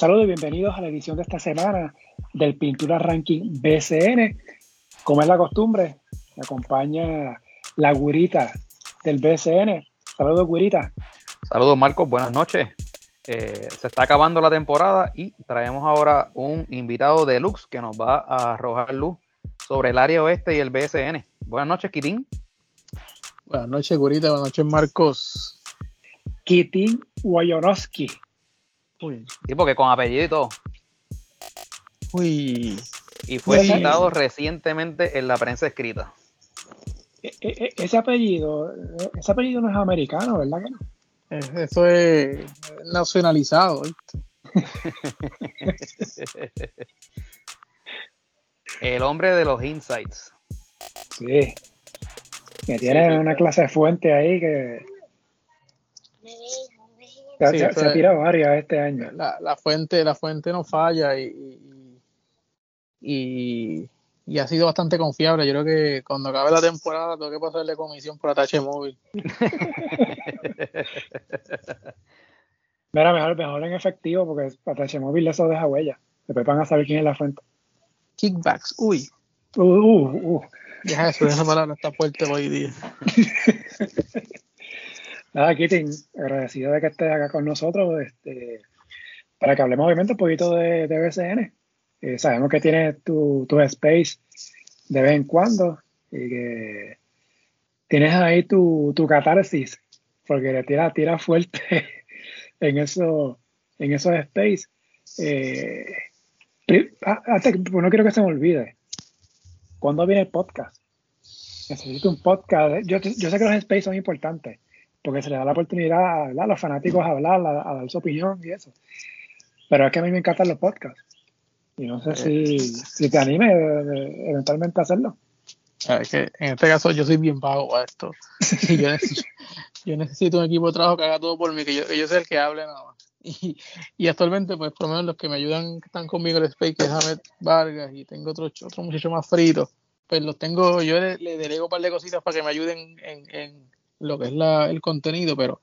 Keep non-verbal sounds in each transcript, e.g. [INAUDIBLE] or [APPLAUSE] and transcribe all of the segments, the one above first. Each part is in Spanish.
Saludos y bienvenidos a la edición de esta semana del Pintura Ranking BCN. Como es la costumbre, me acompaña la gurita del BCN. Saludos, gurita. Saludos, Marcos. Buenas noches. Eh, se está acabando la temporada y traemos ahora un invitado de Lux que nos va a arrojar luz sobre el área oeste y el BSN. Buenas noches, Kitín. Buenas noches, Gurita. Buenas noches, Marcos. Kitín Wayonoski. Uy. Sí, porque con apellido y todo. Uy. Y fue citado recientemente en la prensa escrita. E, e, e, ese apellido, ese apellido no es americano, ¿verdad que no? Eso es nacionalizado. [LAUGHS] El hombre de los insights. Sí. Que tiene una clase de fuente ahí que. Se, ha tirado varias este año. La, fuente, la fuente no falla y, y, y, ha sido bastante confiable. Yo creo que cuando acabe la temporada tengo que pasarle comisión por atache móvil. [LAUGHS] Mira, mejor, mejor en efectivo porque atache móvil eso deja huella. Después van a saber quién es la fuente kickbacks. Uy. Uh, uh, uh. Deja eso, esa palabra está fuerte hoy día. [LAUGHS] Nada, Kitty, agradecido de que estés acá con nosotros, este, para que hablemos obviamente un poquito de, de BCN. Eh, sabemos que tienes tu, tu space de vez en cuando y que tienes ahí tu, tu catarsis, porque le tira, tira fuerte [LAUGHS] en, eso, en esos space. Eh, Ah, pues no quiero que se me olvide. ¿Cuándo viene el podcast? Necesito un podcast. Yo, sé que los space son importantes, porque se le da la oportunidad a, los fanáticos a hablar, a, dar su opinión y eso. Pero es que a mí me encantan los podcasts. Y no sé si, te anime eventualmente a hacerlo. Es que en este caso yo soy bien vago a esto. [LAUGHS] yo, necesito, un equipo de trabajo que haga todo por mí, que yo, que yo sea el que hable nada más. Y, actualmente, pues por lo menos los que me ayudan, que están conmigo en el Space, que es Ahmed Vargas, y tengo otro, otro muchacho más frito, pues los tengo, yo le, le delego un par de cositas para que me ayuden en, lo que es la, el contenido, pero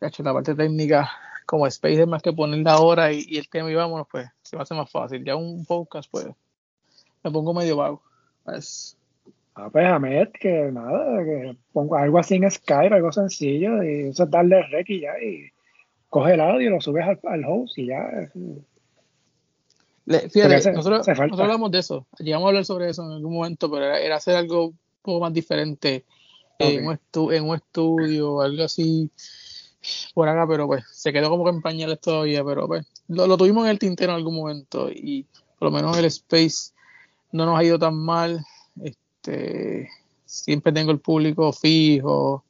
la parte técnica, como Space es más que poner la hora y, el tema y vámonos, pues se me hace más fácil. Ya un podcast, pues me pongo medio vago. Pues, Ah, pues Ahmed, que nada, que pongo algo así en Skype, algo sencillo, y eso es darle rec y ya, y coge el audio, lo subes al, host y ya. fíjate, nosotros, hablamos de eso, llegamos a hablar sobre eso en algún momento, pero era, hacer algo un poco más diferente en, un en, un estudio, algo así por acá, pero pues se quedó como que en pañales todavía, pero pues lo, tuvimos en el tintero en algún momento y por lo menos el space no nos ha ido tan mal. Este, siempre tengo el público fijo,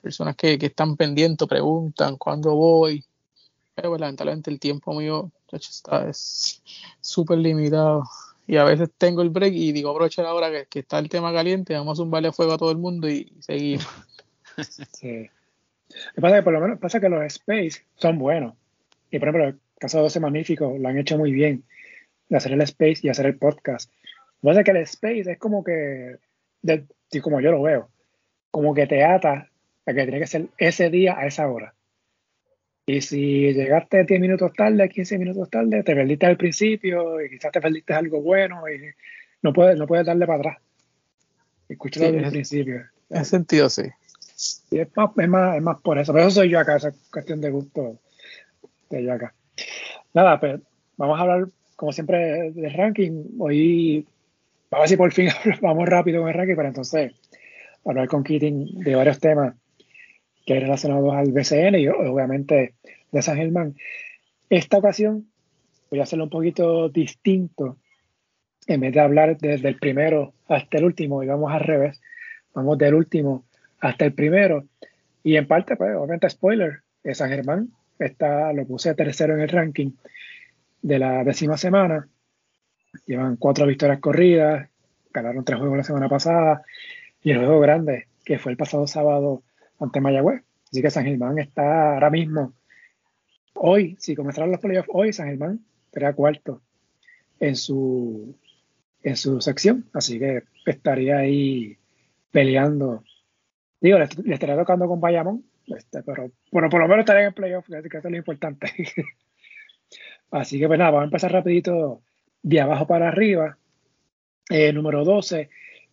personas que, están pendientes, preguntan cuándo voy. Pero pues, lamentablemente el tiempo mío está es súper limitado. Y a veces tengo el break y digo, aprovecha la hora que, está el tema caliente, vamos a a fuego a todo el mundo y, seguimos. [LAUGHS] Sí. Lo que pasa que por lo menos pasa que los space son buenos. Y por ejemplo, el caso de 12 Magníficos lo han hecho muy bien. De hacer el space y hacer el podcast. Lo que pasa que el space es como que, de, como yo lo veo, como que te ata que tiene que ser ese día a esa hora. Y si llegaste 10 minutos tarde, 15 minutos tarde, te perdiste al principio y quizás te perdiste algo bueno y no puedes, no puedes darle para atrás. Escúchalo desde el principio. En sentido, sí. Y es más, es, más, es más por eso. Por eso soy yo acá, esa cuestión de gusto de yo acá. Nada, pero pues, vamos a hablar, como siempre, del ranking. Hoy, vamos a ver si por fin [LAUGHS] vamos rápido con el ranking, pero entonces hablar con Keating de varios temas que relacionados al BCN y obviamente de San Germán. Esta ocasión voy a hacerlo un poquito distinto. En vez de hablar desde el primero hasta el último, y vamos al revés, vamos del último hasta el primero. Y en parte, pues, obviamente, spoiler, San Germán está, lo puse tercero en el ranking de la décima semana. Llevan cuatro victorias corridas, ganaron tres juegos la semana pasada y el juego grande, que fue el pasado sábado ante Mayagüez. Así que San Germán está ahora mismo, hoy, si comenzaran los playoffs hoy, San Germán estaría cuarto en su, en su sección. Así que estaría ahí peleando. Digo, le, estaría tocando con Bayamón, este, pero, por lo menos estaría en el playoff, que es lo importante. [LAUGHS] Así que pues nada, vamos a empezar rapidito de abajo para arriba. Eh, número 12,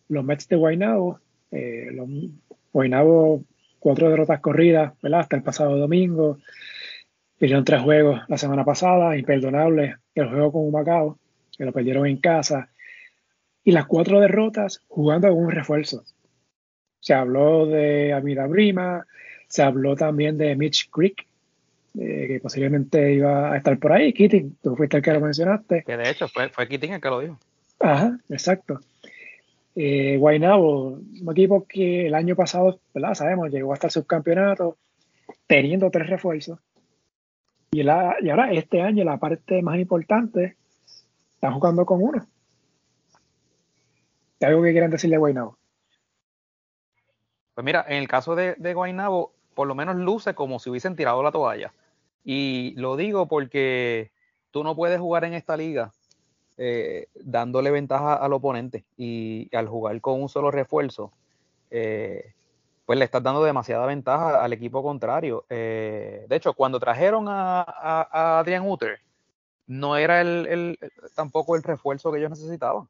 los Mets de Guaynabo. Eh, los Guaynabo, cuatro derrotas corridas, ¿verdad? Hasta el pasado domingo. Perdieron tres juegos la semana pasada, imperdonable el juego con Macao, que lo perdieron en casa. Y las cuatro derrotas jugando con un refuerzo. Se habló de Amida Brima, se habló también de Mitch Creek, eh, que posiblemente iba a estar por ahí. Keating, tú fuiste el que lo mencionaste. Que de hecho fue, fue Keating el que lo dijo. Ajá, exacto. Eh, Guaynabo, un equipo que el año pasado, ¿verdad? Sabemos, llegó hasta el subcampeonato teniendo tres refuerzos. Y, la, y ahora este año la parte más importante, están jugando con uno. ¿Hay algo que quieran decirle a Guaynabo? Pues mira, en el caso de, de Guaynabo, por lo menos luce como si hubiesen tirado la toalla. Y lo digo porque tú no puedes jugar en esta liga eh, dándole ventaja al oponente y, al jugar con un solo refuerzo, eh, pues le estás dando demasiada ventaja al equipo contrario. Eh, de hecho, cuando trajeron a, Adrian Uter, no era el, tampoco el refuerzo que ellos necesitaban.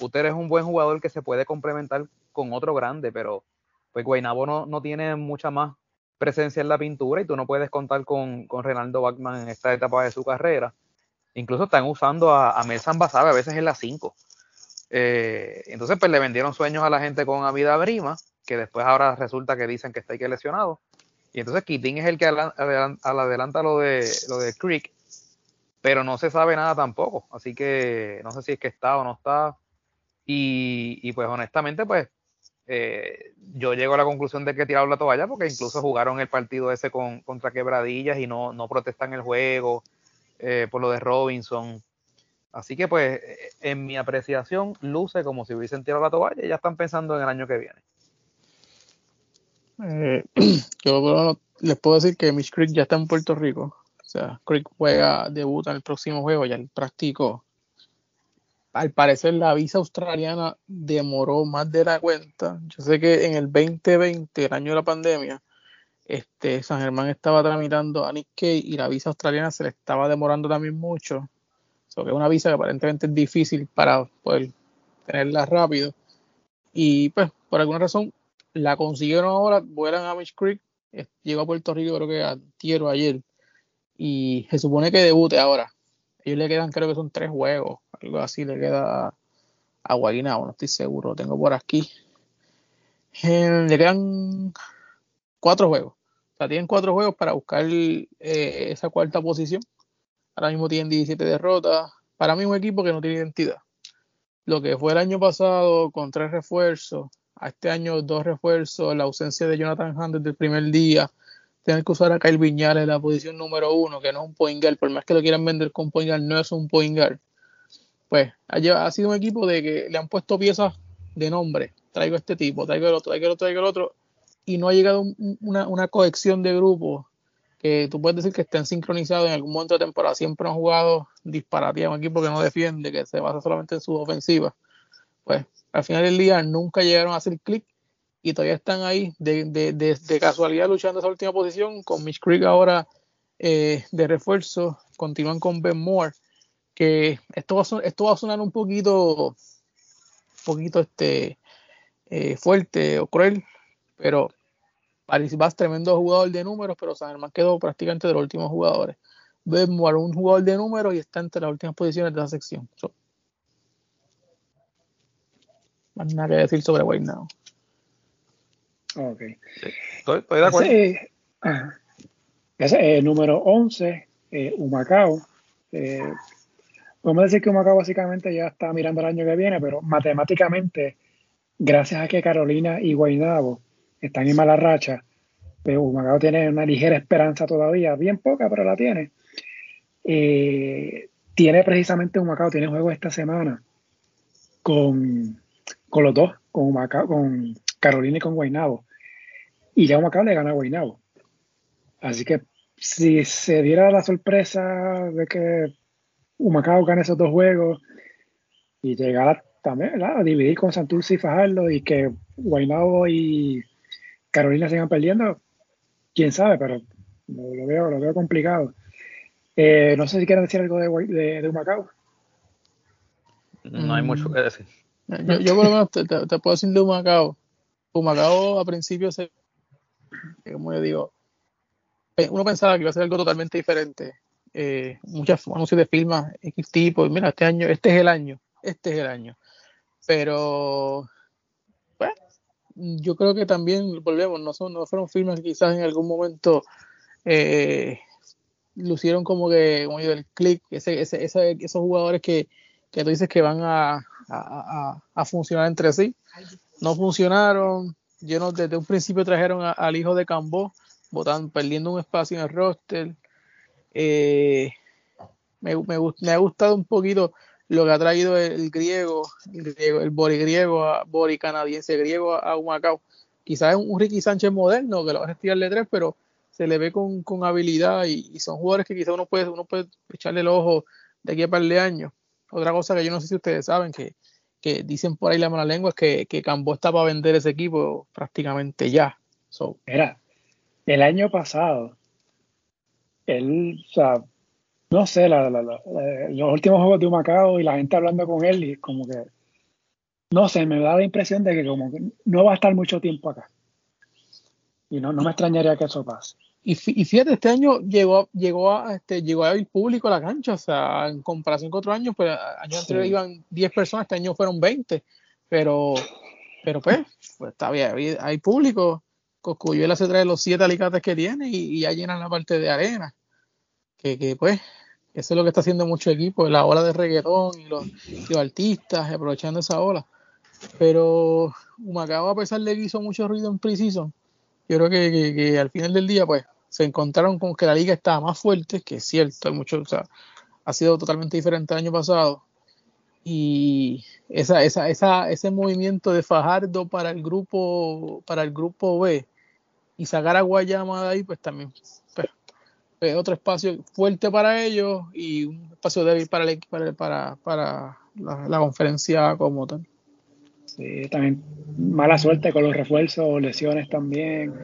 Uter es un buen jugador que se puede complementar con otro grande, pero pues Guaynabo no, no tiene mucha más presencia en la pintura y tú no puedes contar con, con Renaldo Bachman en esta etapa de su carrera. Incluso están usando a, a Melsan Basabe a veces en la 5. Eh, entonces, pues le vendieron sueños a la gente con Amida Brima, que después ahora resulta que dicen que está ahí que lesionado. Y entonces Keating es el que adelanta, lo de lo de Creek, pero no se sabe nada tampoco. Así que no sé si es que está o no está. Y, y pues honestamente, pues eh, yo llego a la conclusión de que tiraron la toalla porque incluso jugaron el partido ese con, contra Quebradillas y no, no protestan el juego eh, por lo de Robinson. Así que pues en mi apreciación luce como si hubiesen tirado la toalla y ya están pensando en el año que viene. Eh, [CLEARS THROAT] yo les puedo decir que Mitch Creek ya está en Puerto Rico. O sea, Creek juega, debuta en el próximo juego, ya el practicó al parecer la visa australiana demoró más de la cuenta. Yo sé que en el 2020, el año de la pandemia, este, San Germán estaba tramitando a Nick Kay y la visa australiana se le estaba demorando también mucho. So que es una visa que aparentemente es difícil para poder tenerla rápido. Y pues, por alguna razón, la consiguieron ahora, vuelan a Mitch Creek, llegó a Puerto Rico creo que a tierra ayer. Y se supone que debute ahora. Ellos le quedan, creo que son tres juegos, algo así le queda a Guaguinao, no estoy seguro, lo tengo por aquí. Eh, le quedan cuatro juegos. Tienen cuatro juegos para buscar eh, esa cuarta posición. Ahora mismo tienen 17 derrotas. Para mí, un equipo que no tiene identidad. Lo que fue el año pasado con tres refuerzos, a este año dos refuerzos, la ausencia de Jonathan Hunt desde el primer día, tener que usar a Kyle Viñales en la posición número uno, que no es un point guard, por más que lo quieran vender con point guard, no es un point. Pues ha, sido un equipo de que le han puesto piezas de nombre. Traigo este tipo, traigo el otro, traigo el otro, traigo el otro. Y no ha llegado una, una cohesión de grupos que tú puedes decir que estén sincronizados en algún momento de temporada. Siempre han jugado disparatía, un equipo que no defiende, que se basa solamente en su ofensiva. Pues al final del día nunca llegaron a hacer clic y todavía están ahí de, de, de, casualidad luchando esa última posición, con Mitch Creek ahora eh, de refuerzo, continúan con Ben Moore, que esto va a, esto va a sonar un poquito, poquito este, eh, fuerte o cruel, pero Paris es tremendo jugador de números, pero San Germán quedó prácticamente de los últimos jugadores. Ben Moore, un jugador de números y está entre las últimas posiciones de esa sección. más nada que decir sobre Wayne Now. Ok. Estoy, de acuerdo. Ese, ese eh, número 11, eh, Humacao. Eh, podemos decir que Humacao básicamente ya está mirando el año que viene, pero matemáticamente, gracias a que Carolina y Guaynabo están en mala racha, pero Humacao tiene una ligera esperanza todavía, bien poca, pero la tiene. Eh, tiene precisamente Humacao, tiene juego esta semana con, con los dos, con Humacao, con Carolina y con Guaynabo. Y ya Humacao le gana a Guaynabo. Así que si se diera la sorpresa de que Humacao gane esos dos juegos y llegara también a dividir con Santurce y Fajardo y que Guaynabo y Carolina sigan perdiendo, quién sabe, pero lo, veo, lo veo complicado. Eh, no sé si quieren decir algo de, de, de Macao. No hay mucho que decir. Yo, yo por lo menos te, te, puedo decir de Humacao. Humacao a principio se, como yo digo, uno pensaba que iba a ser algo totalmente diferente. Eh, muchas anuncios de firmas X tipo, y mira, este año, este es el año, este es el año. Pero, yo creo que también, volvemos, no, son, no fueron firmas que quizás en algún momento eh, lucieron como que, como digo, el click, ese, ese, esos jugadores que, que tú dices que van a, a, funcionar entre sí. No funcionaron. Yo desde un principio trajeron al hijo de Cambó, botando, perdiendo un espacio en el roster. Eh, me, me, me, ha gustado un poquito lo que ha traído el, griego, el griego, el bori griego, bori canadiense griego a, Humacao. Quizás es un Ricky Sánchez moderno que lo va a estirar de tres, pero se le ve con, con habilidad y, son jugadores que quizás uno puede, uno puede echarle el ojo de aquí a par de años. Otra cosa que yo no sé si ustedes saben, que, que dicen por ahí la mala lengua, es que, que Cambó está para vender ese equipo prácticamente ya. So. Era, el año pasado, él, o sea, no sé, la, la, los últimos juegos de Macao y la gente hablando con él y como que, no sé, me da la impresión de que como que no va a estar mucho tiempo acá. Y no, no me extrañaría que eso pase. Y, fíjate, este año llegó, llegó, a, este, llegó a ir público a la cancha, o sea, en comparación con otros años, pues años anteriores iban 10 personas, este año fueron 20, pero, pero pues, pues está bien, hay público, Coscuyuela se trae los 7 alicates que tiene y, ya llenan la parte de arena, que, que, pues, eso es lo que está haciendo mucho equipo, la ola de reggaetón y los, artistas, aprovechando esa ola, pero Humacao a pesar de que hizo mucho ruido en Precision, yo creo que, al final del día, pues, se encontraron con que la liga estaba más fuerte, que es cierto, hay mucho, o sea, ha sido totalmente diferente el año pasado. Y esa, esa, esa, ese movimiento de Fajardo para el grupo, para el grupo B y sacar a Guayama de ahí, pues también otro espacio fuerte para ellos y un espacio débil para, el, para, para, para la, la conferencia como tal. Sí, también mala suerte con los refuerzos, lesiones también.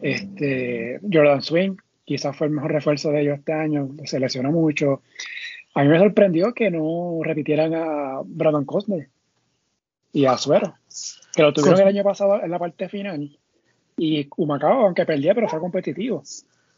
Este, Jordan Swing, quizás fue el mejor refuerzo de ellos este año, se lesionó mucho. A mí me sorprendió que no repitieran a Brandon Costner y a Suero, que lo tuvieron el año pasado en la parte final. Y Humacao, aunque perdía, pero fue competitivo.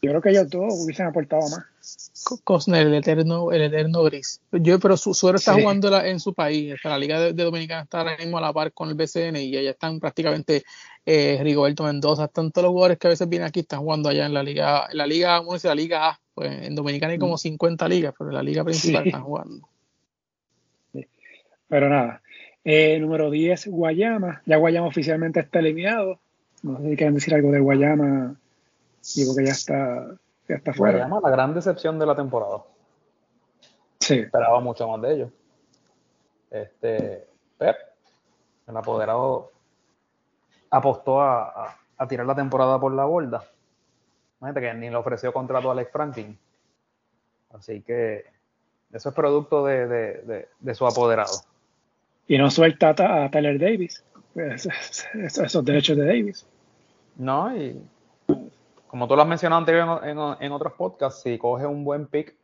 Yo creo que ellos todos hubiesen aportado más. Cosner, el eterno, el eterno gris. Yo, pero su suero está jugando en su país. La Liga de, Dominicana está ahora mismo a la par con el BCN y allá están prácticamente eh, Rigoberto Mendoza. Están todos los jugadores que a veces vienen aquí, están jugando allá en la Liga, en la Liga, ¿cómo dice? La Liga A. Pues en Dominicana hay como 50 mm. ligas, pero en la Liga principal están jugando. Pero nada. Eh, número 10, Guayama. Ya Guayama oficialmente está eliminado. No sé si quieren decir algo de Guayama Digo que ya está, ya está fuera. la gran decepción de la temporada. Sí. Esperaba mucho más de ellos. Este, Pep, el apoderado, apostó a, tirar la temporada por la borda. Imagínate que ni le ofreció contrato a Alex Franklin. Así que eso es producto de, su apoderado. Y no suelta a Tyler Davis. Esos derechos de Davis. No, y como tú lo has mencionado anteriormente en, otros podcasts, si coges un buen pick,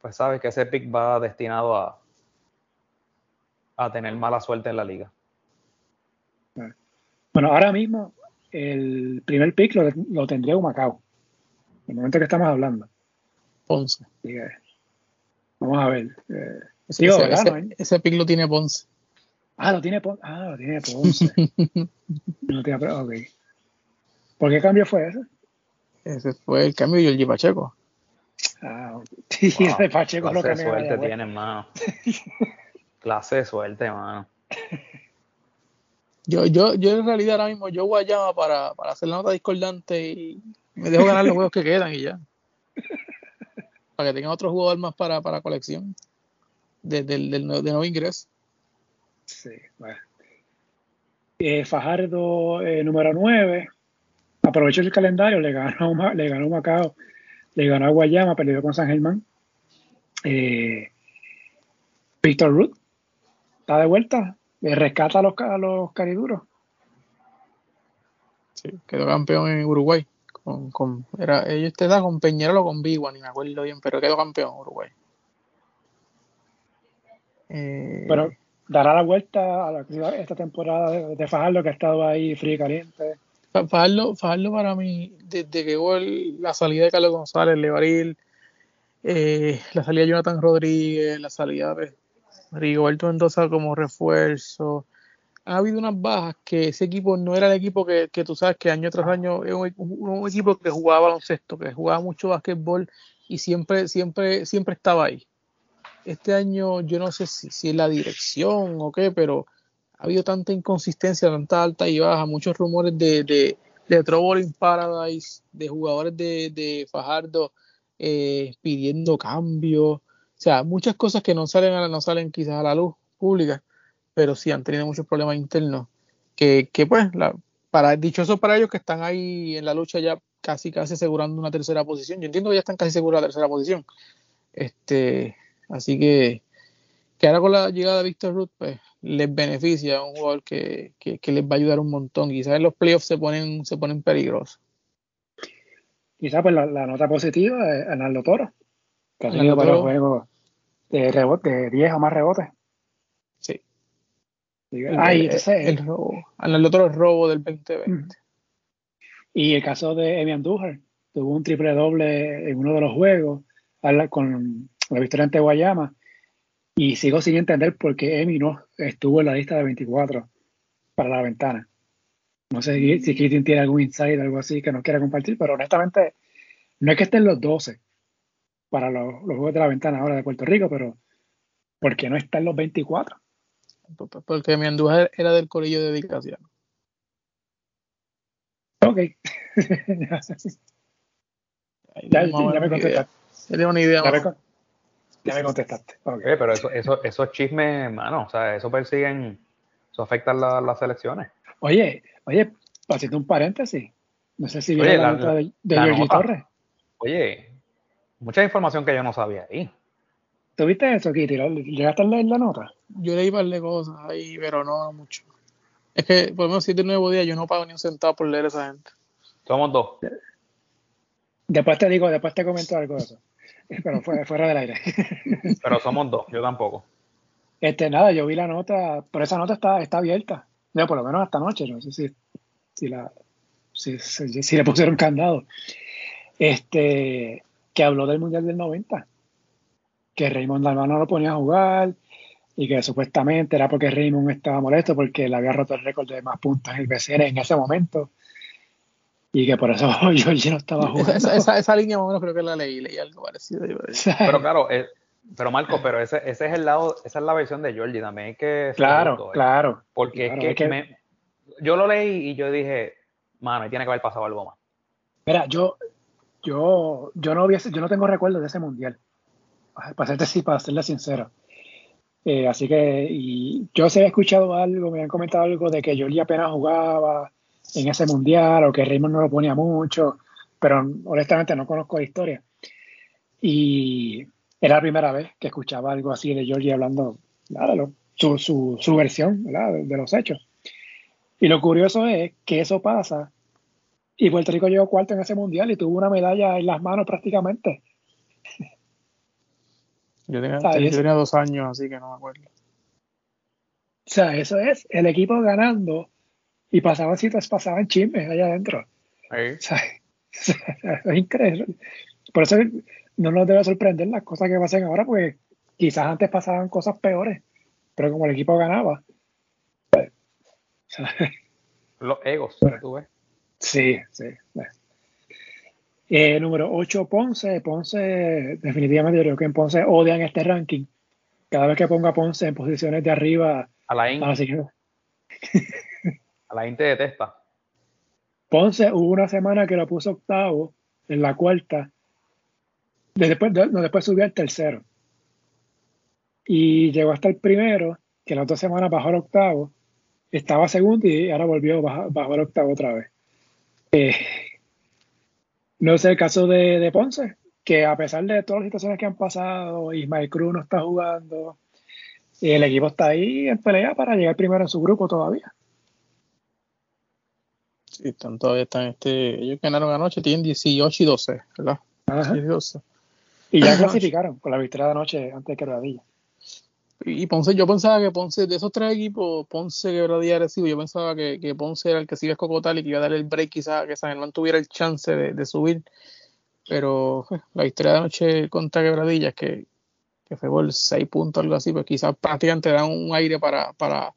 pues sabes que ese pick va destinado a, a tener mala suerte en la liga. Bueno, ahora mismo el primer pick lo, lo tendría Macao. En el momento que estamos hablando. Ponce. vamos a ver. Eh, ese, pick lo tiene Ponce. Ah, lo tiene Ponce. Ah, lo tiene Ponce. [LAUGHS] no tiene, ok. ¿Por qué cambio fue ese? Ese fue el cambio de Giorgi Pacheco. Ah, sí, de Pacheco Clase de suerte tiene, mano. [LAUGHS] Clase de suerte, mano. Yo, yo, yo en realidad ahora mismo yo voy allá para, para hacer la nota discordante y me dejo ganar los juegos que quedan y ya. [LAUGHS] Para que tengan otro jugador más para, para colección de, del, del, de nuevo ingreso. Sí, bueno. Eh, Fajardo eh, número 9, aprovechó el calendario, le ganó, le ganó Macao, le ganó a Guayama, perdió con San Germán. Eh, Víctor Ruth está de vuelta, le rescata a los, a los cariduros. Sí, quedó campeón en Uruguay Con, con, era, ellos te da con Peñarol o con Biguan, ni me acuerdo bien, pero quedó campeón Uruguay. Eh, pero dará la vuelta a la, esta temporada de, Fajardo que ha estado ahí frío y caliente. Fajardo, Fajardo para mí, desde que hubo la salida de Carlos González, Levaril, eh, la salida de Jonathan Rodríguez, la salida de Rigoberto Mendoza como refuerzo, ha habido unas bajas que ese equipo no era el equipo que, tú sabes que año tras año es un, equipo que jugaba baloncesto, que jugaba mucho básquetbol y siempre, siempre, siempre estaba ahí. Este año yo no sé si, si es la dirección o qué, pero ha habido tanta inconsistencia, tanta alta y baja, muchos rumores de, de, de Trouble in Paradise, de jugadores de, Fajardo eh, pidiendo cambio, o sea, muchas cosas que no salen, a, no salen quizás a la luz pública pero sí han tenido muchos problemas internos. Que, que pues, la, para, dichoso para ellos que están ahí en la lucha ya casi, casi asegurando una tercera posición. Yo entiendo que ya están casi seguros de la tercera posición. Este, así que, que ahora con la llegada de Víctor Ruth, pues les beneficia a un jugador que, que, les va a ayudar un montón. Quizás en los playoffs se ponen, se ponen peligrosos. Quizás pues la, nota positiva es Arnaldo Toro, que ha tenido varios juegos de, rebote, de 10 o más rebotes. Ahí, ese el, robo. El otro robo del 2020. Y el caso de Emi Andújar, tuvo un triple doble en uno de los juegos con la victoria ante Guayama. Y sigo sin entender por qué Emi no estuvo en la lista de 24 para la ventana. No sé si Keating tiene algún insight, algo así que nos quiera compartir, pero honestamente, no es que estén los 12 para los, los juegos de la ventana ahora de Puerto Rico, pero ¿por qué no están los 24? porque mi Andújar era del corillo de dedicación. Ok. [LAUGHS] ya, ya, me contestaste. Sería una idea. Ya me, contestaste. Okay. pero eso, eso, esos chismes, hermano, o sea, eso persiguen, eso afecta la, las elecciones. Oye, oye, haciendo un paréntesis, no sé si vieron la, nota de, de Torres. Oye, mucha información que yo no sabía ahí. ¿Tuviste eso, Kitty? ¿Llegaste a leer la nota? Yo leí un par de cosas ahí, pero no mucho. Es que, por lo menos, si de nuevo día, yo no pago ni un centavo por leer a esa gente. Somos dos. Después te digo, después te comento algo de eso. Pero fuera, fuera del aire. [LAUGHS] Pero somos dos, yo tampoco. Este, nada, yo vi la nota, pero esa nota está, está abierta. Por lo menos hasta noche, no sé si, si la si, si, le pusieron candado. Este, que habló del Mundial del 90 que Raymond Dalmau no lo ponía a jugar y que supuestamente era porque Raymond estaba molesto porque le había roto el récord de más puntos en el BCN en ese momento y que por eso [LAUGHS] Georgie no estaba jugando. Esa, esa, línea más o menos creo que la leí, leí algo parecido. Pero claro, eh, pero Marco, pero ese, ese es el lado, esa es la versión de Georgie también que claro, claro. Porque es que, yo lo leí y yo dije, mano, tiene que haber pasado algo más. Mira, yo, yo, yo no hubiese, yo no tengo recuerdo de ese mundial para serte sí, para serle sincero. Eh, así que, y yo se he escuchado algo, me han comentado algo de que Jolie apenas jugaba en ese mundial o que Raymond no lo ponía mucho, pero honestamente no conozco la historia. Y era la primera vez que escuchaba algo así de Georgie hablando de su, su, su, versión de, de, los hechos. Y lo curioso es que eso pasa y Puerto Rico llegó cuarto en ese mundial y tuvo una medalla en las manos prácticamente. Yo tenía, dos años, así que no me acuerdo. O sea, eso es el equipo ganando y pasaban citas, pasaban chismes allá adentro. O sea, [LAUGHS] es increíble. Por eso no nos debe sorprender las cosas que pasan ahora, porque quizás antes pasaban cosas peores, pero como el equipo ganaba. Pues, [LAUGHS] Los egos, tú ves. Sí, sí. Eh, número 8, Ponce. Ponce, definitivamente yo creo que en Ponce odian este ranking. Cada vez que ponga Ponce en posiciones de arriba. A la IN. [LAUGHS] A la, IN te detesta. Ponce hubo una semana que lo puso octavo, en la cuarta. Después, no, después subió al tercero. Y llegó hasta el primero, que las dos semanas bajó al octavo. Estaba segundo y ahora volvió, bajó, al octavo otra vez. Eh, no sé el caso de, Ponce, que a pesar de todas las situaciones que han pasado, Ismael Cruz no está jugando, el equipo está ahí en pelea para llegar primero en su grupo todavía. Sí, están todavía están este, ellos ganaron anoche, tienen 18 y 12, ¿verdad? y 12. Y ya clasificaron con la victoria de anoche antes de Quebradilla. Y Ponce, yo pensaba que Ponce, de esos tres equipos, Ponce, Quebradilla y Arecibo, yo pensaba que, que, Ponce era el que sigue a escocotar y que iba a dar el break quizás que San Germán tuviera el chance de, subir. Pero pues, la victoria de anoche contra Quebradilla, que, que fue por 6 puntos, algo así, pues quizás prácticamente da un aire para, para,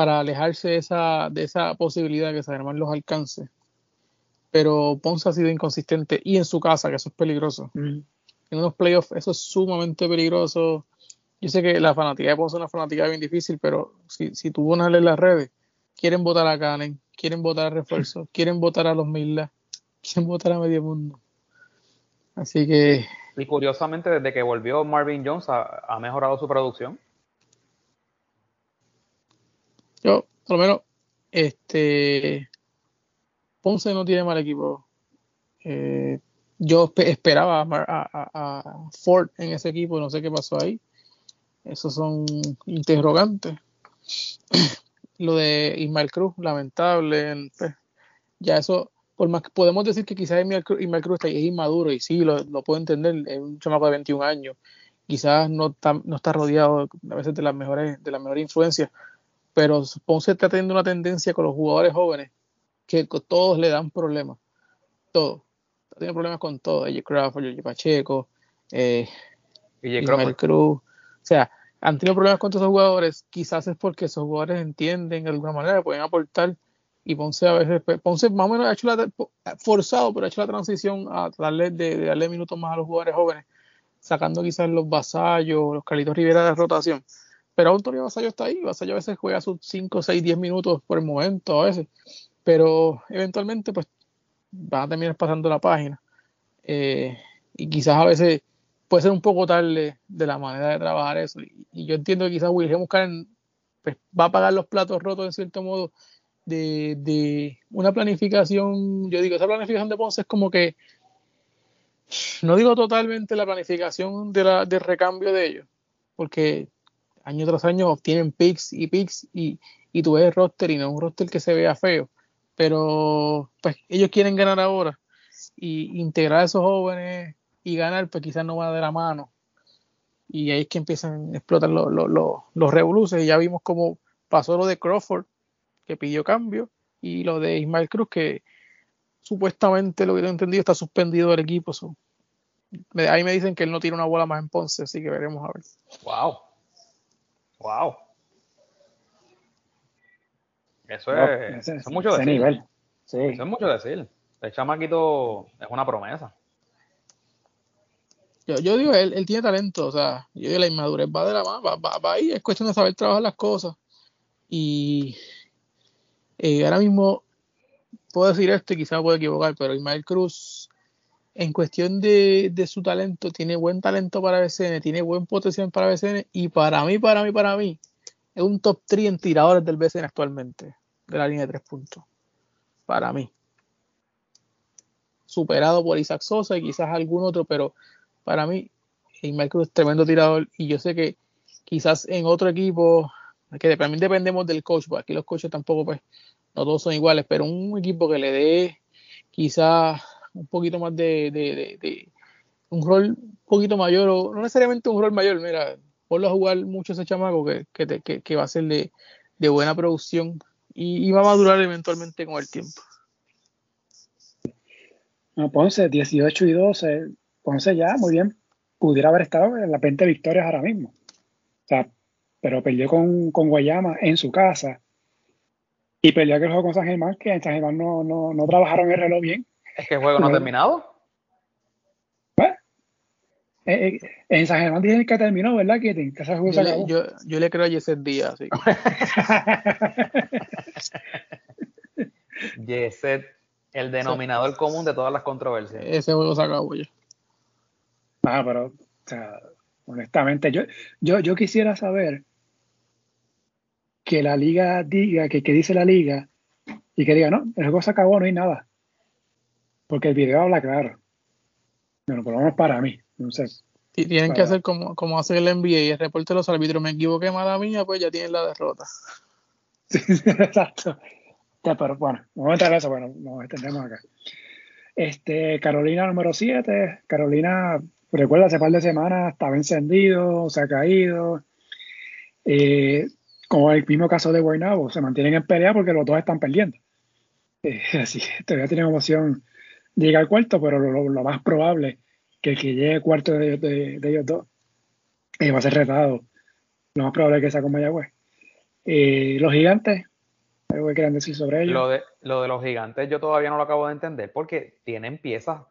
para alejarse de esa, de esa posibilidad que San los alcance. Pero Ponce ha sido inconsistente y en su casa, que eso es peligroso. En unos playoffs eso es sumamente peligroso. Yo sé que la fanática de Ponce es una fanática bien difícil, pero si, si tú pones en las redes, quieren votar a Canen, quieren votar a refuerzo, [LAUGHS] quieren votar a los Millas, quieren votar a medio mundo. Así que. Y curiosamente, desde que volvió Marvin Jones, ha mejorado su producción. Yo, por lo menos, este Ponce no tiene mal equipo. Eh, yo esperaba a, Ford en ese equipo, no sé qué pasó ahí. Esos son interrogantes. [CLEARS THROAT] Lo de Ismael Cruz, lamentable. Pues, ya eso, por más que podemos decir que quizás Ismael Cruz, está, es inmaduro y sí, lo, puedo entender, es un chamaco de 21 años. Quizás no está, no está rodeado a veces de las mejores, de las mejores influencias, pero Ponce está teniendo una tendencia con los jugadores jóvenes que todos le dan problemas. Todos. Tiene problemas con todo. Ella Crawford, George Pacheco, eh, Cruz. O sea, han tenido problemas con todos esos jugadores. Quizás es porque esos jugadores entienden de alguna manera, pueden aportar. Y Ponce a veces, pues, Ponce más o menos ha hecho la, forzado, pero ha hecho la transición a darle, de, darle minutos más a los jugadores jóvenes, sacando quizás los vasallos, los Carlitos Rivera de rotación pero Antonio Vasallo está ahí, Vasallo a veces juega sus 5, 6, 10 minutos por el momento, a veces, pero eventualmente pues van a terminar pasando la página. Eh, y quizás a veces puede ser un poco tarde de la manera de trabajar eso. Y, yo entiendo que quizás Wilhelm Karen pues, va a pagar los platos rotos en cierto modo de, de una planificación, yo digo, esa planificación de Ponce es como que no digo totalmente la planificación de la, del recambio de ellos, porque año tras año obtienen picks y picks y, y tú ves roster y no es un roster que se vea feo. Pero pues ellos quieren ganar ahora y integrar a esos jóvenes y ganar, pues quizás no va de la mano. Y ahí es que empiezan a explotar los, los, los, revoluces. Y ya vimos cómo pasó lo de Crawford, que pidió cambio, y lo de Ismael Cruz, que supuestamente, lo que he entendido, está suspendido del equipo. ahí me dicen que él no tiene una bola más en Ponce, así que veremos a ver. Wow. Wow. Eso, es, mucho decir. Nivel. Eso es mucho decir. El chamaquito es una promesa. Yo, yo digo, él, él, tiene talento, o sea, yo digo, la inmadurez va de la mano, va, va, ahí, es cuestión de saber trabajar las cosas. Y eh, ahora mismo puedo decir esto y quizás me puedo equivocar, pero Ismael Cruz, en cuestión de, su talento, tiene buen talento para BCN, tiene buen potencial para BCN, y para mí, para mí, para mí, es un top 3 en tiradores del BCN actualmente de la línea de tres puntos. Para mí. Superado por Isaac Sosa y quizás algún otro, pero para mí, Ismael Cruz es tremendo tirador y yo sé que quizás en otro equipo, que también dependemos del coach, porque aquí los coaches tampoco, pues, no todos son iguales, pero un equipo que le dé quizás un poquito más de, de, un rol un poquito mayor, o no necesariamente un rol mayor, mira, ponlo a jugar mucho ese chamaco que, que, que va a ser de, de buena producción y, va a madurar eventualmente con el tiempo. No, Ponce, 18 y 12, Ponce ya, muy bien, pudiera haber estado en las 20 victorias ahora mismo. O sea, pero perdió con, con Guayama en su casa y perdió aquel juego con San Germán, que en San Germán no, no, no trabajaron el reloj bien. ¿Es que el juego no ha terminado? Eh, eh, en San Germán tienen que terminó, ¿verdad, Que yo, le, yo, yo, le creo a Yeset Díaz. Sí. Yeset, [LAUGHS] el denominador común de todas las controversias. Ese juego se acabó ya. Ah, pero, o sea, honestamente, yo, yo, yo quisiera saber que la liga diga, que, que dice la liga, y que diga, no, el juego se acabó, no hay nada. Porque el video habla claro. Bueno, por lo menos para mí. Entonces, tienen que hacer como, como hace el NBA y el reporte de los árbitros. Me equivoqué, mala mía, pues ya tienen la derrota. [LAUGHS] exacto. pero bueno, vamos a entrar eso, bueno, nos extendemos acá. Este, Carolina número 7, Carolina, recuerda, hace par de semanas estaba encendido, se ha caído. Eh, como el mismo caso de Guaynabo, se mantienen en pelea porque los dos están perdiendo. [LAUGHS] Eh, así que todavía tienen opción de llegar al cuarto, pero lo, más probable que el que llegue cuarto de, ellos dos eh, va a ser retado. Lo más probable es que sea con Mayagüez. Eh, los gigantes, algo que quieran decir sobre ellos. Lo de, lo de los gigantes yo todavía no lo acabo de entender porque tienen piezas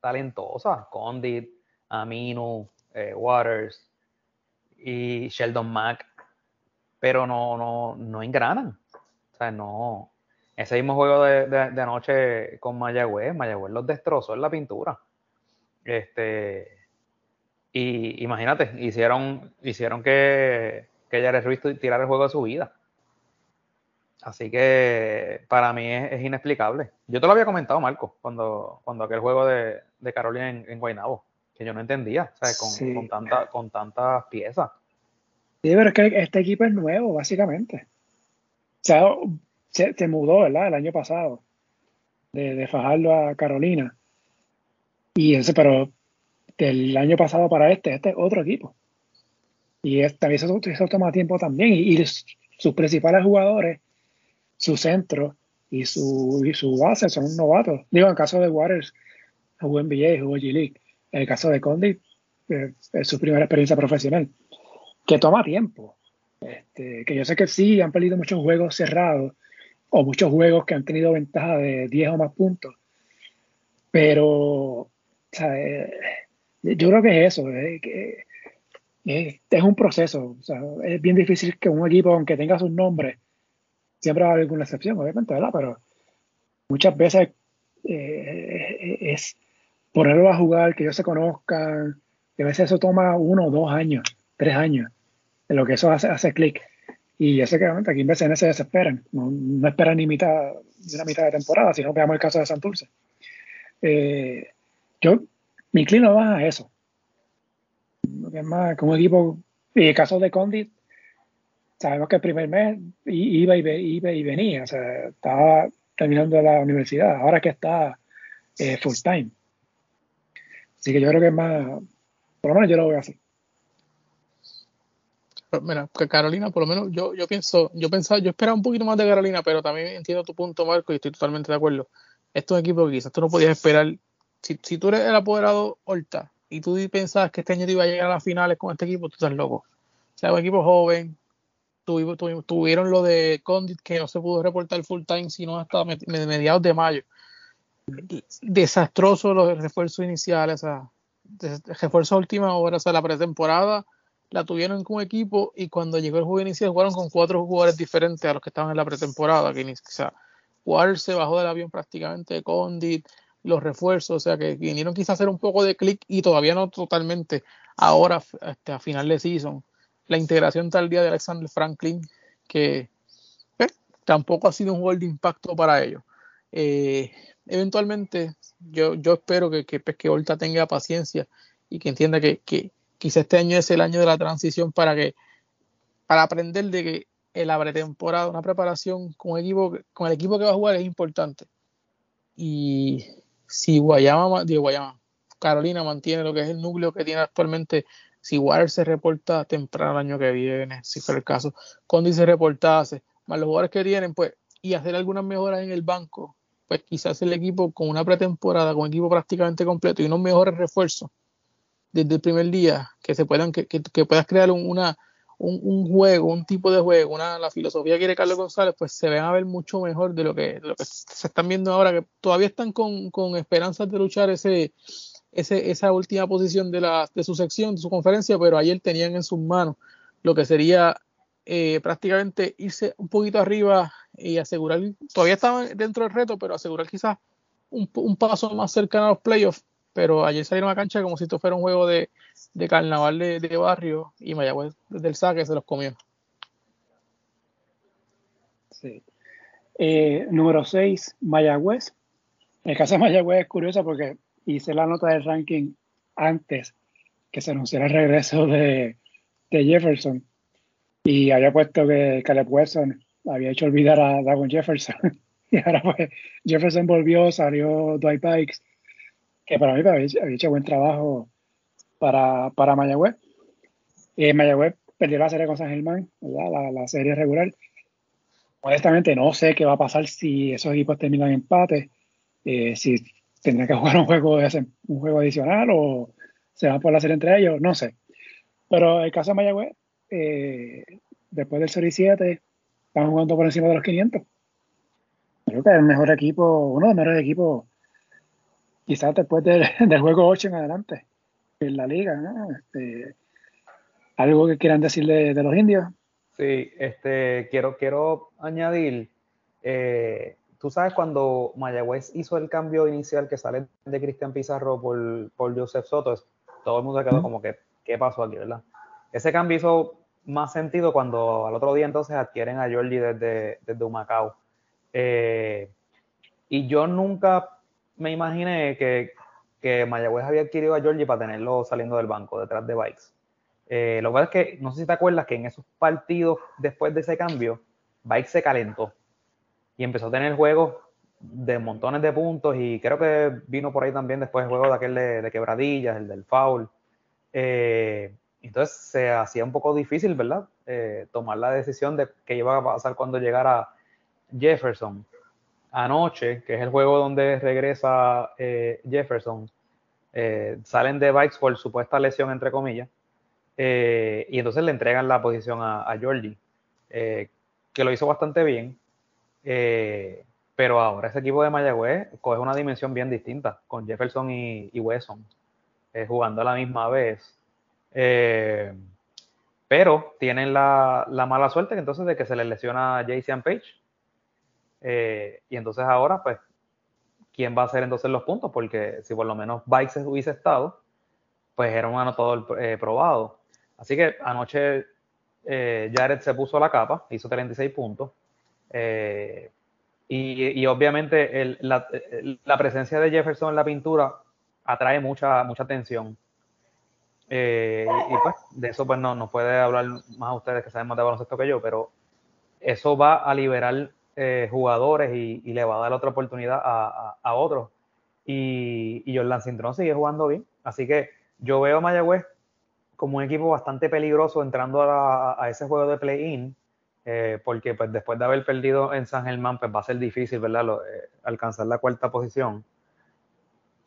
talentosas. Condit, Aminu, Waters y Sheldon Mack pero no, no, no engranan. O sea, no. Ese mismo juego de, de, anoche con Mayagüez, Mayagüez los destrozó en la pintura. Este. Y imagínate, hicieron, hicieron que, que Jared Ruiz tirara el juego de su vida. Así que para mí es, inexplicable. Yo te lo había comentado, Marco, cuando, cuando aquel juego de, de Carolina en, en Guaynabo, que yo no entendía, ¿sabes? Con, con, tanta, con tantas piezas. Sí, pero es que este equipo es nuevo, básicamente. O sea, se, mudó, ¿verdad? El año pasado, de, de, Fajardo a Carolina. Y ese, pero del año pasado para este, este es otro equipo. Y también eso, eso, toma tiempo también. Y, sus principales jugadores, su centro y su, y su base son novatos. Digo, en el caso de Waters, jugó NBA, jugó G-League. En el caso de Condi, eh, es su primera experiencia profesional que toma tiempo. Este, que yo sé que sí, han perdido muchos juegos cerrados o muchos juegos que han tenido ventaja de 10 o más puntos. Pero eh, yo creo que es eso, eh, que, es un proceso. es bien difícil que un equipo, aunque tenga sus nombres, siempre va a haber alguna excepción, obviamente, ¿verdad? Pero muchas veces eh, es ponerlo a jugar, que ellos se conozcan, que a veces eso toma uno dos años, tres años en lo que eso hace, hace clic. Y ese que aquí en BCN se desesperan, no, no esperan ni mitad, ni una mitad de temporada, si no veamos el caso de Santurce. Eh, yo, mi inclino va a eso. Es más, como equipo, y el caso de Condit, sabemos que el primer mes iba y, iba y venía, o sea, estaba terminando la universidad, ahora que está eh, full time. Así que yo creo que es más, por lo menos yo lo veo así [LAUGHS] mira, Carolina, por lo menos yo, yo pienso, yo pensaba, yo esperaba un poquito más de Carolina, pero también entiendo tu punto, Marco, y estoy totalmente de acuerdo. Esto es un equipo que quizás tú no podías esperar. Si, si tú eres el apoderado Horta y tú pensabas que este año te iba a llegar a las finales con este equipo, tú estás loco. O sea, un equipo joven, tuvieron lo de Condit que no se pudo reportar full time sino hasta mediados de mayo. Desastroso los refuerzos iniciales, o sea, refuerzos última hora, o sea, la pretemporada la tuvieron con un equipo y cuando llegó el juego inicial jugaron con cuatro jugadores diferentes a los que estaban en la pretemporada. Que, o sea, se bajó del avión prácticamente, Condit, los refuerzos, o sea, que vinieron quizás a hacer un poco de clic y todavía no totalmente ahora este, a final de season. La integración tal día de Alexander Franklin, que pues, tampoco ha sido un gol de impacto para ellos. Eh, eventualmente, yo, yo espero que, que, pues, tenga paciencia y que entienda que, que, quizá este año es el año de la transición para que para aprender de que en la pretemporada, una preparación con, equipo, con el equipo que va a jugar es importante. Y si Guayama, digo Guayama, Carolina mantiene lo que es el núcleo que tiene actualmente, si Water se reporta temprano el año que viene, si fuera el caso, Condi se reportase, más los jugadores que tienen, pues, y hacer algunas mejoras en el banco, pues quizás el equipo con una pretemporada, con equipo prácticamente completo y unos mejores refuerzos, desde el primer día, que se puedan, que, que, puedas crear un, una, un, juego, un tipo de juego, una, la filosofía que quiere Carlos González, pues se van a ver mucho mejor de lo que, lo que se están viendo ahora, que todavía están con, con esperanzas de luchar ese, ese, esa última posición de, la, de su sección, de su conferencia, pero ayer tenían en sus manos lo que sería eh, prácticamente irse un poquito arriba y asegurar, todavía estaban dentro del reto, pero asegurar quizás un, un paso más cercano a los playoffs pero ayer salieron a cancha como si esto fuera un juego de, carnaval de, barrio y Mayagüez desde el saque se los comió. Sí. Eh, número 6, Mayagüez. El caso de Mayagüez es curioso porque hice la nota del ranking antes que se anunciara el regreso de, Jefferson y había puesto que Caleb Wilson había hecho olvidar a Dagon Jefferson. [LAUGHS] y ahora pues Jefferson volvió, salió Dwight Bikes, que para mí había, hecho buen trabajo para, para Mayagüez. Eh, Mayagüez perdió la serie con San Germán, La, la, serie regular. Honestamente no sé qué va a pasar si esos equipos terminan empate, eh, si tendrán que jugar un juego, un juego adicional o se van por la serie entre ellos, no sé. Pero el caso de Mayagüez, eh, después del Serie 7, están jugando por encima de los 500. Creo que es el mejor equipo, uno de los mejores equipos, quizás después [LAUGHS] del, juego 8 en adelante, en la liga. ¿no? Este, ¿Algo que quieran decir de, los indios? Sí, este, quiero, quiero añadir, eh, tú sabes cuando Mayagüez hizo el cambio inicial que sale de Cristian Pizarro por, por Joseph Soto, todo el mundo se quedó como que, ¿qué pasó aquí, verdad? Ese cambio hizo más sentido cuando al otro día entonces adquieren a Jordi desde, desde Humacao. Eh, y yo nunca me imaginé que, que Mayagüez había adquirido a Georgie para tenerlo saliendo del banco, detrás de Bikes. Eh, lo que es que, no sé si te acuerdas que en esos partidos después de ese cambio, Bikes se calentó y empezó a tener juegos de montones de puntos y creo que vino por ahí también después el juego de aquel de, quebradillas, el del foul. Eh, entonces se hacía un poco difícil, ¿verdad? Eh, tomar la decisión de qué iba a pasar cuando llegara Jefferson. Anoche, que es el juego donde regresa eh, Jefferson, eh, salen de bikes por supuesta lesión, entre comillas, y entonces le entregan la posición a, a Jordi, que lo hizo bastante bien, pero ahora ese equipo de Mayagüez coge una dimensión bien distinta, con Jefferson y, y Wesson, jugando a la misma vez. Eh, pero tienen la, mala suerte entonces de que se les lesiona a Jason Page. Eh, y entonces ahora, pues, ¿quién va a hacer entonces los puntos? Porque si por lo menos Bikes hubiese estado, pues era un anotador eh, probado. Así que anoche Jared se puso la capa, hizo 36 puntos. Y, obviamente la, presencia de Jefferson en la pintura atrae mucha, mucha atención. Eh, y, pues de eso pues no nos puede hablar más ustedes que saben más de baloncesto que yo, pero eso va a liberar eh, jugadores y, le va a dar otra oportunidad a, otros. Y, y Jordan Cintrón sigue jugando bien. Así que yo veo a Mayagüez como un equipo bastante peligroso entrando a, ese juego de play-in, eh, porque pues después de haber perdido en San Germán, pues va a ser difícil, ¿verdad? alcanzar la cuarta posición.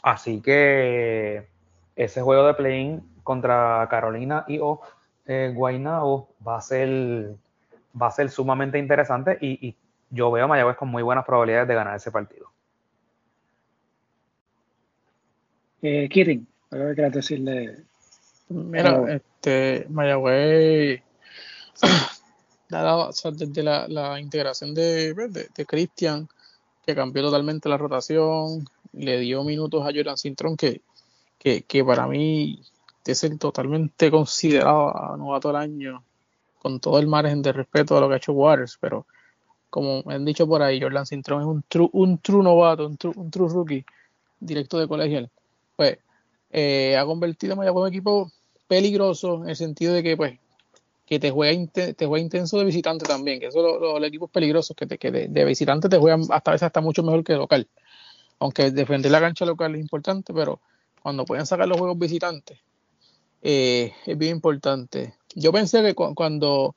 Así que ese juego de play-in contra Carolina y o eh, va a ser va a ser sumamente interesante y, yo veo a Mayagüez con muy buenas probabilidades de ganar ese partido. Eh, Kirin, algo que quieras decirle. Mira, este, Mayagüez, [CLEARS THROAT] desde la, integración de, pues, de, de Cristian, que cambió totalmente la rotación, le dio minutos a Jordan Sintron, que, que, que para mí de ser totalmente considerado a novato del año, con todo el margen de respeto a lo que ha hecho Waters, pero como han dicho por ahí, Jordan Cintrón es un true, un true novato, un true, un true rookie, directo de colegial. Pues eh, ha convertido a en un equipo peligroso en el sentido de que, pues, que te juega, te juega intenso de visitante también, que eso los equipos peligrosos que, te, que de, de, visitante te juegan hasta a veces hasta mucho mejor que local. Aunque defender la cancha local es importante, pero cuando pueden sacar los juegos visitantes, eh, es bien importante. Yo pensé que cuando,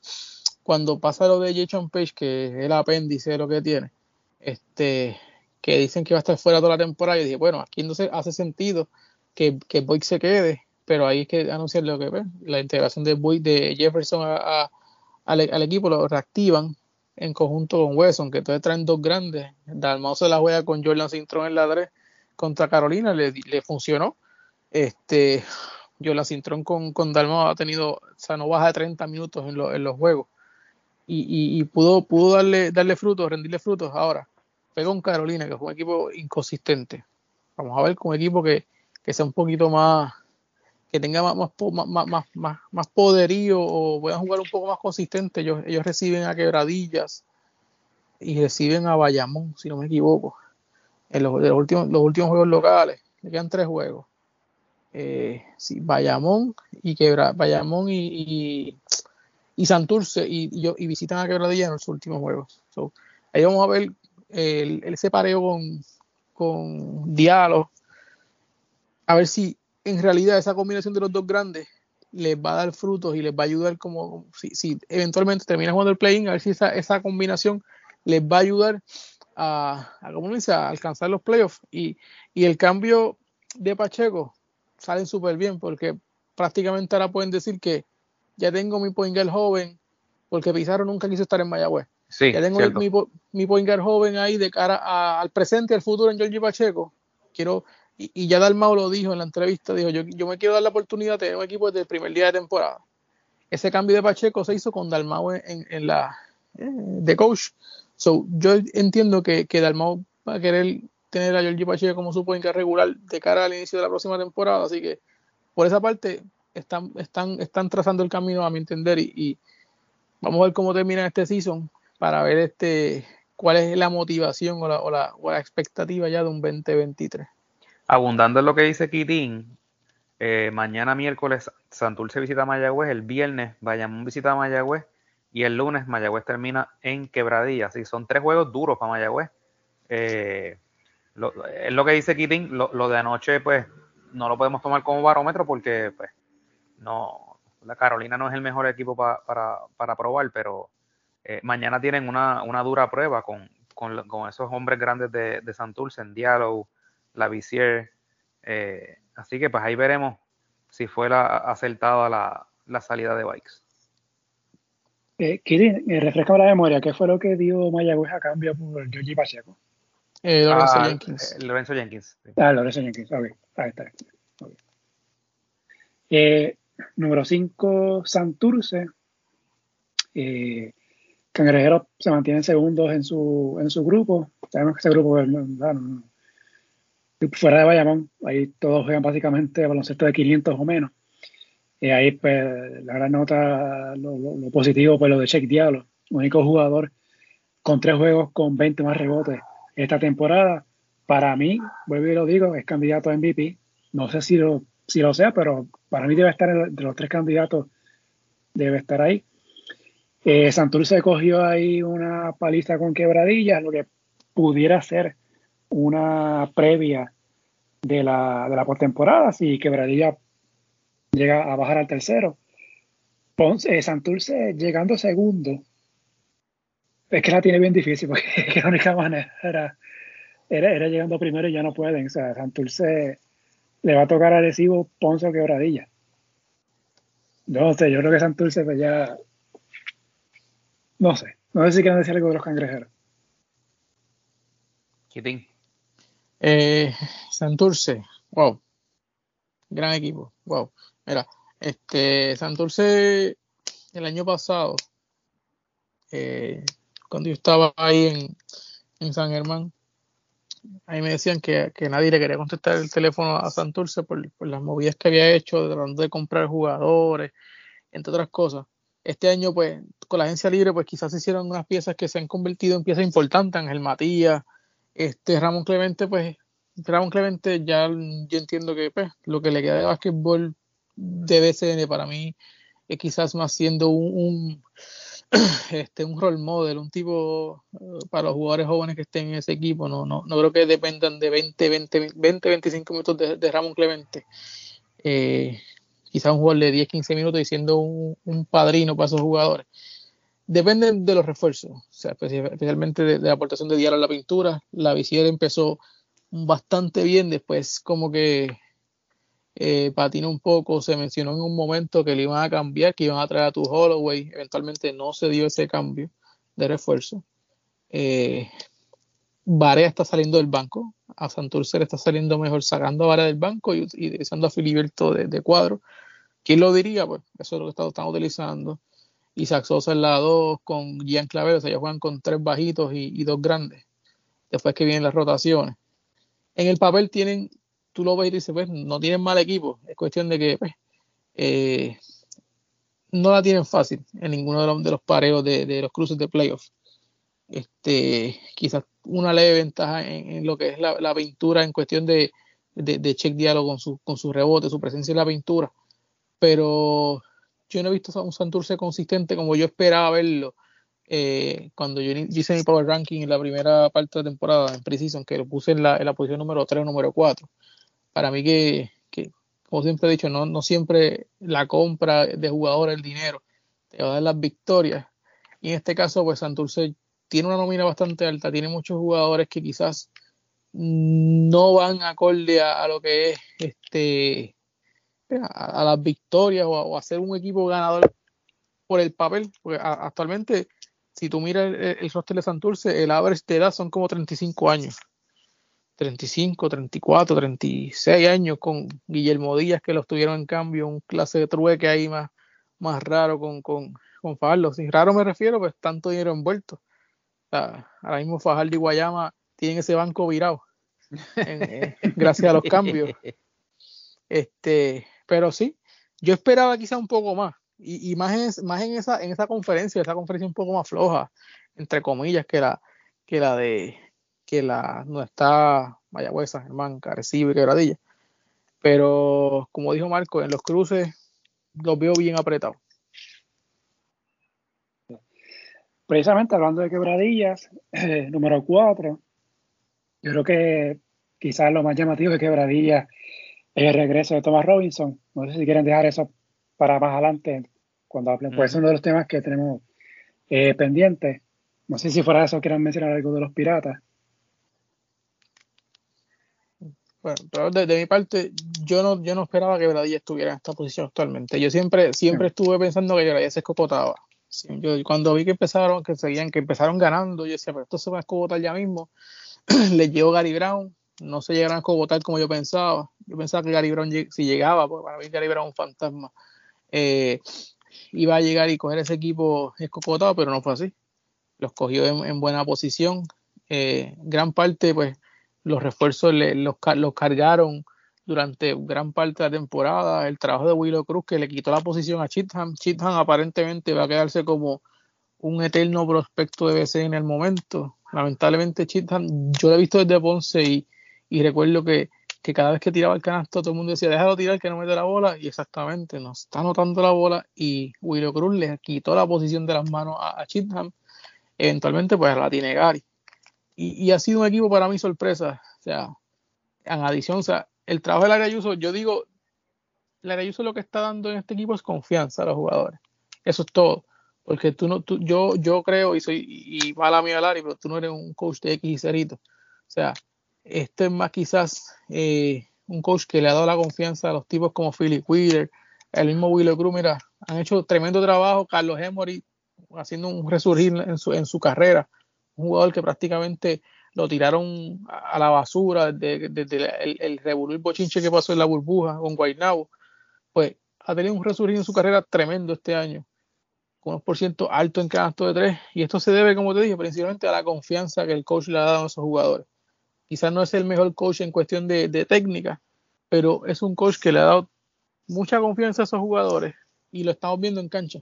cuando pasa lo de Jason Page, que es el apéndice de lo que tiene, este, que dicen que va a estar fuera toda la temporada, yo dije, bueno, aquí no se hace sentido que, que Boyd se quede, pero ahí es que anunciar lo que ve, la integración de Boyd, de Jefferson al, equipo, lo reactivan en conjunto con Wesson, que entonces traen dos grandes. Dalmau se la juega con Jordan Sintron en la 3 contra Carolina, le, le funcionó. Este, la Cintrón con, con Dalmau ha tenido, o sea, no baja de 30 minutos en, en los juegos. Y, pudo, pudo darle, darle frutos, rendirle frutos. Ahora, pega con Carolina, que es un equipo inconsistente. Vamos a ver con un equipo que, que sea un poquito más, que tenga más, más, más, más, más poderío o puedan jugar un poco más consistente. Ellos, ellos reciben a Quebradillas y reciben a Bayamón, si no me equivoco, en los, últimos, los últimos juegos locales. Le quedan tres juegos eh, sí, Bayamón y Quebra, Bayamón y Santurce y, yo, y visitan a Quebradilla en los últimos juegos. ahí vamos a ver el, ese pareo con, con Diallo, a ver si en realidad esa combinación de los dos grandes les va a dar frutos y les va a ayudar como si, si eventualmente termina jugando el play-in, a ver si esa, esa combinación les va a ayudar a, a, alcanzar los playoffs. Y, y el cambio de Pacheco salen súper bien porque prácticamente ahora pueden decir que ya tengo mi point joven porque Pizarro nunca quiso estar en Mayagüez. ya tengo mi, mi, point joven ahí de cara al presente y al futuro en Georgie Pacheco. Quiero, y, ya Dalmau lo dijo en la entrevista, dijo, yo, yo me quiero dar la oportunidad de tener un equipo desde el primer día de temporada. Ese cambio de Pacheco se hizo con Dalmau en, en la eh, de coach. So, yo entiendo que, que Dalmau va a querer tener a Georgie Pacheco como su point regular de cara al inicio de la próxima temporada, así que por esa parte están, están, están trazando el camino a mi entender y, vamos a ver cómo termina este season para ver este cuál es la motivación o la, o la, expectativa ya de un 2023. Abundando en lo que dice Kitín, eh, mañana miércoles Santurce visita Mayagüez, el viernes Bayamón visita Mayagüez y el lunes Mayagüez termina en Quebradilla. Así son tres juegos duros para Mayagüez. Eh, es lo que dice Kitín, lo, lo, de anoche pues no lo podemos tomar como barómetro porque pues no, la Carolina no es el mejor equipo para, para, probar, pero eh, mañana tienen una, una dura prueba con, con, con, esos hombres grandes de, de Santurce, en Diallo, la Visier. Eh, así que pues ahí veremos si fue la, acertada la, la salida de Bikes. Eh, Kirin, eh, refresca la memoria, ¿qué fue lo que dio Mayagüez a cambio por Georgie Pacheco? Eh, Lorenzo ah, Jenkins. Lorenzo Jenkins. Ah, Lorenzo Jenkins, ok. Ahí está. Okay. Número 5, Santurce. Eh, Cangrejeros se mantienen segundos en su, en su grupo. Sabemos que ese grupo es fuera de Bayamón, ahí todos juegan básicamente baloncesto de 500 o menos. Y ahí, pues, la gran nota, lo, positivo, pues lo de Check Diablo, único jugador con tres juegos con 20 más rebotes esta temporada. Para mí, vuelvo y lo digo, es candidato a MVP. No sé si lo, si lo sea, pero para mí debe estar entre los tres candidatos, debe estar ahí. Eh, Santurce cogió ahí una paliza con quebradillas, lo que pudiera ser una previa de la, de la postemporada, si Quebradilla llega a bajar al tercero. Ponce, eh, Santurce llegando segundo, es que la tiene bien difícil porque [LAUGHS] la única manera era, era, llegando primero y ya no pueden. O sea, Santurce le va a tocar adhesivo Ponce o Quebradilla. No sé, yo creo que Santurce pues ya. No sé. No sé si quieren decir algo de los cangrejeros. Eh, Santurce, wow. Gran equipo, wow. Mira, este Santurce el año pasado, eh, cuando yo estaba ahí en, San Germán, ahí me decían que, nadie le quería contestar el teléfono a Santurce por, por las movidas que había hecho, tratando de comprar jugadores, entre otras cosas. Este año, pues, con la agencia libre, pues quizás se hicieron unas piezas que se han convertido en piezas importantes, Ángel Matías, este Ramón Clemente, pues Ramón Clemente ya yo entiendo que pues, lo que le queda de básquetbol de BCN para mí es quizás más siendo un, [CLEARS THROAT] este, un role model, un tipo eh, para los jugadores jóvenes que estén en ese equipo. No, no, no creo que dependan de 20, 20, 20 25 minutos de, Ramón Clemente. Eh, quizás un jugador de 10, 15 minutos y siendo un, padrino para esos jugadores dependen de los refuerzos, especialmente de, la aportación de Diario a la pintura. La visiera empezó bastante bien, después como que eh, patinó un poco, se mencionó en un momento que le iban a cambiar, que iban a traer a tu Holloway, eventualmente no se dio ese cambio de refuerzo. Eh, Varea está saliendo del banco, a Santurce le está saliendo mejor sacando a Varea del banco y, utilizando a Filiberto de, cuadro. ¿Quién lo diría? Pues eso es lo que están utilizando. Isaac Sosa en la 2 con Gian Clavel, o sea, ellos juegan con tres bajitos y, dos grandes. Después que vienen las rotaciones. En el papel tienen, tú lo ves y dices, pues no tienen mal equipo. Es cuestión de que pues, eh, no la tienen fácil en ninguno de los, de pareos de, los cruces de playoff. Este, quizás una leve ventaja en, lo que es la, la, pintura en cuestión de, de, check diálogo con su, con su rebote, su presencia en la pintura. Pero yo no he visto un Santurce consistente como yo esperaba verlo eh, cuando yo hice mi power ranking en la primera parte de la temporada en Precision, que lo puse en la, en la posición número 3 o número 4. Para mí que, que, como siempre he dicho, no, siempre la compra de jugadores, el dinero, te va a dar las victorias. Y en este caso, pues Santurce tiene una nómina bastante alta, tiene muchos jugadores que quizás no van acorde a, a lo que es este a, las victorias o a, ser un equipo ganador por el papel, porque actualmente si tú miras el, el, roster de Santurce, el average de edad son como 35 años. 35, 34, 36 años con Guillermo Díaz que los tuvieron en cambio, un clase de trueque ahí más, más raro con, con, con Fajardo. Si raro me refiero, pues tanto dinero envuelto. ahora mismo Fajardo y Guayama tienen ese banco virado [LAUGHS] gracias a los cambios. Este, pero sí, yo esperaba quizá un poco más. Y, y más, en, más en, esa, en esa conferencia, esa conferencia un poco más floja, entre comillas, que la, que la de que la no está Mayagüeza, Germán, Carecibe Quebradilla. Pero como dijo Marco, en los cruces los veo bien apretados. Precisamente hablando de quebradillas, eh, número 4, yo creo que quizás lo más llamativo de quebradillas el regreso de Thomas Robinson. No sé si quieren dejar eso para más adelante cuando hablen, pues es uno de los temas que tenemos eh, pendientes. No sé si fuera eso quieran mencionar algo de los piratas. Bueno, pero de, mi parte, yo no, yo no esperaba que Bradilla estuviera en esta posición actualmente. Yo siempre, siempre estuve pensando que Bradilla se escopotaba. yo, cuando vi que empezaron, que seguían, que empezaron ganando, yo decía, pero esto se va a escopotar ya mismo. [CLEARS THROAT] Le llegó Gary Brown, no se llegaron a escobotar como yo pensaba. Yo pensaba que Gary Brown, si llegaba, porque para mí Gary Brown es un fantasma, eh, iba a llegar y coger ese equipo escocotado, pero no fue así. Los cogió en, buena posición. Eh, gran parte, pues, los refuerzos los, cargaron durante gran parte de la temporada. El trabajo de Willow Cruz que le quitó la posición a Chitham. Chitham aparentemente va a quedarse como un eterno prospecto de BC en el momento. Lamentablemente Chitham, yo lo he visto desde Ponce y, y recuerdo que que cada vez que tiraba el canasto todo el mundo decía, déjalo tirar que no mete la bola, y exactamente, no está anotando la bola, y Willow Cruz le quitó la posición de las manos a, a eventualmente pues la tiene Gary. Y, ha sido un equipo para mí sorpresa, o sea, en adición, o sea, el trabajo del área Ayuso, yo digo, el área Ayuso lo que está dando en este equipo es confianza a los jugadores, eso es todo. Porque tú no, tú, yo, yo creo, y soy, y mala mía Larry, pero tú no eres un coach de X y cerito. O sea, este es más quizás eh, un coach que le ha dado la confianza a los tipos como Philip Wheeler, el mismo Willow Cruz, mira, han hecho tremendo trabajo, Carlos Emory haciendo un resurgir en su, en su carrera, un jugador que prácticamente lo tiraron a la basura desde, el, el bochinche que pasó en la burbuja con Guaynabo, pues ha tenido un resurgir en su carrera tremendo este año, con un por ciento alto en canasto de tres, y esto se debe, como te dije, principalmente a la confianza que el coach le ha dado a esos jugadores. Quizás no es el mejor coach en cuestión de, técnica, pero es un coach que le ha dado mucha confianza a esos jugadores y lo estamos viendo en cancha,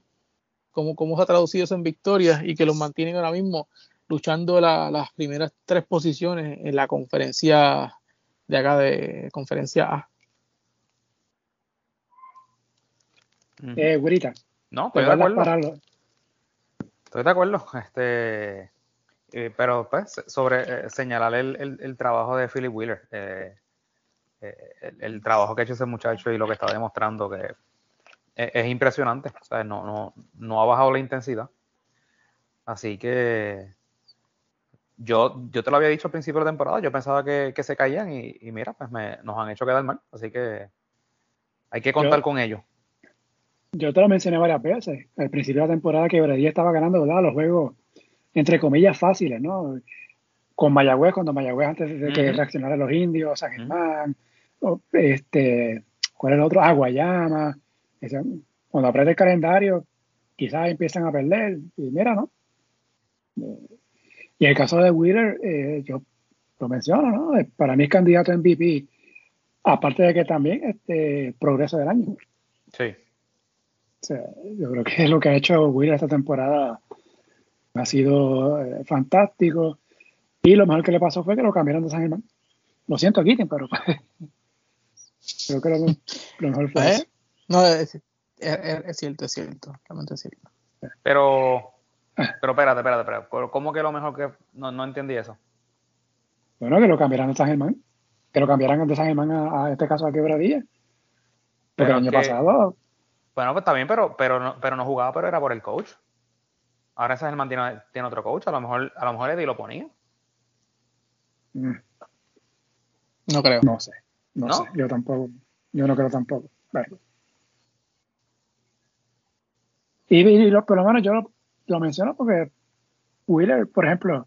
como, como se ha traducido eso en victorias y que los mantienen ahora mismo luchando las primeras tres posiciones en la conferencia de acá de conferencia A. Eh, Gurita. No, estoy de acuerdo. Estoy de acuerdo. Este, eh, pero pues sobre eh, señalar el, el, trabajo de Philip Wheeler, eh, el, trabajo que ha hecho ese muchacho y lo que está demostrando que es, impresionante, No, no, no ha bajado la intensidad. Así que yo, yo te lo había dicho al principio de la temporada, yo pensaba que, se caían y, mira, pues me, nos han hecho quedar mal, así que hay que contar con ellos. Yo te lo mencioné varias veces, al principio de la temporada que Brady estaba ganando ¿verdad? los juegos entre comillas, fáciles, ¿no? Con Mayagüez, cuando Mayagüez antes de que reaccionaran los indios, San Germán, este, ¿cuál es el otro? Aguayama. Cuando aprieta el calendario, quizás empiezan a perder. Y mira, ¿no? Y el caso de Wheeler, eh, yo lo menciono, ¿no? Eh, para mí es candidato a MVP, aparte de que también este progreso del año. Sí. O sea, yo creo que [LAUGHS] lo que ha hecho Wheeler esta temporada ha sido eh, fantástico. Y lo mejor que le pasó fue que lo cambiaron de San Germán. Lo siento, aquí, pero [LAUGHS] creo que lo, mejor fue ¿Eh? No, es, Es, cierto, es cierto, realmente es cierto. Pero, [LAUGHS] pero espérate, espérate, espérate. ¿Cómo que lo mejor que.? No, no entendí eso. Bueno, que lo cambiaran de San Germán. Que lo cambiaran de San Germán a, a este caso a Quebradilla. Porque el año pasado. Bueno, pues está bien, pero, pero, no, pero no jugaba, pero era por el coach. Ahora San Germán tiene, tiene otro coach. A lo mejor, a lo mejor Eddie lo ponía. Mm. No creo. No sé. No, sé. Yo tampoco. Yo no creo tampoco. Y, lo, por lo menos yo lo, menciono porque Wheeler, por ejemplo,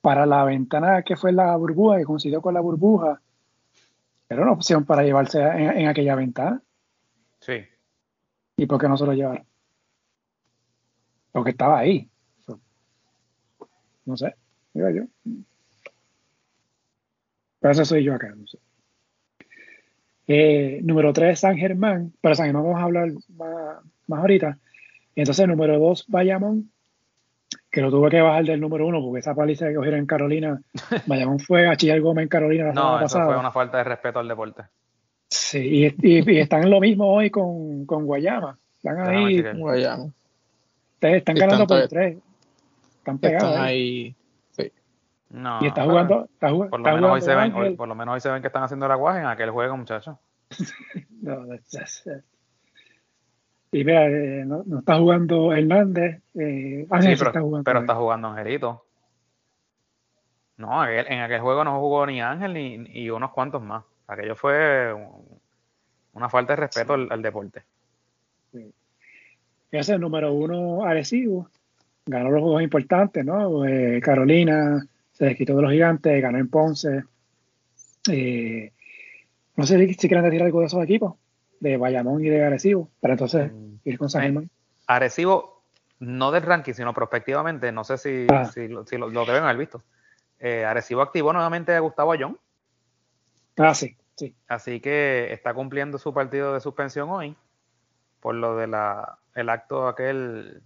para la ventana que fue la burbuja, que coincidió con la burbuja, era una opción para llevarse en, aquella ventana. Sí. ¿Y por qué no se lo llevaron? Porque estaba ahí. No sé, digo yo. Pero eso soy yo acá, no sé. Eh, número 3, San Germán. Pero San Germán vamos a hablar más, más ahorita. Entonces, número 2, Bayamón, que lo tuve que bajar del número 1 porque esa paliza que cogieron en Carolina, [LAUGHS] Bayamón fue a Chillar Gómez en Carolina la no, eso fue una falta de respeto al deporte. Sí, y, están en lo mismo hoy con, con Guayama. Están ahí. Guayama. están ganando por tres. Están pegados. Están ahí. Sí. No, y está jugando. Está, por, lo menos hoy se ven, por lo menos hoy se ven que están haciendo el aguaje en aquel juego, muchachos. [LAUGHS] no, that's, y vea, eh, no, está jugando Hernández. Eh, pero, está jugando, pero está jugando Angelito. No, en aquel juego no jugó ni Ángel ni y unos cuantos más. Aquello fue una falta de respeto al, deporte. Sí. Ese es el número uno agresivo. Ganó los juegos importantes, ¿no? Eh, Carolina se desquitó de los gigantes, ganó en Ponce. no sé si quieren decir algo de esos equipos de Bayamón y de Arecibo, para entonces mm. ir con San Germán. Arecibo, no del ranking, sino prospectivamente, no sé si, ah. lo, deben haber visto. Eh, Arecibo activó nuevamente a Gustavo Ayón. Ah, sí, sí. Así que está cumpliendo su partido de suspensión hoy por lo de la el acto aquel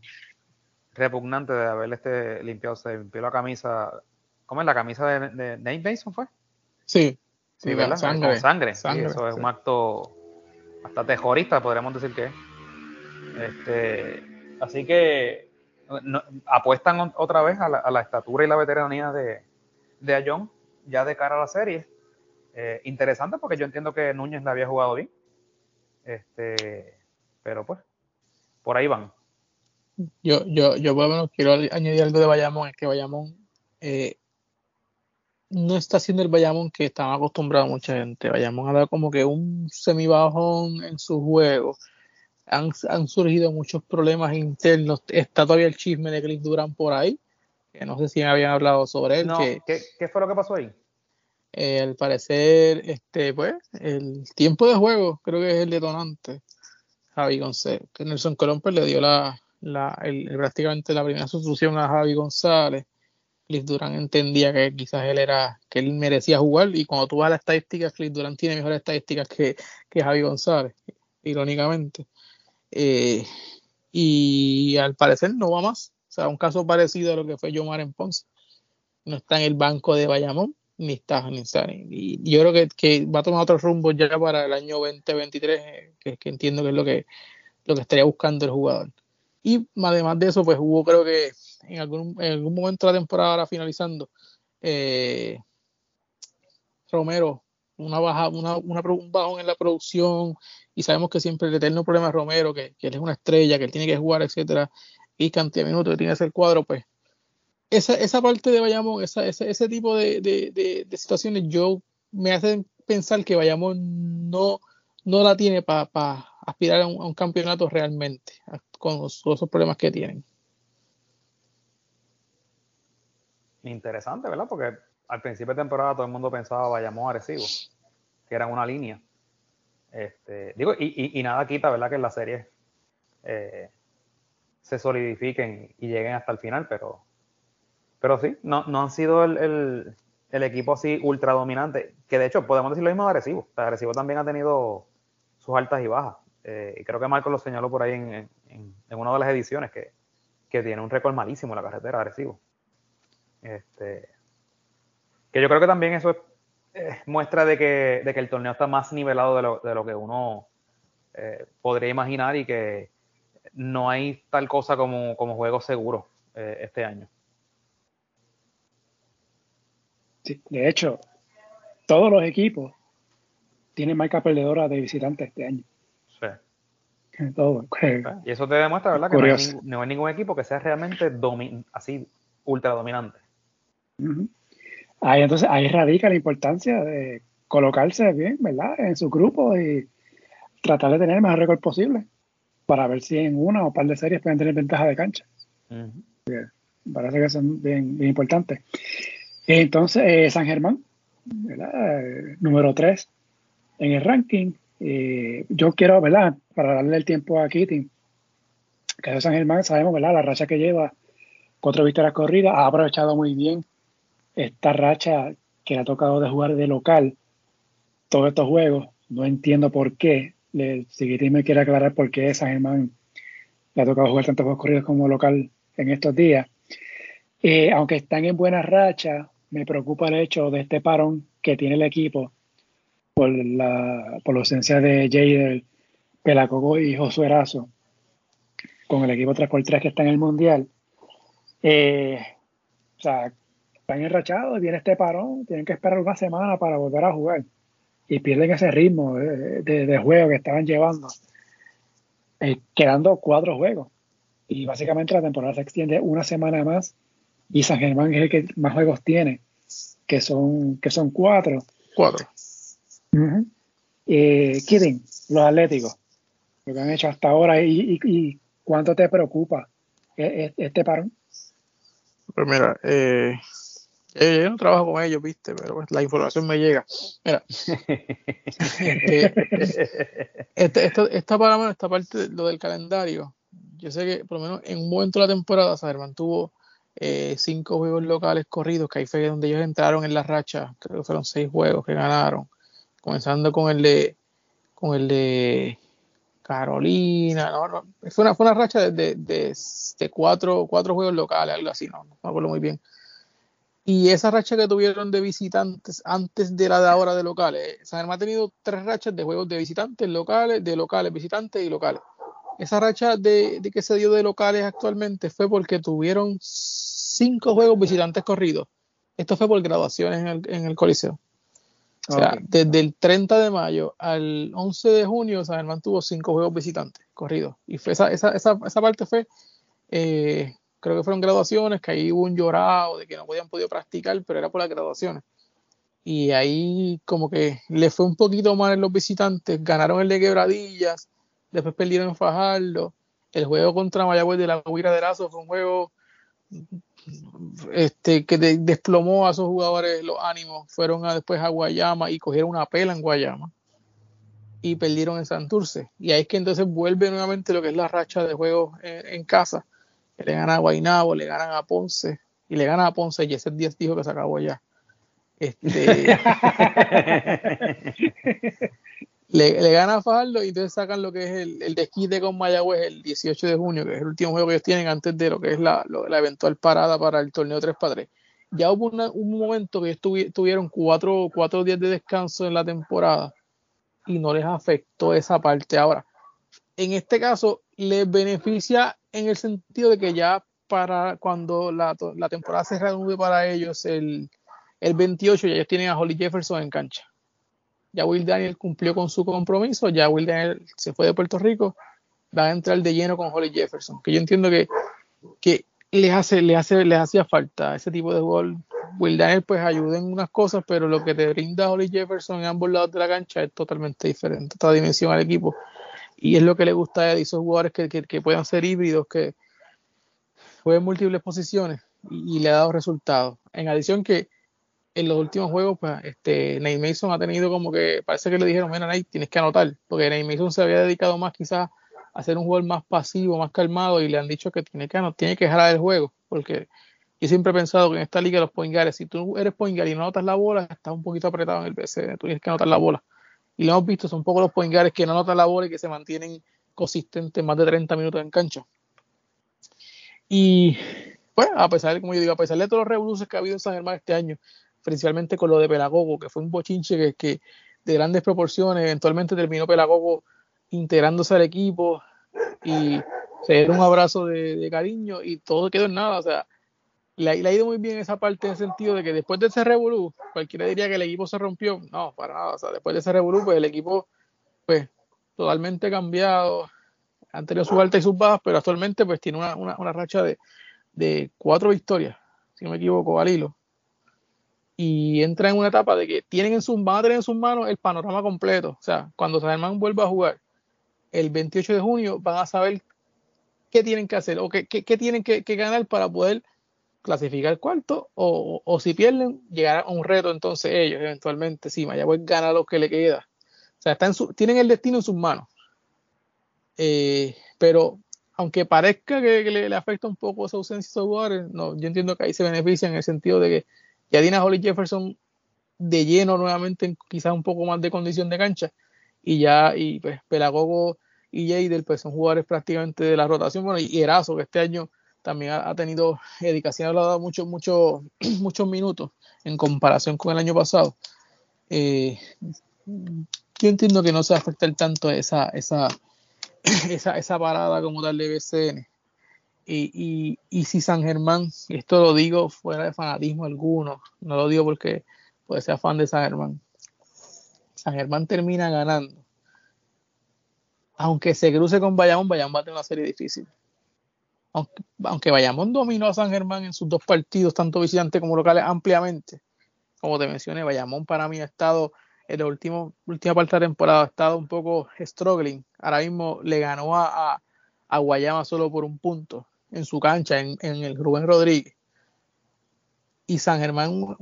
repugnante de haber este limpiado, se limpió la camisa, ¿cómo es la camisa de, de Nate Mason fue? Sí, sí, ¿verdad? Sangre. sangre. eso es un acto hasta terrorista, podríamos decir que Este, así que apuestan otra vez a la, estatura y la veteranía de, de Ayón, ya de cara a la serie. Eh, interesante porque yo entiendo que Núñez la había jugado bien. Este, pero pues, por ahí van. Yo, yo, yo quiero añadir algo de Bayamón, es que Bayamón eh, no está haciendo el Bayamón que estaba acostumbrado mucha gente. Bayamón ha dado como que un semibajón en su juego. Han, surgido muchos problemas internos. Está todavía el chisme de Cliff Durán por ahí, que no sé si me habían hablado sobre él. ¿qué, fue lo que pasó ahí? Eh, al parecer, este, pues, el tiempo de juego creo que es el detonante. Javi González, que Nelson Colón pues, le dio la, la prácticamente la primera sustitución a Javi González Cliff Durán entendía que quizás él era, que él merecía jugar, y cuando tú vas a las estadísticas, Cliff Durán tiene mejores estadísticas que, que Javi González, irónicamente. Eh, y al parecer no va más. O sea, un caso parecido a lo que fue Yomar en Ponce. No está en el banco de Bayamón, ni está, ni está. Y yo creo que, que, va a tomar otro rumbo ya para el año 2023, eh, que, que entiendo que es lo que, lo que estaría buscando el jugador. Y además de eso, pues hubo creo que en algún, en algún momento de la temporada ahora finalizando, eh, Romero, una baja, una, una, un bajón en la producción, y sabemos que siempre el eterno problema es Romero, que, que él es una estrella, que él tiene que jugar, etcétera, y cantidad de minutos que tiene ese cuadro, pues esa, esa parte de Bayamón, esa, ese, ese tipo de, de, de, situaciones, yo me hacen pensar que Bayamón no, no la tiene para aspirar a un, campeonato realmente, con esos problemas que tienen. Interesante, ¿verdad? Porque al principio de temporada todo el mundo pensaba vayamos Arecibo, que eran una línea. Este, digo, y, nada quita, ¿verdad? Que en la serie eh, se solidifiquen y lleguen hasta el final, pero, pero sí, no, han sido el, equipo así ultra dominante, que de hecho podemos decir lo mismo de Arecibo. O también ha tenido sus altas y bajas. Eh, y creo que Marco lo señaló por ahí en, una de las ediciones, que, que tiene un récord malísimo en la carretera de Arecibo. Este, que yo creo que también eso es, muestra de que, de que, el torneo está más nivelado de lo, de lo que uno eh, podría imaginar y que no hay tal cosa como, como juego seguro eh, este año. Sí, de hecho, todos los equipos tienen marca perdedora de visitantes este año. [LAUGHS] Sí. y eso te demuestra, ¿verdad? Que no hay, ningún, equipo que sea realmente así ultra dominante. Ahí entonces ahí radica la importancia de colocarse bien, ¿verdad? En su grupo y tratar de tener el mejor récord posible para ver si en una o par de series pueden tener ventaja de cancha. Parece que son bien, bien importantes. Entonces, eh, San Germán, ¿verdad? Eh, número 3 en el ranking. Eh, yo quiero, ¿verdad? Para darle el tiempo a Kitty, que de San Germán sabemos, ¿verdad? La racha que lleva, cuatro victorias corridas, ha aprovechado muy bien esta racha que le ha tocado de jugar de local todos estos juegos. No entiendo por qué. Si Kitty me quiere aclarar por qué San Germán le ha tocado jugar tantos juegos corridos como local en estos días. Eh, aunque están en buena racha, me preocupa el hecho de este parón que tiene el equipo por la, por la ausencia de Jader, Pelacogo y Josué Erazo con el equipo 3x3 que está en el Mundial. Eh, o sea, están enrachados, viene este parón, tienen que esperar una semana para volver a jugar y pierden ese ritmo de, juego que estaban llevando, eh, quedando cuatro juegos. Y básicamente la temporada se extiende una semana más y San Germán es el que más juegos tiene, que son, que son cuatro. Cuatro. Eh, los Atléticos, lo que han hecho hasta ahora y, cuánto te preocupa e, e, este parón. Pues mira, eh, yo no trabajo con ellos, viste, pero pues, la información me llega. Mira, [LAUGHS] eh, este, esta, esta, esta parte, lo del calendario, yo sé que por lo menos en un momento de la temporada Saberman tuvo eh, cinco juegos locales corridos, que ahí fue donde ellos entraron en la racha, creo que fueron seis juegos que ganaron comenzando con el de con el de Carolina, fue, una, fue una racha de, de, cuatro, cuatro, juegos locales, algo así, no, no me acuerdo muy bien. Y esa racha que tuvieron de visitantes antes de la de ahora de locales, San Germán ha tenido tres rachas de juegos de visitantes, locales, de locales, visitantes y locales. Esa racha de, que se dio de locales actualmente fue porque tuvieron cinco juegos visitantes corridos. Esto fue por graduaciones en el, en el Coliseo. O sea, desde el 30 de mayo al 11 de junio, San Germán tuvo cinco juegos visitantes corridos. Y fue esa, esa, esa, esa parte fue, eh, creo que fueron graduaciones, que ahí hubo un llorado de que no habían podido practicar, pero era por las graduaciones. Y ahí como que le fue un poquito mal en los visitantes, ganaron el de Quebradillas, después perdieron en Fajardo. El juego contra Mayagüez de la Huira de Lazo fue un juego este, que desplomó a esos jugadores los ánimos, fueron a, después a Guayama y cogieron una pela en Guayama y perdieron en Santurce. Y ahí es que entonces vuelve nuevamente lo que es la racha de juegos en, casa. Que le ganan a Guaynabo, le ganan a Ponce y le ganan a Ponce y ese 10 dijo que se acabó ya. Este, [LAUGHS] le, le gana a Fajardo y entonces sacan lo que es el, el desquite con Mayagüez el 18 de junio, que es el último juego que ellos tienen antes de lo que es la, la eventual parada para el torneo 3 x 3. Ya hubo un momento que ellos tuvieron cuatro, cuatro días de descanso en la temporada y no les afectó esa parte. Ahora, en este caso, les beneficia en el sentido de que ya para cuando la, la temporada se reanude para ellos el, el 28, ya ellos tienen a Holly Jefferson en cancha ya Will Daniel cumplió con su compromiso, ya Will Daniel se fue de Puerto Rico, va a entrar de lleno con Holly Jefferson, que yo entiendo que, que les hace, les hace, les hacía falta ese tipo de gol. Will Daniel pues ayuda en unas cosas, pero lo que te brinda Holly Jefferson en ambos lados de la cancha es totalmente diferente, otra dimensión al equipo. Y es lo que le gusta a esos jugadores que, puedan ser híbridos, que jueguen múltiples posiciones y, le ha dado resultados. En adición que en los últimos juegos, pues, este, Nate Mason ha tenido como que, parece que le dijeron, mira, Nate, tienes que anotar, porque Nate Mason se había dedicado más quizás a ser un jugador más pasivo, más calmado, y le han dicho que tiene que, tiene que jalar el juego, porque yo siempre he pensado que en esta liga los point si tú eres point y no anotas la bola, estás un poquito apretado en el PC, tú tienes que anotar la bola. Y lo hemos visto, son pocos los point que no anotan la bola y que se mantienen consistentes más de 30 minutos en cancha. Y, pues, a pesar de, como yo digo, a pesar de todos los revoluciones que ha habido en San Germán este año, principalmente con lo de Pelagogo, que fue un bochinche que, que de grandes proporciones, eventualmente terminó Pelagogo integrándose al equipo y se dieron un abrazo de, cariño y todo quedó en nada. O sea, le, ha ido muy bien esa parte en el sentido de que después de ese revolú, cualquiera diría que el equipo se rompió. No, para nada. O sea, después de ese revolú, pues el equipo, pues, totalmente cambiado. Han tenido sus altas y sus bajas, pero actualmente, pues, tiene una, una, racha de, de, cuatro victorias, si no me equivoco, al hilo. Y entra en una etapa de que tienen en sus, van a tener en sus manos el panorama completo. O sea, cuando Saderman vuelva a jugar el 28 de junio, van a saber qué tienen que hacer o qué, qué, tienen que, ganar para poder clasificar cuarto o, o, si pierden, llegar a un reto entonces ellos eventualmente, sí, Mayagüez gana lo que le queda. O sea, están tienen el destino en sus manos. Eh, pero aunque parezca que, le, afecta un poco esa ausencia de jugadores, no, yo entiendo que ahí se beneficia en el sentido de que ya Dina Holly Jefferson de lleno nuevamente quizás un poco más de condición de cancha y ya y pues Pelagogo y Jader pues son jugadores prácticamente de la rotación bueno y Erazo que este año también ha, tenido dedicación ha dado muchos muchos [CLEARS THROAT] muchos minutos en comparación con el año pasado. Eh, yo entiendo que no se va a afectar tanto esa esa [CLEARS THROAT] esa, esa parada como tal de BCN y, si San Germán, esto lo digo fuera de fanatismo alguno, no lo digo porque puede ser fan de San Germán, San Germán termina ganando, aunque se cruce con Bayamón, Bayamón va a tener una serie difícil. Aunque, aunque Bayamón dominó a San Germán en sus dos partidos, tanto visitantes como locales, ampliamente, como te mencioné, Bayamón para mí ha estado en la última, parte de la temporada, ha estado un poco struggling. Ahora mismo le ganó a, a Guayama solo por un punto en su cancha, en, el Rubén Rodríguez. Y San Germán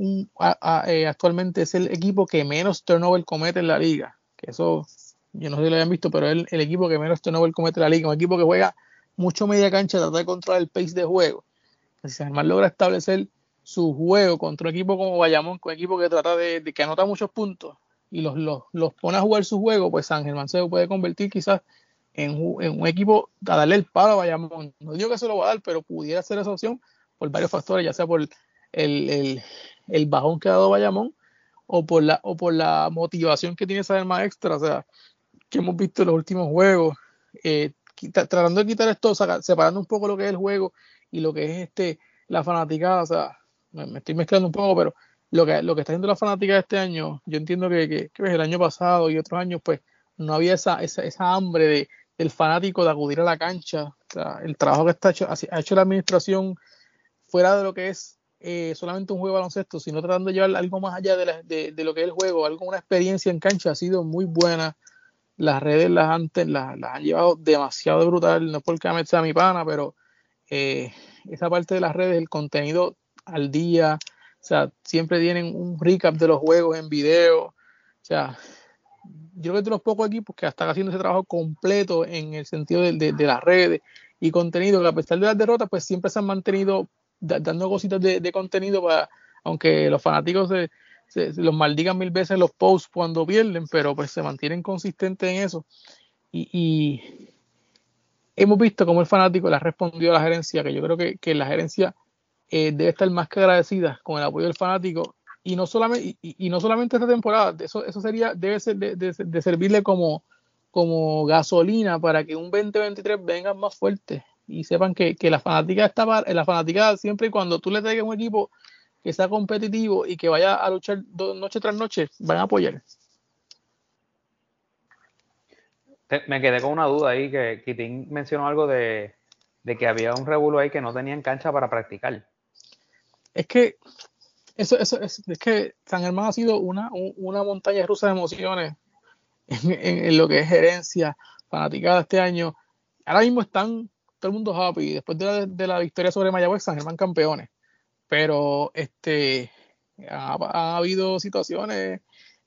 eh, actualmente es el equipo que menos turnover comete en la liga. Que eso, yo no sé si lo hayan visto, pero es el, equipo que menos turnover comete en la liga. Un equipo que juega mucho media cancha, trata de controlar el pace de juego. Si San Germán logra establecer su juego contra un equipo como Bayamón, un equipo que trata de, que anota muchos puntos y los, pone a jugar su juego, pues San Germán se puede convertir quizás en, un equipo a darle el palo a Bayamón. No digo que se lo va a dar, pero pudiera ser esa opción por varios factores, ya sea por el, el, bajón que ha dado Bayamón o por la, motivación que tiene esa más extra, o sea, que hemos visto en los últimos juegos, eh, tratando de quitar esto, separando un poco lo que es el juego y lo que es este la fanaticada, o sea, me, estoy mezclando un poco, pero lo que, lo que está haciendo la fanática este año, yo entiendo que, que, que el año pasado y otros años, pues no había esa, esa, esa hambre de, el fanático de acudir a la cancha. el trabajo que está hecho, ha hecho la administración fuera de lo que es eh, solamente un juego de baloncesto, sino tratando de llevar algo más allá de, lo que es el juego, algo, una experiencia en cancha ha sido muy buena. Las redes las han, las, han llevado demasiado brutal, no es porque me sea mi pana, pero eh, esa parte de las redes, el contenido al día, o sea, siempre tienen un recap de los juegos en video, o sea, yo creo que de los pocos equipos que están haciendo ese trabajo completo en el sentido de, de, las redes y contenido, que a pesar de las derrotas, pues siempre se han mantenido dando cositas de, contenido para, aunque los fanáticos se, los maldigan mil veces los posts cuando pierden, pero pues se mantienen consistentes en eso. Y, hemos visto cómo el fanático le ha respondido a la gerencia, que yo creo que, la gerencia eh, debe estar más que agradecida con el apoyo del fanático y no solamente, y, no solamente esta temporada, eso, eso sería, debe ser de, servirle como, como gasolina para que un 2023 venga más fuerte y sepan que, la fanática está la fanática siempre y cuando tú le traigas un equipo que sea competitivo y que vaya a luchar noche tras noche, van a apoyar. Me quedé con una duda ahí que Kitín mencionó algo de, de que había un revuelo ahí que no tenían cancha para practicar. Es que eso, eso, es, es que San Germán ha sido una, una montaña rusa de emociones en, lo que es gerencia, fanaticada este año. Ahora mismo están todo el mundo happy. Después de la, de la victoria sobre Mayagüez, San Germán campeones. Pero este ha, ha habido situaciones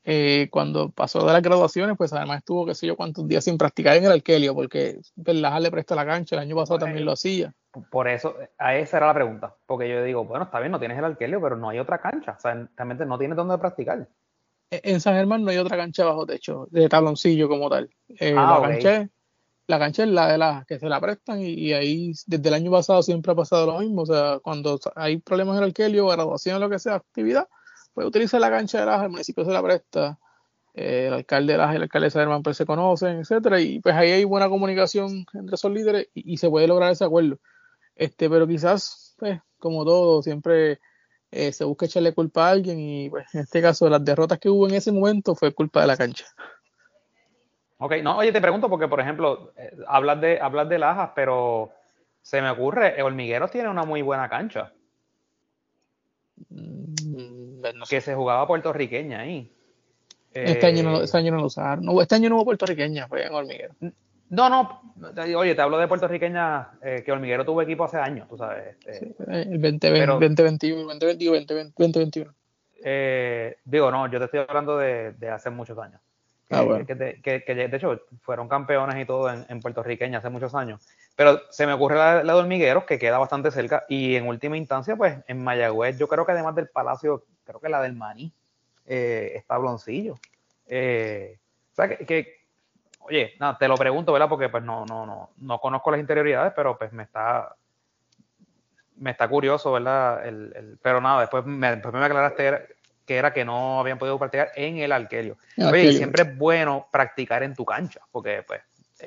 eh, cuando pasó de las graduaciones, pues además estuvo, qué sé yo, cuántos días sin practicar en el Arkelio, porque Verlaja le presta la cancha, el año pasado también lo hacía. Por eso, a esa era la pregunta, porque yo digo, bueno, está bien, no tienes el Arkelio, pero no hay otra cancha, o sea, realmente no tienes dónde practicar. E, en San Germán no hay otra cancha bajo techo, de tabloncillo como tal. Eh, ah, la, cancha, la cancha es la de las que se la prestan y, ahí desde el año pasado siempre ha pasado lo mismo, o sea, cuando hay problemas en el Arkelio, graduación lo que sea, actividad, pues utiliza la cancha de la el municipio se la presta. el alcalde de Lajas y el alcalde de San pues se conocen, etcétera, y pues ahí hay buena comunicación entre esos líderes y, se puede lograr ese acuerdo. Este, pero quizás, pues, como todo, siempre eh, se busca echarle culpa a alguien y pues en este caso las derrotas que hubo en ese momento fue culpa de la cancha. Ok, no, oye, te pregunto porque, por ejemplo, eh, hablas de, hablas de Lajas, pero se me ocurre, Hormigueros tiene una muy buena cancha. Mm, que se jugaba puertorriqueña ahí. Este, año no, este año no lo usaron. No, este año no hubo puertorriqueña, fue en Hormiguero. No, no, oye, te hablo de puertorriqueña, eh, que Hormiguero tuvo equipo hace años, tú sabes. Este, el 2020, 2021, 2021. Eh, digo, no, yo te estoy hablando de, de hace muchos años. Ah, que, de hecho fueron campeones y todo en, puertorriqueña hace muchos años. Pero se me ocurre la, de Hormigueros, que queda bastante cerca, y en última instancia, pues en Mayagüez, yo creo que además del Palacio, creo que la del Maní, eh, está Bloncillo. Eh, o sea, que, oye, nada, te lo pregunto, ¿verdad? Porque pues no, no, no, no conozco las interioridades, pero pues me está, me está curioso, ¿verdad? El, pero nada, después me, después me aclaraste que era que no habían podido practicar en el arquerio. Oye, siempre es bueno practicar en tu cancha, porque pues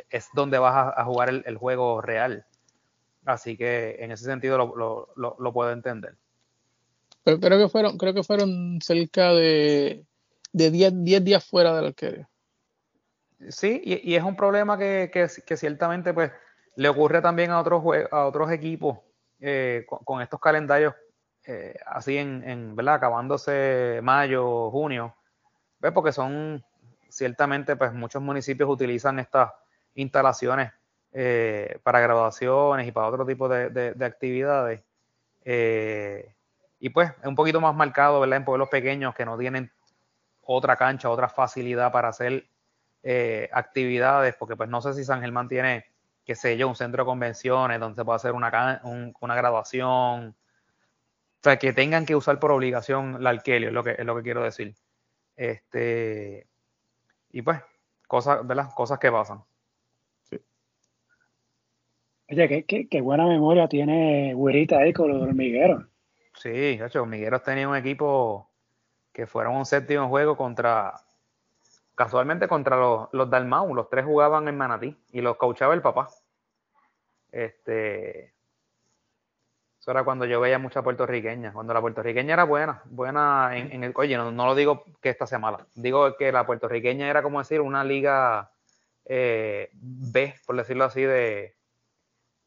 es donde vas a, jugar el, juego real. Así que en ese sentido lo, lo, lo, puedo entender. Pero creo que fueron, creo que fueron cerca de, de 10, días fuera del arquerio. Sí, y, es un problema que, que, ciertamente pues le ocurre también a otros a otros equipos eh, con, estos calendarios eh, así en, en, ¿verdad? Acabándose mayo, junio, ¿ves? Porque son, ciertamente, pues muchos municipios utilizan estas instalaciones eh, para graduaciones y para otro tipo de, actividades. Eh, y pues es un poquito más marcado, ¿verdad? En pueblos pequeños que no tienen otra cancha, otra facilidad para hacer actividades, porque pues no sé si San Germán tiene, qué sé yo, un centro de convenciones donde se puede hacer una, una graduación, o sea, que tengan que usar por obligación la alquilio, es lo que, es lo que quiero decir. Este, y pues, cosas, ¿verdad? Cosas que pasan. Sí. Oye, qué, qué, buena memoria tiene Güerita ahí con los hormigueros. Sí, de hecho, Hormigueros tenía un equipo que fueron un séptimo juego contra, casualmente contra los, los Dalmau, los tres jugaban en Manatí y los coachaba el papá. Este, eso era cuando yo veía mucha puertorriqueña, cuando la puertorriqueña era buena, buena en, el... Oye, no, lo digo que esta sea mala, digo que la puertorriqueña era como decir una liga eh, B, por decirlo así, de,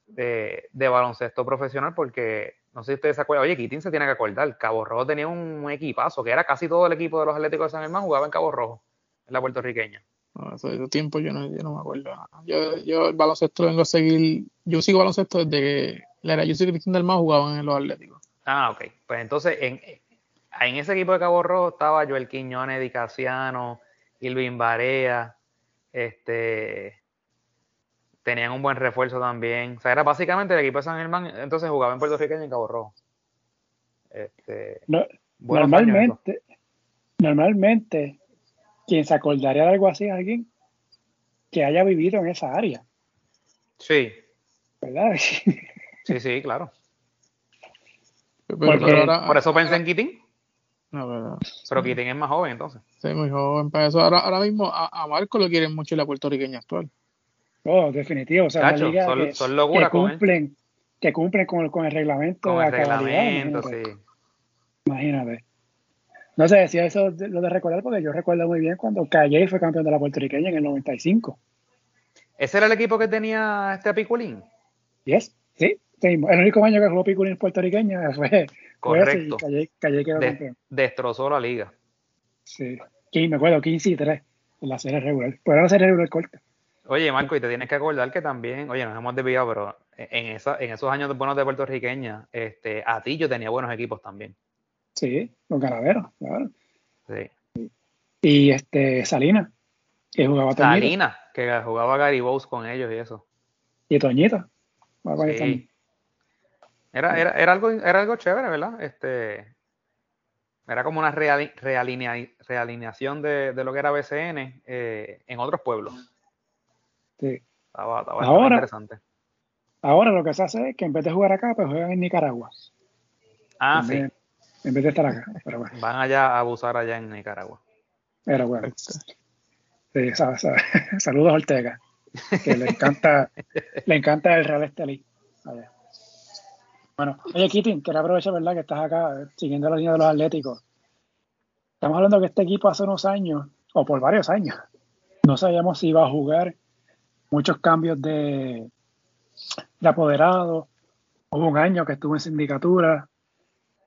de, baloncesto profesional, porque no sé si ustedes se acuerdan, oye, Quitín se tiene que acordar, Cabo Rojo tenía un, equipazo, que era casi todo el equipo de los Atléticos de San Germán jugaba en Cabo Rojo, en la puertorriqueña. No, hace tiempo yo no, yo no me acuerdo. Yo, yo el baloncesto vengo a seguir, yo sigo baloncesto desde que la era yo soy Cristian del Más jugaban en los Atléticos. Ah, ok. Pues entonces, en, en ese equipo de Cabo Rojo estaba Joel Quiñones, Di Casiano, Ilvin Barea, este tenían un buen refuerzo también. O sea, era básicamente el equipo de San Germán, entonces jugaba en Puerto Rico y en Cabo Rojo. Este, normalmente, normalmente, quien se acordaría de algo así alguien que haya vivido en esa área. Sí. ¿Verdad? [LAUGHS] Sí, sí, claro. por eso pensé en Keating. No, pero, pero Keating es más joven entonces. Sí, muy joven. Para eso ahora, ahora mismo a, Marco lo quieren mucho la puertorriqueña actual. Oh, definitivo. O sea, liga son, que, son que cumplen, que cumplen con, con el reglamento. Con el reglamento, sí. Imagínate. No sé, decía eso lo de recordar porque yo recuerdo muy bien cuando Calle fue campeón de la puertorriqueña en el 95. ¿Ese era el equipo que tenía este Apiculín? Yes, sí. El único año que jugó Piculín puertorriqueña fue, Correcto. Calle, quedó Destrozó la liga. Sí. me acuerdo, 15 y 3 en la serie regular. Pero era la serie regular corta. Oye, Marco, y te tienes que acordar que también, oye, nos hemos desviado, pero en, esa, en esos años buenos de puertorriqueña, este, a ti yo tenía buenos equipos también. Sí, los ganaderos, claro. Sí. Y este, Salina, que jugaba Salina, que jugaba Gary Bowes con ellos y eso. Y Toñito. Sí. Era, era, era, algo, era algo chévere, ¿verdad? Este, era como una realineación de, de, lo que era BCN eh, en otros pueblos. Sí. Estaba, estaba ahora, interesante. Ahora lo que se hace es que en vez de jugar acá, pues juegan en Nicaragua. Ah, sí. en vez de estar acá. Pero Van allá a abusar allá en Nicaragua. Pero bueno. Sí, [LAUGHS] saludos a Ortega, que le encanta, [LAUGHS] le encanta el Real Estelí. Bueno, oye, Kitty, quiero aprovechar, ¿verdad?, que estás acá siguiendo la línea de los Atléticos. Estamos hablando que este equipo hace unos años, o por varios años, no sabíamos si iba a jugar muchos cambios de, de apoderado. Hubo un año que estuvo en sindicatura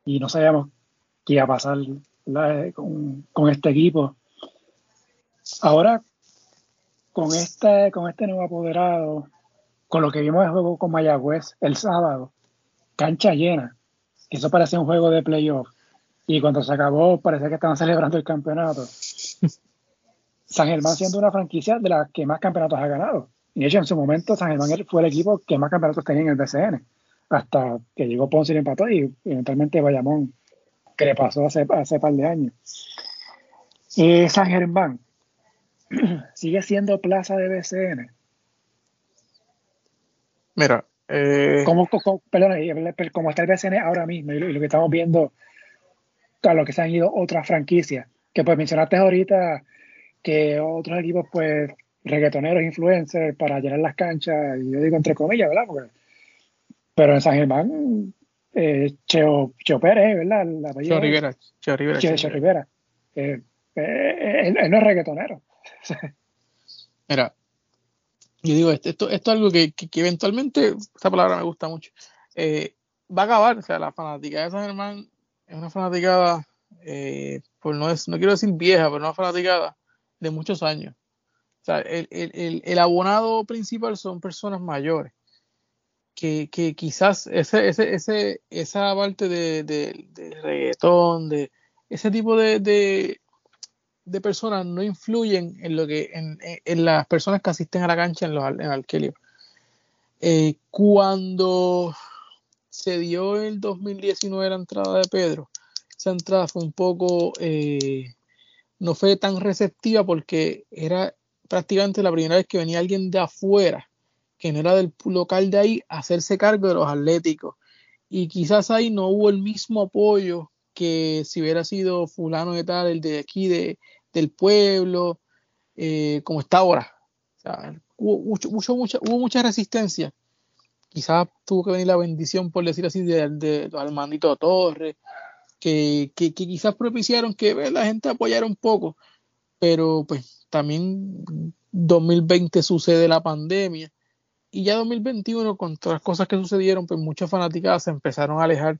y no sabíamos qué iba a pasar con, con, este equipo. Ahora, con este, con este nuevo apoderado, con lo que vimos el juego con Mayagüez el sábado, cancha llena, eso parecía un juego de playoff. Y cuando se acabó, parecía que estaban celebrando el campeonato. [LAUGHS] San Germán siendo una franquicia de las que más campeonatos ha ganado. Y de hecho, en su momento, San Germán fue el equipo que más campeonatos tenía en el BCN. Hasta que llegó Ponce y empató y eventualmente Bayamón, que le pasó hace, hace par de años. Y San Germán [CLEARS THROAT] sigue siendo plaza de BCN. Mira, eh... ¿Cómo, está el BCN ahora mismo y lo, que estamos viendo, a lo que se han ido otras franquicias, que pues mencionaste ahorita que otros equipos, pues, reggaetoneros, influencers, para llenar las canchas, y yo digo entre comillas, ¿verdad? pero en San Germán, eh, Cheo, Cheo Pérez, ¿verdad? Cheo Rivera. Cheo Rivera. Cheo, Rivera. Eh, eh, él, no es reggaetonero. [LAUGHS] Mira, yo digo, esto, esto, es algo que, que, eventualmente, esta palabra me gusta mucho, eh, va a acabar. O sea, la fanática de San Germán es una fanaticada, eh, por no, es, no quiero decir vieja, pero una fanaticada de muchos años. O sea, el, el, el abonado principal son personas mayores. Que, que quizás ese, ese, ese, esa parte de, de, de reggaetón, de ese tipo de personas no influyen en lo que en, las personas que asisten a la cancha en los en eh, cuando se dio el 2019 la entrada de Pedro, esa entrada fue un poco eh, no fue tan receptiva porque era prácticamente la primera vez que venía alguien de afuera, que no era del local de ahí, a hacerse cargo de los atléticos. Y quizás ahí no hubo el mismo apoyo que si hubiera sido fulano de tal, el de aquí de, del pueblo, eh, como está ahora. hubo, mucho, mucho, mucha, hubo mucha resistencia. Quizás tuvo que venir la bendición, por decir así, de, de, de Armandito Torres, que, quizás propiciaron que la gente apoyara un poco, pero pues también 2020 sucede la pandemia y ya 2021 con todas las cosas que sucedieron, pues muchas fanáticas se empezaron a alejar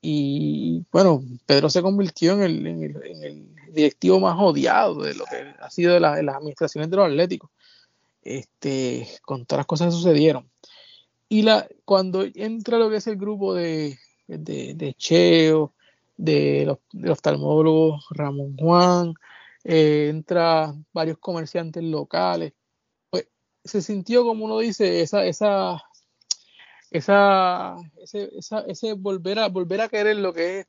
y bueno, Pedro se convirtió en el, directivo más odiado de lo que ha sido de, las administraciones de los Atléticos, este, con todas las cosas que sucedieron. Y la, cuando entra lo que es el grupo de, de, Cheo, de los, oftalmólogos Ramón Juan, eh, entra varios comerciantes locales, pues se sintió, como uno dice, esa, esa, esa, ese, esa, ese volver a volver a querer lo que es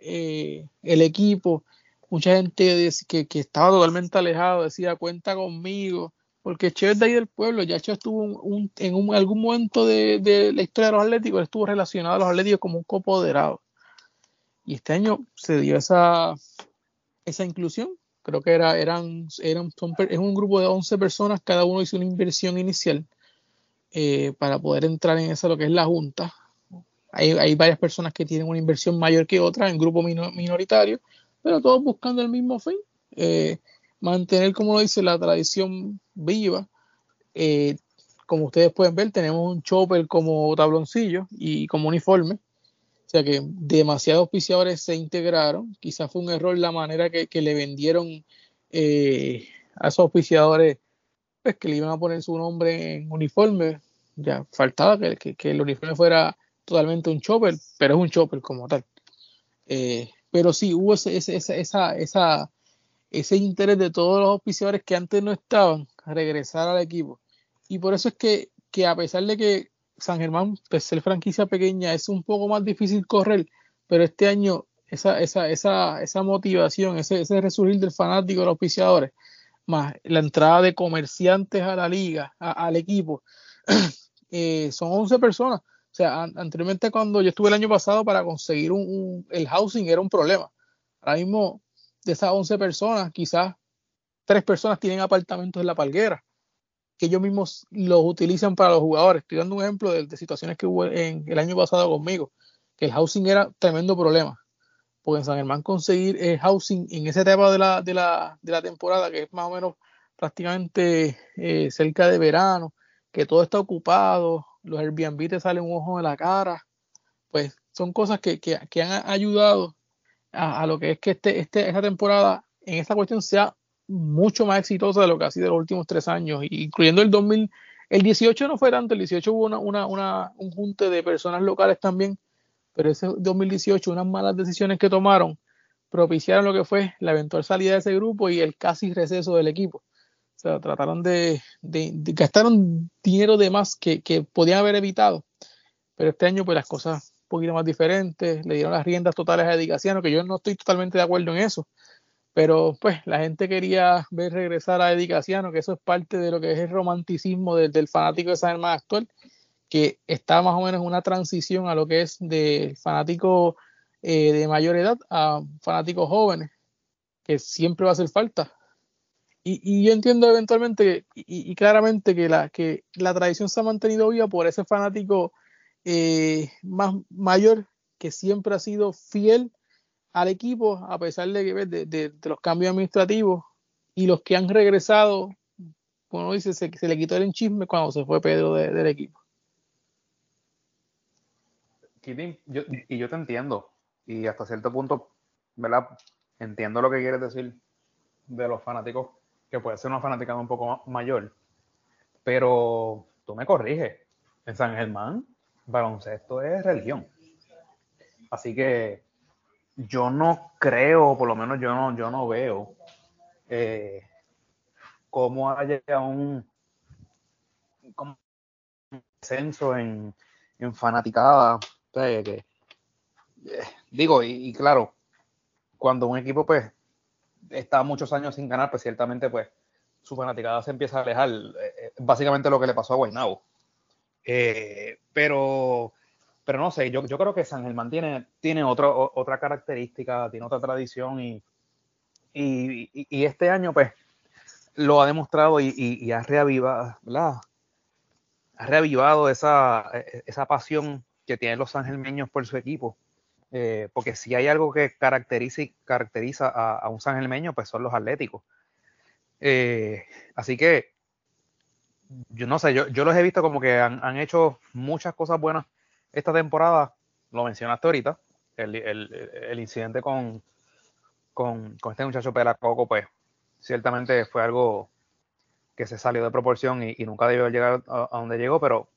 eh, el equipo, mucha gente que, que, estaba totalmente alejado decía cuenta conmigo, porque Che es de ahí del pueblo, ya Che estuvo un, en un, algún momento de, de, la historia de los Atléticos, estuvo relacionado a los Atléticos como un copoderado. Y este año se dio esa, esa inclusión, creo que era, eran, eran es un grupo de 11 personas, cada uno hizo una inversión inicial eh, para poder entrar en eso lo que es la Junta. Hay, hay, varias personas que tienen una inversión mayor que otras en grupo minoritario, pero todos buscando el mismo fin, eh, mantener, como lo dice, la tradición viva. Eh, como ustedes pueden ver, tenemos un chopper como tabloncillo y como uniforme. O sea que demasiados auspiciadores se integraron. Quizás fue un error la manera que, le vendieron eh, a esos auspiciadores pues, que le iban a poner su nombre en uniforme. Ya faltaba que, que el uniforme fuera totalmente un chopper, pero es un chopper como tal. Eh, pero sí hubo ese, ese, esa, esa, ese interés de todos los auspiciadores que antes no estaban a regresar al equipo. Y por eso es que, que a pesar de que San Germán, pues ser franquicia pequeña, es un poco más difícil correr, pero este año esa, esa, esa, esa motivación, ese, ese resurgir del fanático de los auspiciadores, más la entrada de comerciantes a la liga, al equipo, [CLEARS THROAT] eh, son 11 personas o sea, anteriormente cuando yo estuve el año pasado para conseguir un, el housing era un problema. Ahora mismo de esas 11 personas, quizás tres personas tienen apartamentos en la palguera, que ellos mismos los utilizan para los jugadores. Estoy dando un ejemplo de, situaciones que hubo en el año pasado conmigo, que el housing era tremendo problema. Porque en San Germán conseguir el housing en esa etapa de la, de de temporada, que es más o menos prácticamente eh, cerca de verano, que todo está ocupado, los Airbnb te salen un ojo en la cara, pues son cosas que, que, han ayudado a, lo que es que este, este, esta temporada en esta cuestión sea mucho más exitosa de lo que ha sido los últimos tres años, incluyendo el 2000. El 18 no fue tanto, el 18 hubo una, un junte de personas locales también, pero ese 2018, unas malas decisiones que tomaron, propiciaron lo que fue la eventual salida de ese grupo y el casi receso del equipo. O sea, trataron de, de, gastaron dinero de más que, que podían haber evitado, pero este año pues las cosas un poquito más diferentes, le dieron las riendas totales a Edicaciano, que yo no estoy totalmente de acuerdo en eso, pero pues la gente quería ver regresar a Edicaciano, que eso es parte de lo que es el romanticismo del, fanático de San Germán actual, que está más o menos en una transición a lo que es del fanático eh, de mayor edad a fanáticos jóvenes, que siempre va a hacer falta. Y, yo entiendo eventualmente y, claramente que la, que la tradición se ha mantenido viva por ese fanático eh, más mayor que siempre ha sido fiel al equipo a pesar de, de, de, los cambios administrativos y los que han regresado, como dice, se, se le quitó el enchisme cuando se fue Pedro del equipo. Y yo te entiendo, y hasta cierto punto, ¿verdad? Entiendo lo que quieres decir de los fanáticos, que puede ser una fanática un poco mayor, pero tú me corriges, en San Germán, baloncesto es religión. Así que yo no creo, por lo menos yo no, yo no veo eh, cómo haya un, como descenso en, en fanaticada. Que, eh, digo, y, claro, cuando un equipo pues está muchos años sin ganar, pues ciertamente pues su fanaticada se empieza a alejar. Eh, básicamente lo que le pasó a Guaynabo. pero pero no sé, yo, yo creo que San Germán tiene, tiene otra característica, tiene otra tradición y, y, este año pues lo ha demostrado y, ha reavivado, Ha reavivado esa, esa pasión que tienen los sangelmeños por su equipo. Eh, porque si hay algo que caracteriza, caracteriza a, a un sangelmeño, pues son los atléticos. Eh, así que, yo no sé, yo, yo los he visto como que han, han hecho muchas cosas buenas esta temporada, lo mencionaste ahorita, el, incidente con, con, este muchacho Pelacoco, pues ciertamente fue algo que se salió de proporción y, nunca debió llegar a, donde llegó, pero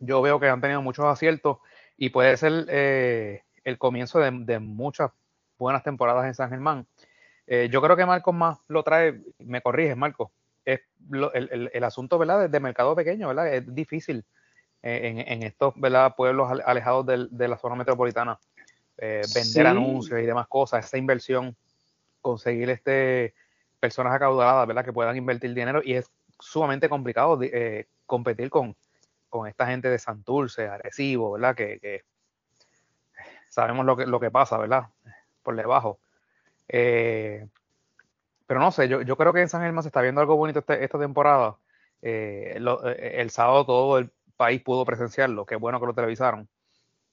yo veo que han tenido muchos aciertos y puede ser eh, el comienzo de, muchas buenas temporadas en San Germán. Eh, yo creo que Marcos más lo trae, me corriges Marcos, es el, el, asunto ¿verdad? de mercado pequeño, ¿verdad? Es difícil en, estos pueblos alejados de, la zona metropolitana, eh, vender anuncios y demás cosas, esa inversión, conseguir este personas acaudaladas, ¿verdad? Que puedan invertir dinero y es sumamente complicado eh, competir con, con esta gente de Santurce, Arecibo, ¿verdad? Que, sabemos lo que, lo que pasa, ¿verdad? Por debajo. Eh, pero no sé, yo, yo, creo que en San Germán se está viendo algo bonito este, esta temporada. el sábado todo el país pudo presenciarlo, qué bueno que lo televisaron.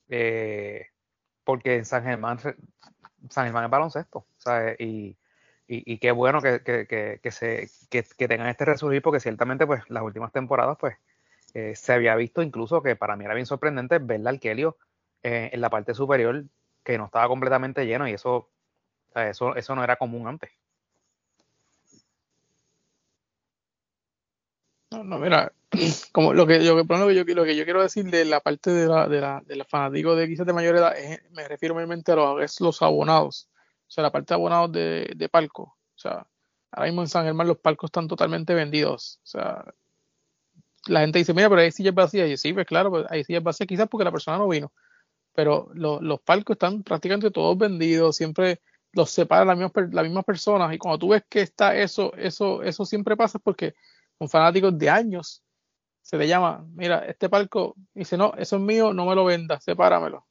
Eh, porque en San Germán, San Germán es baloncesto, ¿sabes? Y, y, qué bueno que, que, se, que, tengan este resurgir, porque ciertamente, pues, las últimas temporadas, pues, eh, se había visto incluso que para mí era bien sorprendente ver al Kelio eh, en la parte superior que no estaba completamente lleno y eso, eso, eso no era común antes. No, no, mira, [CLEARS THROAT] como lo que, yo, lo que, yo, lo que yo quiero decir de la parte de la, de la, de la fanático de quizás de mayor edad, me refiero mayormente a los, los abonados, o sea, la parte de abonados de, de palco, o sea, ahora mismo en San Germán los palcos están totalmente vendidos, o sea, la gente dice, mira, pero hay sillas vacías, y sí, pues claro, pues hay sillas vacías quizás porque la persona no vino, pero los palcos están prácticamente todos vendidos, siempre los separan las mismas, las mismas personas, y cuando tú ves que está eso, eso, eso siempre pasa porque son fanáticos de años. Se le llama, mira, este palco, dice, no, eso es mío, no me lo vendas, sepáramelo.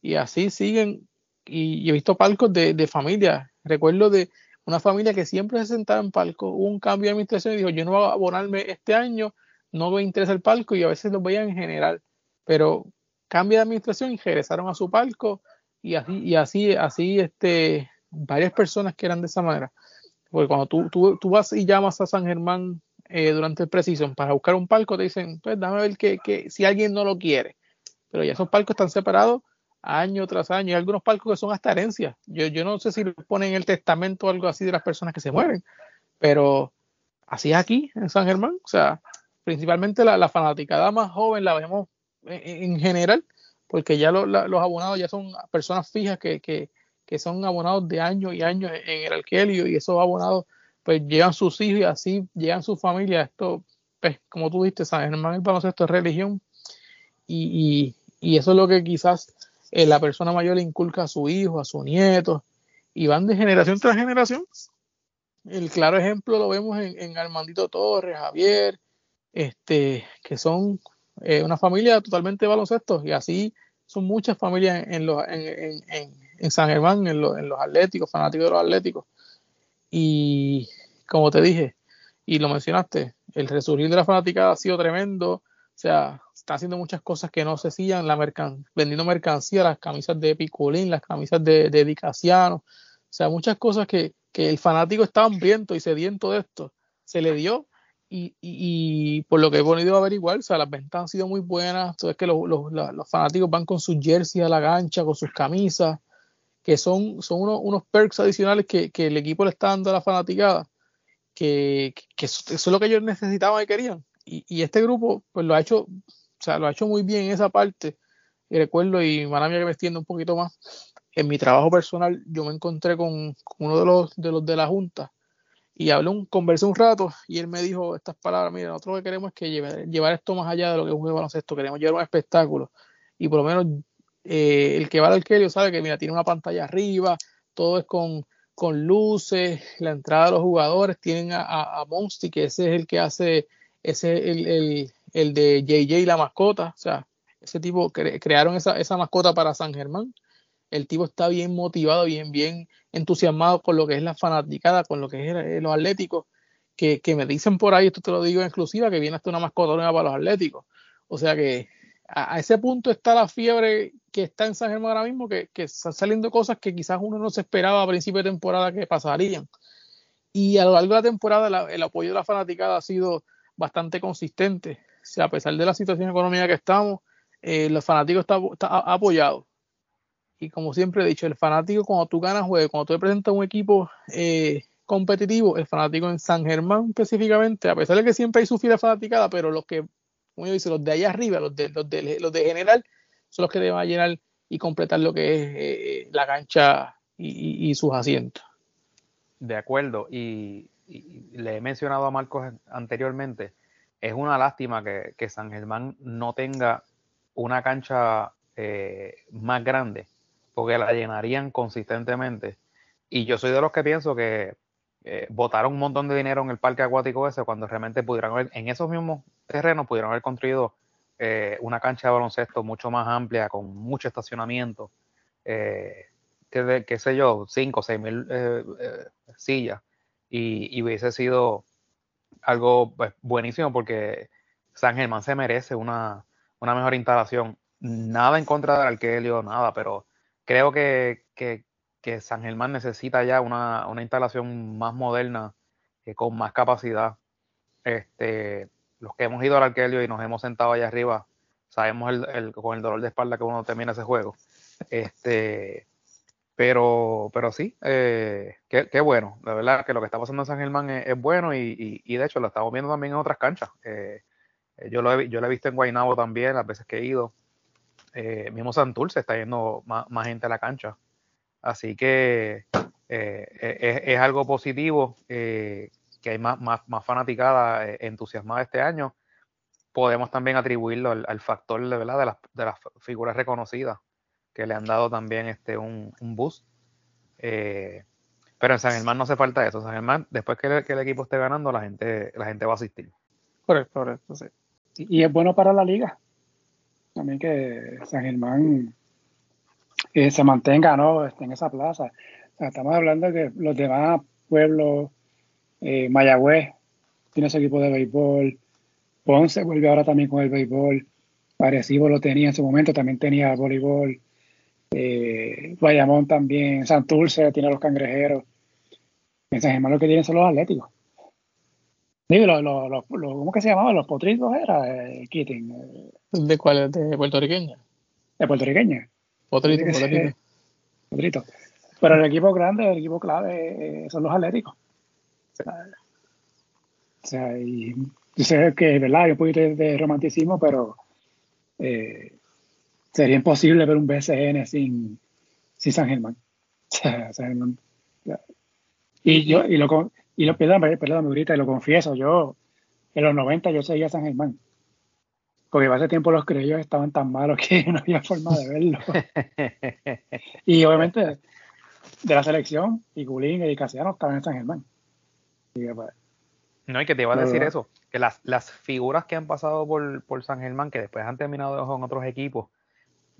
Y así siguen, y, he visto palcos de, de familia. Recuerdo de una familia que siempre se sentaba en palco, hubo un cambio de administración y dijo, yo no voy a abonarme este año, no me interesa el palco y a veces lo veían en general, pero cambia de administración y regresaron a su palco y así, y así, así, este, varias personas que eran de esa manera. Porque cuando tú, tú, tú vas y llamas a San Germán eh, durante el Precision para buscar un palco, te dicen, pues dame ver que, que, si alguien no lo quiere. Pero ya esos palcos están separados año tras año. Hay algunos palcos que son hasta herencias. Yo, yo no sé si ponen el testamento o algo así de las personas que se mueren, pero así es aquí, en San Germán. O sea, principalmente la, la fanaticada más joven la vemos en, general, porque ya los abonados ya son personas fijas que, que, que son abonados de años y años en el alquilio y esos abonados pues llegan sus hijos y así llegan sus familias. Esto, pues, como tú dijiste, San Germán el baloncesto es religión y, y, eso es lo que quizás eh, la persona mayor le inculca a su hijo, a su nieto y van de generación tras generación. El claro ejemplo lo vemos en, en Armandito Torres, Javier, este, que son eh, una familia totalmente de baloncesto y así son muchas familias en, los, en, en, San Germán, en, los atléticos, fanáticos de los atléticos. Y como te dije, y lo mencionaste, el resurgir de la fanática ha sido tremendo. O sea, está haciendo muchas cosas que no se hacían, la mercan vendiendo mercancía, las camisas de Piculín, las camisas de, de O sea, muchas cosas que, que el fanático estaba hambriento y sediento de esto. Se le dio y, y, por lo que he podido averiguar, o sea, las ventas han sido muy buenas. Entonces, que los, los, los fanáticos van con sus jerseys a la gancha, con sus camisas, que son, son unos, unos perks adicionales que, que, el equipo le está dando a la fanaticada, que, que, eso, es lo que ellos necesitaban y querían. Y, y, este grupo, pues lo ha hecho, o sea, lo ha hecho muy bien en esa parte. Y recuerdo, y mía que me extiendo un poquito más, en mi trabajo personal, yo me encontré con, con uno de los, de los de la Junta y hablé un, conversé un rato y él me dijo estas palabras, mira, nosotros lo que queremos es que llevar, esto más allá de lo que es un juego de baloncesto, queremos llevar un espectáculo y por lo menos eh, el que va al arquero sabe que mira, tiene una pantalla arriba, todo es con, con luces, la entrada de los jugadores, tienen a, a, Monty, que ese es el que hace, ese es el, el, el de JJ, la mascota, o sea, ese tipo crearon esa, esa mascota para San Germán el tipo está bien motivado, bien, bien entusiasmado con lo que es la fanaticada, con lo que es eh, los atléticos, que, que, me dicen por ahí, esto te lo digo en exclusiva, que viene hasta una mascota nueva para los atléticos. O sea que a, ese punto está la fiebre que está en San Germán ahora mismo, que, que están saliendo cosas que quizás uno no se esperaba a principio de temporada que pasarían. Y a lo largo de la temporada el apoyo de la fanaticada ha sido bastante consistente. O sea, a pesar de la situación económica que estamos, eh, los fanáticos están está apoyados y como siempre he dicho, el fanático cuando tú ganas juego, cuando tú le presentas un equipo eh, competitivo, el fanático en San Germán específicamente, a pesar de que siempre hay su fila fanaticada, pero los que, como yo dice, los de allá arriba, los de, los de, los de general, son los que deben llenar y completar lo que es eh, la cancha y, sus asientos. De acuerdo, y, le he mencionado a Marcos anteriormente, es una lástima que, que San Germán no tenga una cancha eh, más grande porque la llenarían consistentemente. Y yo soy de los que pienso que eh, votaron un montón de dinero en el parque acuático ese cuando realmente pudieran haber, en esos mismos terrenos pudieron haber construido eh, una cancha de baloncesto mucho más amplia, con mucho estacionamiento, eh, que qué sé yo, 5 o 6 mil sillas, y, hubiese sido algo pues, buenísimo porque San Germán se merece una, una mejor instalación. Nada en contra del Arquelio, nada, pero creo que, que, San Germán necesita ya una, instalación más moderna, que con más capacidad. Este, los que hemos ido al Arquelio y nos hemos sentado allá arriba, sabemos el, con el dolor de espalda que uno termina ese juego. Este, pero, pero sí, eh, qué, bueno. La verdad que lo que está pasando en San Germán es, bueno y, de hecho lo estamos viendo también en otras canchas. Eh, yo, lo he, yo lo he visto en Guaynabo también, las veces que he ido eh, mismo Santurce está yendo más, gente a la cancha. Así que eh, es, algo positivo eh, que hay más, más, más fanaticada eh, entusiasmada este año. Podemos también atribuirlo al, factor de, ¿verdad? De, las, de las figuras reconocidas que le han dado también este un, un boost. pero en San Germán no hace falta eso. San Germán, después que, el equipo esté ganando, la gente, la gente va a asistir. Correcto, correcto, sí. Y es bueno para la liga, también que San Germán eh, se mantenga ¿no? Este, en esa plaza. estamos hablando que los demás pueblos, eh, Mayagüez tiene su equipo de béisbol, Ponce vuelve ahora también con el béisbol, Arecibo lo tenía en su momento, también tenía voleibol, eh, Bayamón también, Santurce tiene los cangrejeros, en San Germán lo que tienen son los atléticos. Digo, los, los, los, ¿cómo que se llamaban? Los potritos era el eh, Kitting. Eh. ¿De cuál? ¿De puertorriqueña? De puertorriqueña. Potrito, potrito. potrito. Pero el equipo grande, el equipo clave son los atléticos. O sea, y yo sé que, ¿verdad? Hay un poquito de romanticismo, pero eh, sería imposible ver un BCN sin, sin San Germán. [LAUGHS] San Germán. Y yo, y lo, y lo, perdón, perdón, ahorita, y lo confieso, yo, en los 90 yo seguía San Germán. Porque hace tiempo los creyos estaban tan malos [LAUGHS] que no había forma de verlo. [LAUGHS] y obviamente, de la selección, y Gulín y Casiano estaban en San Germán. Pues, no, y que te iba a decir eso, que las, las figuras que han pasado por, por San Germán, que después han terminado en otros equipos,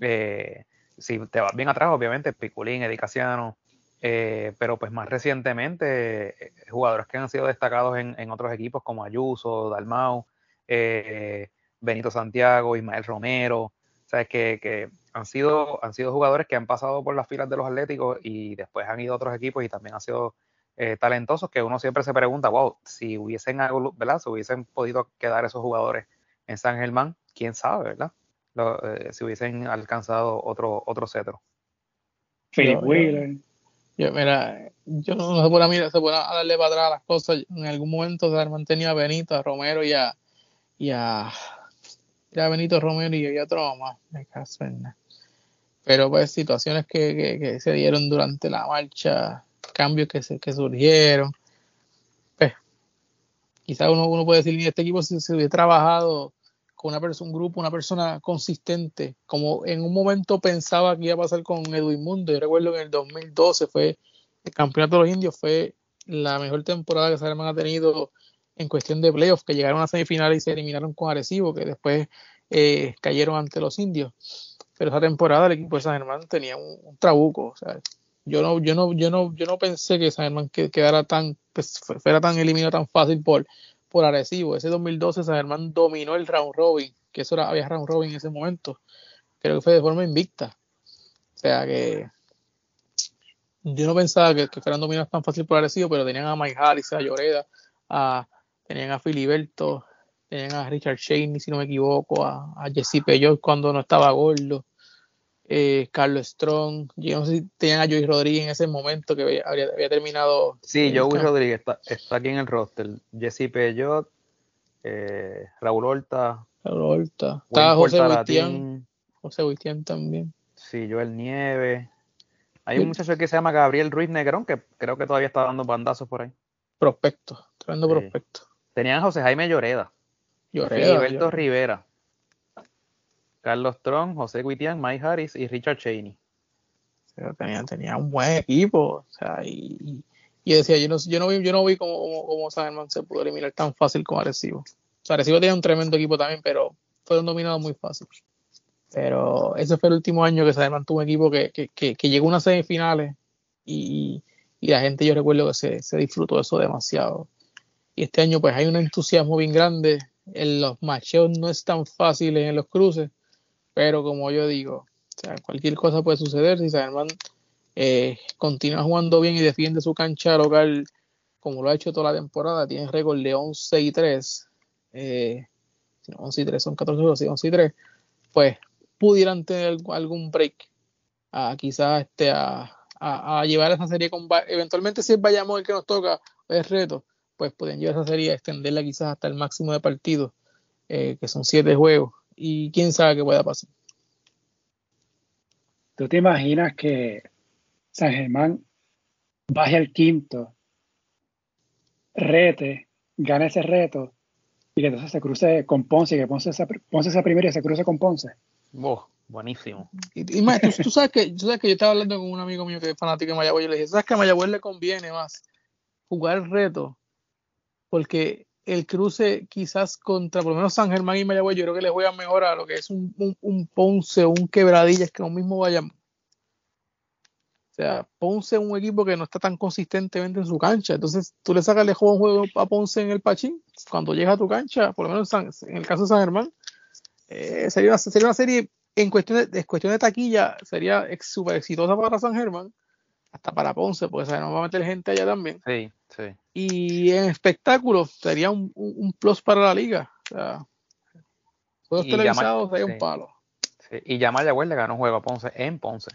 eh, si te vas bien atrás, obviamente, Piculín, Edicaciano, eh, pero pues más recientemente, eh, jugadores que han sido destacados en, en otros equipos como Ayuso, Dalmau, eh, Benito Santiago, Ismael Romero, sabes que, que, han sido han sido jugadores que han pasado por las filas de los Atléticos y después han ido a otros equipos y también han sido eh, talentosos que uno siempre se pregunta, wow, si hubiesen, ¿verdad? Si hubiesen podido quedar esos jugadores en San Germán, quién sabe, ¿verdad? Eh, si hubiesen alcanzado otro, otro cetro. Philip Wheeler. Yo, mira, yo no se puede, mira, se puede darle para atrás las cosas. En algún momento se han mantenido a Benito, a Romero y a, y a, Benito Romero y a otro más, me caso Pero pues situaciones que, que se dieron durante la marcha cambios que, se, que surgieron. Pues, quizás uno, uno puede decir, este equipo si se hubiera trabajado con una persona, un grupo, una persona consistente, como en un momento pensaba que iba a pasar con Edwin Mundo. Yo recuerdo que en el 2012 fue el campeonato de los indios, fue la mejor temporada que Salman ha tenido en cuestión de playoffs, que llegaron a semifinales y se eliminaron con Arecibo, que después eh, cayeron ante los indios. Pero esa temporada el equipo de San Germán tenía un, un trabuco, sea, yo no, yo no, yo no, yo no pensé que San Germán quedara tan, pues, fuera tan eliminado tan fácil por, por Arecibo. Ese 2012 San Germán dominó el round robin, que eso era, había round robin en ese momento. Creo que fue de forma invicta. O sea que yo no pensaba que, que fueran dominados tan fácil por Arecibo, pero tenían a Mike Harris, a Lloreda, a, tenían a Filiberto, tenían a Richard Cheney, si no me equivoco, a, a Jesse Peyot cuando no estaba gordo eh, Carlos Strong, yo no sé si tenían a Joey Rodríguez en ese momento que había, terminado. Sí, Joey Rodríguez está, aquí en el roster. Jesse Peyot, eh, Raúl Horta. Raúl Horta. Estaba José Huitián. José Huitián también. Sí, Joel Nieve. Hay un muchacho que se llama Gabriel Ruiz Negrón que creo que todavía está dando bandazos por ahí. Prospecto, tremendo prospecto. Tenían a José Jaime Lloreda. Lloreda. Rivera. Carlos Tron, José Guitián, Mike Harris y Richard Cheney. tenía, un buen equipo. O sea, y, y decía, yo no, yo no vi, yo no vi cómo, cómo, se pudo eliminar tan fácil como Arecibo. O sea, Arecibo tenía un tremendo equipo también, pero fueron dominados muy fácil. Pero ese fue el último año que San tuvo un equipo que, que, que, llegó a unas semifinales y, y, la gente, yo recuerdo que se, se disfrutó eso demasiado. Y este año pues hay un entusiasmo bien grande. En los macheos no es tan fácil en los cruces pero como yo digo, cualquier cosa puede suceder si San Germán eh, continúa jugando bien y defiende su cancha local como lo ha hecho toda la temporada. Tiene récord de 11 y 3. Eh, 11 y 3 son 14 juegos, 11 y 3. Pues pudieran tener algún break a quizás este, a, a, llevar esa serie con eventualmente si es Bayamón el que nos toca es reto pues pueden llevar esa serie a extenderla quizás hasta el máximo de partidos eh, que son 7 juegos y quién sabe qué pueda pasar. ¿Tú te imaginas que San Germán baje al quinto, rete, gane ese reto y que entonces se cruce con Ponce y que Ponce se, Ponce se primero y se cruce con Ponce? Oh, buenísimo. Y, más, tú, sabes que, tú sabes que yo estaba hablando con un amigo mío que es fanático de Mayagüez y le dije, ¿sabes que a Mayagüez le conviene más jugar el reto? Porque el cruce quizás contra por lo menos San Germán y Mayagüez, yo creo que les juega mejor a lo que es un, un, Ponce o un Quebradillas que lo mismo vayamos. O sea, Ponce es un equipo que no está tan consistentemente en su cancha. Entonces, tú le sacas el juego un juego a Ponce en el Pachín. Cuando llega a tu cancha, por lo menos en el caso de San Germán, eh, sería, una, sería una serie en cuestión de, cuestión de taquilla, sería súper exitosa para San Germán, hasta para Ponce, porque no va a meter gente allá también. Sí, sí. Y en espectáculos sería un, un, plus para la liga. O sea, juegos televisados sería un palo. Sí. Y ya Mayagüez le ganó un juego a Ponce en Ponce.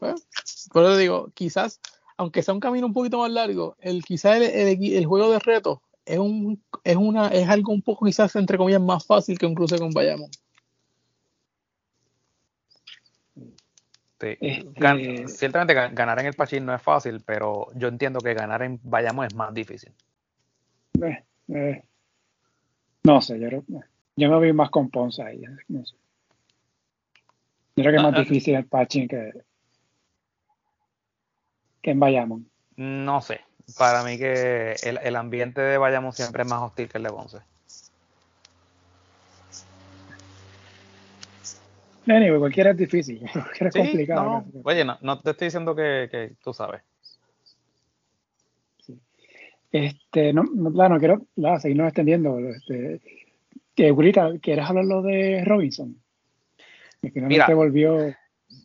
Por eso digo, quizás, aunque sea un camino un poquito más largo, el quizás el, juego de reto es un es una es algo un poco quizás entre comillas más fácil que un cruce con Bayamón. Este, ciertamente ganar en el Pachín no es fácil, pero yo entiendo que ganar en Bayamón es más difícil. Eh, eh, no sé, yo, yo me vi más con Ponce ahí. No sé. Yo creo que es más ah, ah. difícil el Pachín que, que en Bayamón. No sé. Para mí que el, ambiente de Bayamón siempre es más hostil que el de Ponce. Anyway, cualquiera es difícil, [LAUGHS] cualquiera es complicado. Oye, no, no, te estoy diciendo que, que tú sabes. Este, no, no, claro, quiero la, seguirnos extendiendo. Este, que, ¿quieres hablar lo de Robinson? Que finalmente volvió.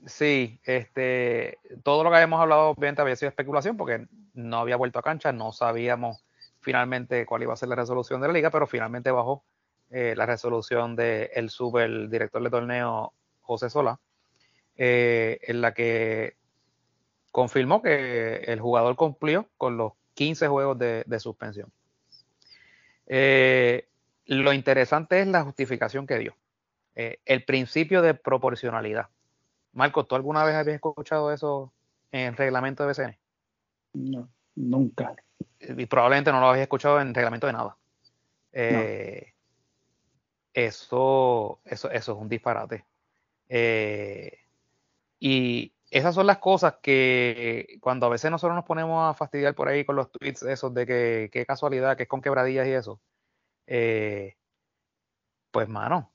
Sí, este, todo lo que habíamos hablado obviamente había sido especulación porque no había vuelto a cancha, no sabíamos finalmente cuál iba a ser la resolución de la liga, pero finalmente bajó eh, la resolución del el super director de torneo José Sola, eh, en la que confirmó que el jugador cumplió con los 15 juegos de, suspensión. Eh, lo interesante es la justificación que dio. el principio de proporcionalidad. Marco, ¿tú alguna vez habías escuchado eso en el reglamento de BCN? No, nunca. Y probablemente no lo habías escuchado en reglamento de nada. Eh, eso, eso, eso es un disparate. Eh, y esas son las cosas que cuando a veces nosotros nos ponemos a fastidiar por ahí con los tweets esos de que qué casualidad, que es con quebradillas y eso. Eh, pues mano,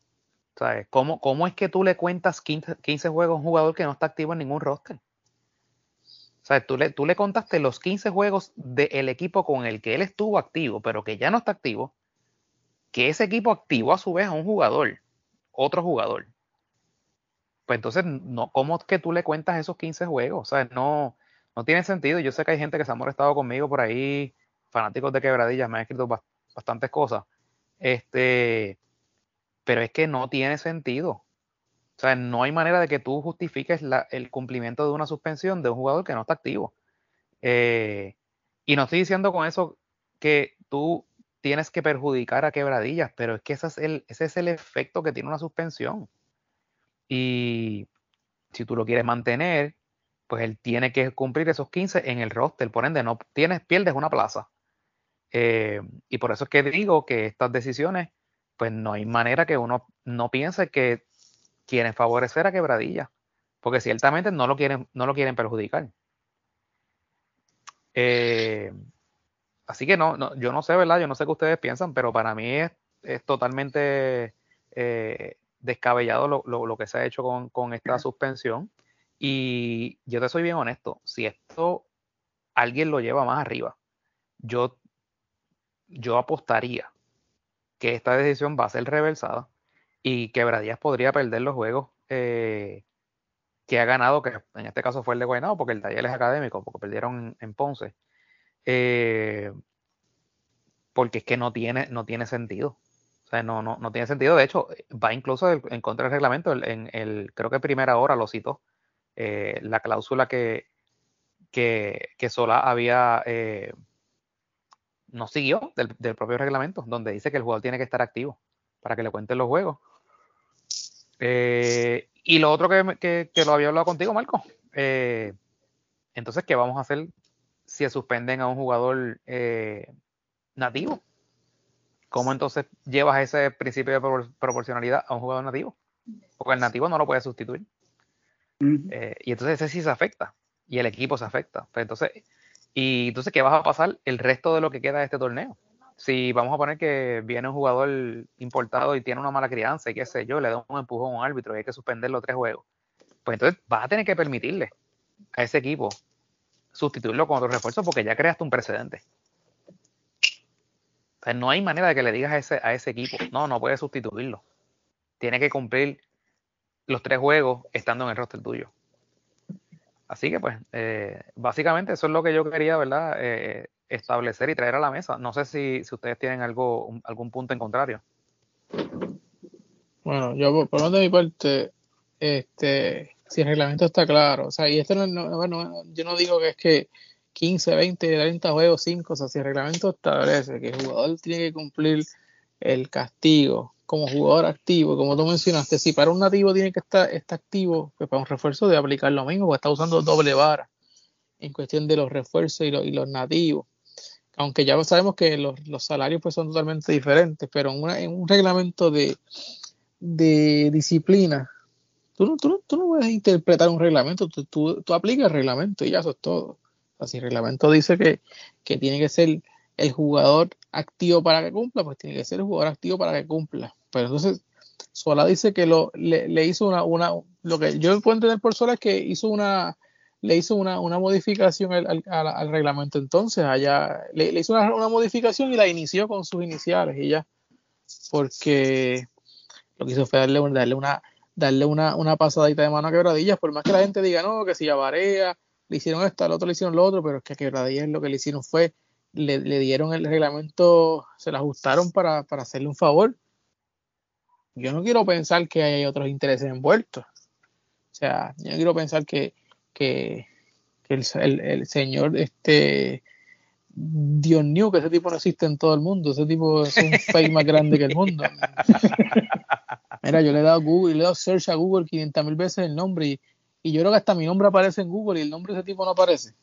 ¿Cómo, ¿Cómo es que tú le cuentas 15, juegos a un jugador que no está activo en ningún roster? sea, Tú le, tú le contaste los 15 juegos del equipo con el que él estuvo activo, pero que ya no está activo, que ese equipo activó a su vez a un jugador, otro jugador. Pues entonces, no, ¿cómo que tú le cuentas esos 15 juegos? O sea, no, no tiene sentido. Yo sé que hay gente que se ha molestado conmigo por ahí, fanáticos de quebradillas, me han escrito bastantes cosas. Este, pero es que no tiene sentido. O sea, no hay manera de que tú justifiques el cumplimiento de una suspensión de un jugador que no está activo. Eh, y no estoy diciendo con eso que tú tienes que perjudicar a quebradillas, pero es que ese es el, ese es el efecto que tiene una suspensión. Y si tú lo quieres mantener, pues él tiene que cumplir esos 15 en el roster. Por ende, no tienes, pierdes una plaza. Eh, y por eso es que digo que estas decisiones pues no hay manera que uno no piense que quieren favorecer a Quebradilla, porque ciertamente no lo quieren, no lo quieren perjudicar. Eh, así que no, yo no sé, ¿verdad? Yo no sé qué ustedes piensan, pero para mí es, totalmente eh, descabellado lo, que se ha hecho con, esta suspensión. Y yo te soy bien honesto, si esto alguien lo lleva más arriba, yo, yo apostaría que esta decisión va a ser reversada y Quebradías podría perder los juegos eh, que ha ganado, que en este caso fue el de Guaynabo, porque el taller es académico, porque perdieron en, Ponce. Eh, porque es que no tiene, no tiene sentido. O sea, no, no, no tiene sentido. De hecho, va incluso en contra del reglamento. En el, creo que primera hora lo citó. Eh, la cláusula que, que, que Sola había no siguió del, propio reglamento, donde dice que el jugador tiene que estar activo para que le cuenten los juegos. Eh, y lo otro que, lo había hablado contigo, Marco. Eh, entonces, ¿qué vamos a hacer si suspenden a un jugador eh, nativo? ¿Cómo entonces llevas ese principio de proporcionalidad a un jugador nativo? Porque el nativo no lo puede sustituir. y entonces ese sí se afecta. Y el equipo se afecta. Pues entonces, y entonces, ¿qué vas a pasar el resto de lo que queda de este torneo? Si vamos a poner que viene un jugador importado y tiene una mala crianza y qué sé yo, le da un empujón a un árbitro y hay que suspenderlo tres juegos, pues entonces vas a tener que permitirle a ese equipo sustituirlo con otro refuerzo porque ya creaste un precedente. No hay manera de que le digas a ese, a ese equipo, no, no puedes sustituirlo. Tiene que cumplir los tres juegos estando en el roster tuyo. Así que pues, eh, básicamente eso es lo que yo quería, ¿verdad? Eh, establecer y traer a la mesa. No sé si, si ustedes tienen algo, algún punto en contrario. Bueno, yo por, de mi parte, este, si el reglamento está claro, o sea, y esto no, bueno, yo no digo que es que 15, 20, 30 juegos, 5, o sea, si el reglamento establece que el jugador tiene que cumplir el castigo como jugador activo, como tú mencionaste, si para un nativo tiene que estar está activo, pues para un refuerzo debe aplicar lo mismo, porque está usando doble vara en cuestión de los refuerzos y, y los nativos. Aunque ya sabemos que los, los, salarios pues son totalmente diferentes, pero en, un reglamento de, de disciplina Tú no, tú, tú no puedes interpretar un reglamento, tú, tú, aplicas el reglamento y ya eso es todo. Si el reglamento dice que, que tiene que ser el jugador activo para que cumpla, pues tiene que ser el jugador activo para que cumpla. Pero entonces, Sola dice que lo, le, hizo una, una, lo que yo puedo entender por Sola es que hizo una, le hizo una, una modificación al, al, reglamento. Entonces, allá le, hizo una, una, modificación y la inició con sus iniciales y ya. Porque lo que hizo fue darle, darle una, darle una, una pasadita de mano a Quebradillas, por más que la gente diga, no, que si ya Varea, le hicieron esto, al otro le hicieron lo otro, pero es que a Quebradillas lo que le hicieron fue, le, dieron el reglamento, se lo ajustaron para, hacerle un favor. Yo no quiero pensar que hay otros intereses envueltos. O sea, yo no quiero pensar que, que, el, señor este Dios mío, que ese tipo no existe en todo el mundo, ese tipo es un [LAUGHS] fake más grande que el mundo. [LAUGHS] Mira, yo le he dado Google, le he dado search a Google 500 mil veces el nombre y, yo creo que hasta mi nombre aparece en Google y el nombre de ese tipo no aparece.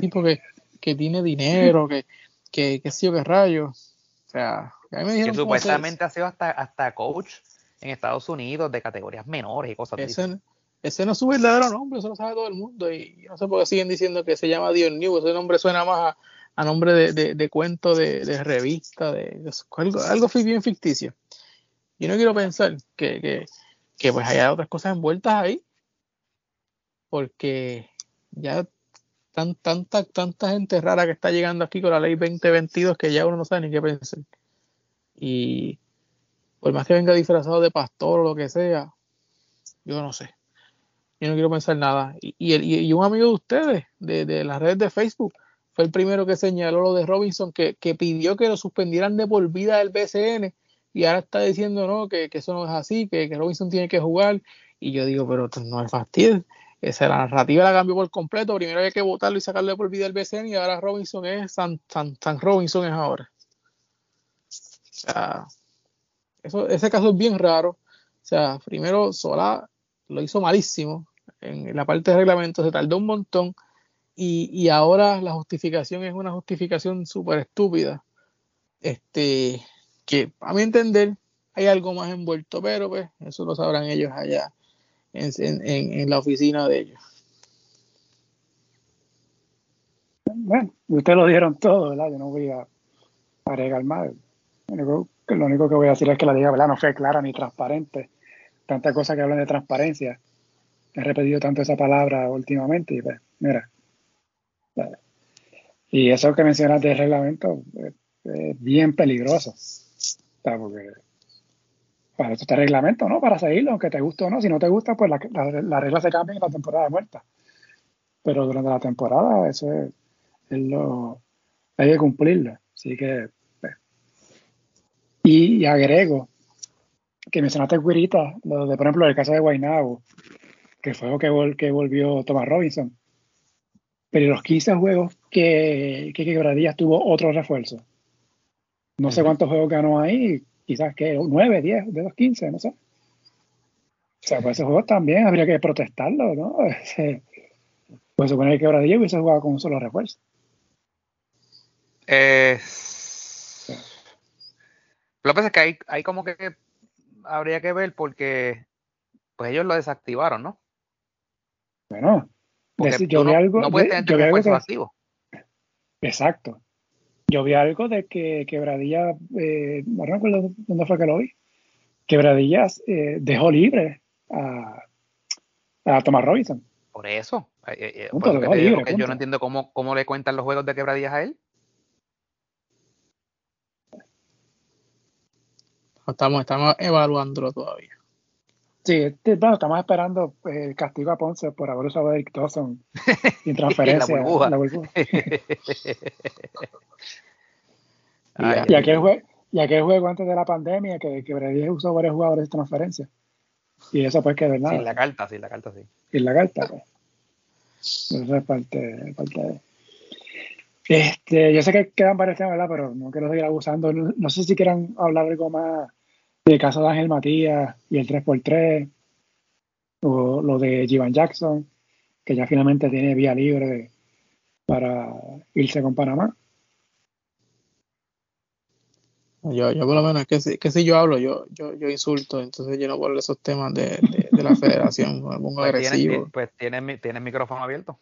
Tipo que, que tiene dinero, que, que, que sí o qué rayo. O sea, a mí me dijeron. Que supuestamente ha sido hasta, hasta coach en Estados Unidos de categorías menores y cosas así. Ese no es su verdadero nombre, eso lo sabe todo el mundo. Y no sé por qué siguen diciendo que se llama Dios New. Ese nombre suena más a, nombre de, de, de cuento de, de revista, de, algo, algo bien ficticio. Yo no quiero pensar que, que, que pues haya otras cosas envueltas ahí, porque ya tan, tanta, tanta gente rara que está llegando aquí con la ley 2022 que ya uno no sabe ni qué pensar. Y por más que venga disfrazado de pastor o lo que sea, yo no sé. Yo no quiero pensar nada. Y, y, un amigo de ustedes, de, de, las redes de Facebook, fue el primero que señaló lo de Robinson, que, que pidió que lo suspendieran de por vida del BCN y ahora está diciendo no que, eso no es así, que, Robinson tiene que jugar. Y yo digo, pero no es fastidio. Esa la narrativa la cambió por completo. Primero había que votarlo y sacarle por vida el BCN y ahora Robinson es San, San, Robinson es ahora. O sea, ese caso es bien raro. O sea, primero Sola lo hizo malísimo. En la parte de reglamento se tardó un montón. Y, y ahora la justificación es una justificación súper estúpida. Este, que a mi entender hay algo más envuelto, pero pues eso lo sabrán ellos allá en, en, la oficina de ellos. Bueno, ustedes lo dijeron todo, ¿verdad? Yo no voy a agregar más. Lo único, que voy a decir es que la liga ¿verdad? no fue clara ni transparente. Tanta cosa que hablan de transparencia. He repetido tanto esa palabra últimamente y pues, mira. Y eso que mencionas del reglamento es bien peligroso porque para eso está el reglamento, ¿no? Para seguirlo, aunque te guste o no. Si no te gusta, pues la, la, regla se cambia en la temporada muerta. Pero durante la temporada, eso es, lo. Hay que cumplirlo. Así que. Pues. Y, agrego que mencionaste Guirita, lo de, por ejemplo, el caso de Guaynabo, que fue lo que, que volvió Thomas Robinson. Pero los 15 juegos que, que Quebradillas tuvo otro refuerzo no sé cuántos juegos ganó ahí, quizás que 9, 10, de los 15, no sé. O sea, pues ese juego también habría que protestarlo, ¿no? [LAUGHS] pues supone que ahora Diego hubiese jugado con un solo refuerzo. Eh, lo que pasa es que hay, hay como que habría que ver porque pues ellos lo desactivaron, ¿no? Bueno, yo vi algo. No puedes tener refuerzo activo. Exacto yo vi algo de que Quebradilla, eh, no recuerdo dónde fue que lo vi, Quebradillas eh, dejó libre a, a Thomas Robinson. Por eso, Eh, eh, yo no entiendo cómo, cómo le cuentan los juegos de quebradillas a él. Estamos, estamos evaluándolo todavía. Sí, este, bueno, estamos esperando eh, el castigo a Ponce por haber usado a Eric Dawson [LAUGHS] sin transferencia. la burbuja. [LAUGHS] y, aquel juego, y aquel juego antes de la pandemia que, que Brady usó varios jugadores de transferencia. Y eso pues que de nada. Sin la carta, sin la carta, sí. Sin la carta, pues. Eso es parte, parte de. Este, yo sé que quedan varios temas, ¿verdad? Pero no quiero seguir abusando. No, sé si quieran hablar algo más del caso de Ángel Matías y el 3x3, o lo de Jivan Jackson, que ya finalmente tiene vía libre para irse con Panamá. Yo, yo por lo menos, que si, que si yo hablo, yo, yo, yo insulto, entonces yo no vuelvo esos temas de, de, la federación, [LAUGHS] me pongo pues agresivo. pues tiene, tiene el micrófono abierto.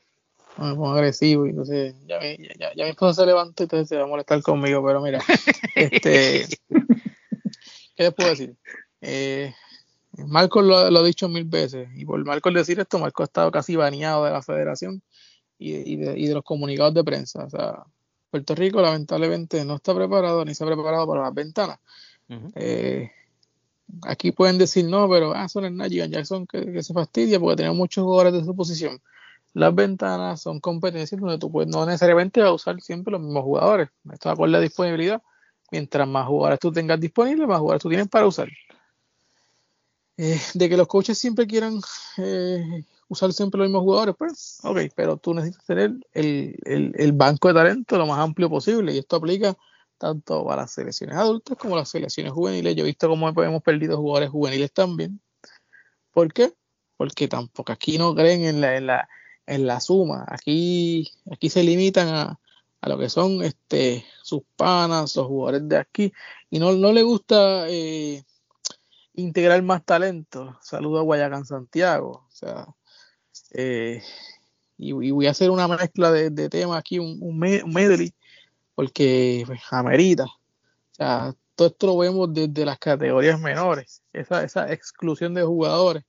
Me pongo agresivo y entonces ya, ya, ya, mi esposa se levanta y entonces se va a molestar conmigo, pero mira, [LAUGHS] este, ¿qué les puedo decir? Eh, Marcos lo, lo, ha dicho mil veces y por Marcos decir esto, Marcos ha estado casi baneado de la federación y, y, de, y de los comunicados de prensa, o sea, Puerto Rico lamentablemente no está preparado ni se ha preparado para las ventanas. Eh, aquí pueden decir no, pero ah, son el Najian Jackson que, que, se fastidia porque tenemos muchos jugadores de su posición. Las ventanas son competencias donde tú puedes, no necesariamente vas a usar siempre los mismos jugadores. Esto va con la disponibilidad. Mientras más jugadores tú tengas disponibles, más jugadores tú tienes para usar. Eh, de que los coaches siempre quieran eh, usar siempre los mismos jugadores, pues, ok, pero tú necesitas tener el, el, banco de talento lo más amplio posible y esto aplica tanto para las selecciones adultas como las selecciones juveniles. Yo he visto cómo hemos perdido jugadores juveniles también. ¿Por qué? Porque tampoco aquí no creen en la, en la, en la suma. Aquí, aquí se limitan a, a lo que son este, sus panas, los jugadores de aquí, y no, no le gusta eh, integrar más talento. Saludo a Guayacán Santiago. O sea, eh, y, voy a hacer una mezcla de, temas aquí, un, medley, porque pues, amerita. O sea, todo esto lo vemos desde las categorías menores, esa, esa exclusión de jugadores.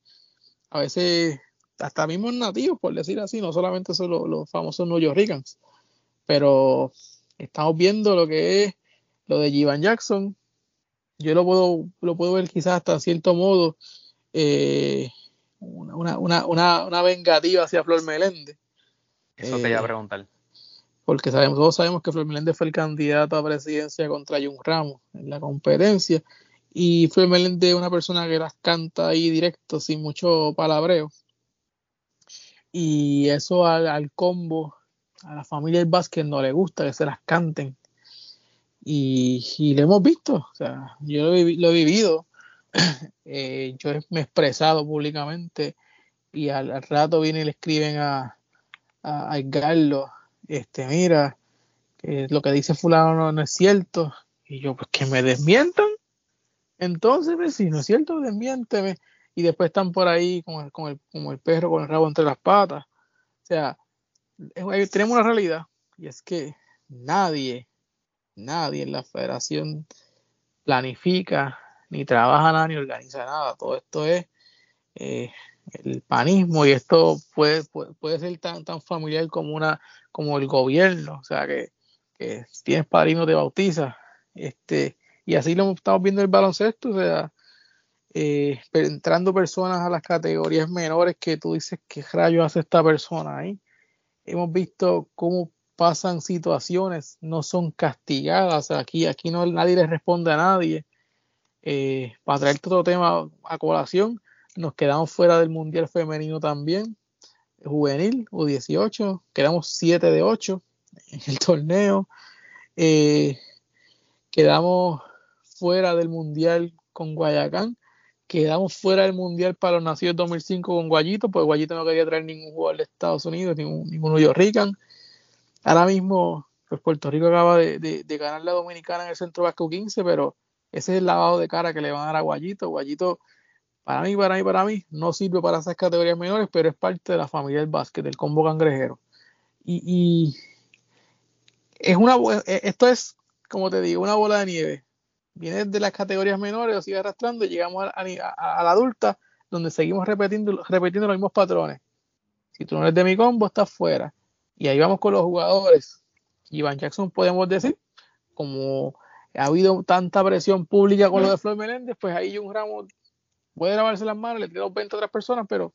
A veces, hasta mismos nativos, por decir así, no solamente son los, famosos New York Ricans, pero estamos viendo lo que es lo de Jivan Jackson. Yo lo puedo, lo puedo ver quizás hasta cierto modo eh, una, una, una, una vengativa hacia Flor Meléndez. Eso te iba a eh, preguntar. Porque sabemos, todos sabemos que Flor Meléndez fue el candidato a presidencia contra Jun Ramos en la competencia. Y Flor Meléndez es una persona que las canta ahí directo, sin mucho palabreo. Y eso al, combo, a la familia del básquet no le gusta que se las canten. Y, y lo hemos visto, o sea, yo lo he vivido [CLEARS THROAT] eh, yo me he expresado públicamente y al, rato viene y le escriben a, a, Edgardo, este, mira, que lo que dice fulano no, es cierto. Y yo, pues que me desmientan. Entonces, pues, si no es cierto, desmiénteme. Y después están por ahí con el, con el, como el perro con el rabo entre las patas. O sea, tenemos una realidad y es que nadie, nadie en la federación planifica ni trabaja nada ni organiza nada. Todo esto es eh, el panismo y esto puede, puede, ser tan, tan familiar como una como el gobierno. O sea que, tienes padrino te bautiza. Este, y así lo estamos viendo en el baloncesto. O sea, eh, entrando personas a las categorías menores que tú dices qué rayo hace esta persona ahí. Hemos visto cómo pasan situaciones, no son castigadas. aquí, aquí no nadie le responde a nadie. Eh, para traer otro tema a colación, nos quedamos fuera del Mundial Femenino también, juvenil o 18, quedamos 7 de 8 en el [LAUGHS] torneo, eh, quedamos fuera del Mundial con Guayacán, quedamos fuera del Mundial para los nacidos 2005 con Guayito, pues Guayito no quería traer ningún jugador de Estados Unidos, ningún, de Rican. Ahora mismo, pues Puerto Rico acaba de, de, ganar la Dominicana en el Centro Vasco 15, pero ese es el lavado de cara que le van a dar a Guayito. Guayito, para mí, para mí, para mí, no sirve para esas categorías menores, pero es parte de la familia del básquet, del combo cangrejero. Y, es una e, esto es, como te digo, una bola de nieve. Viene de las categorías menores, lo sigue arrastrando y llegamos a, la adulta, donde seguimos repitiendo, repitiendo los mismos patrones. Si tú no eres de mi combo, estás fuera. Y ahí vamos con los jugadores. Iván Jackson, podemos decir, como ha habido tanta presión pública con lo de Floyd Meléndez, pues ahí un Ramos puede lavarse las manos, le tira 20 a otras personas, pero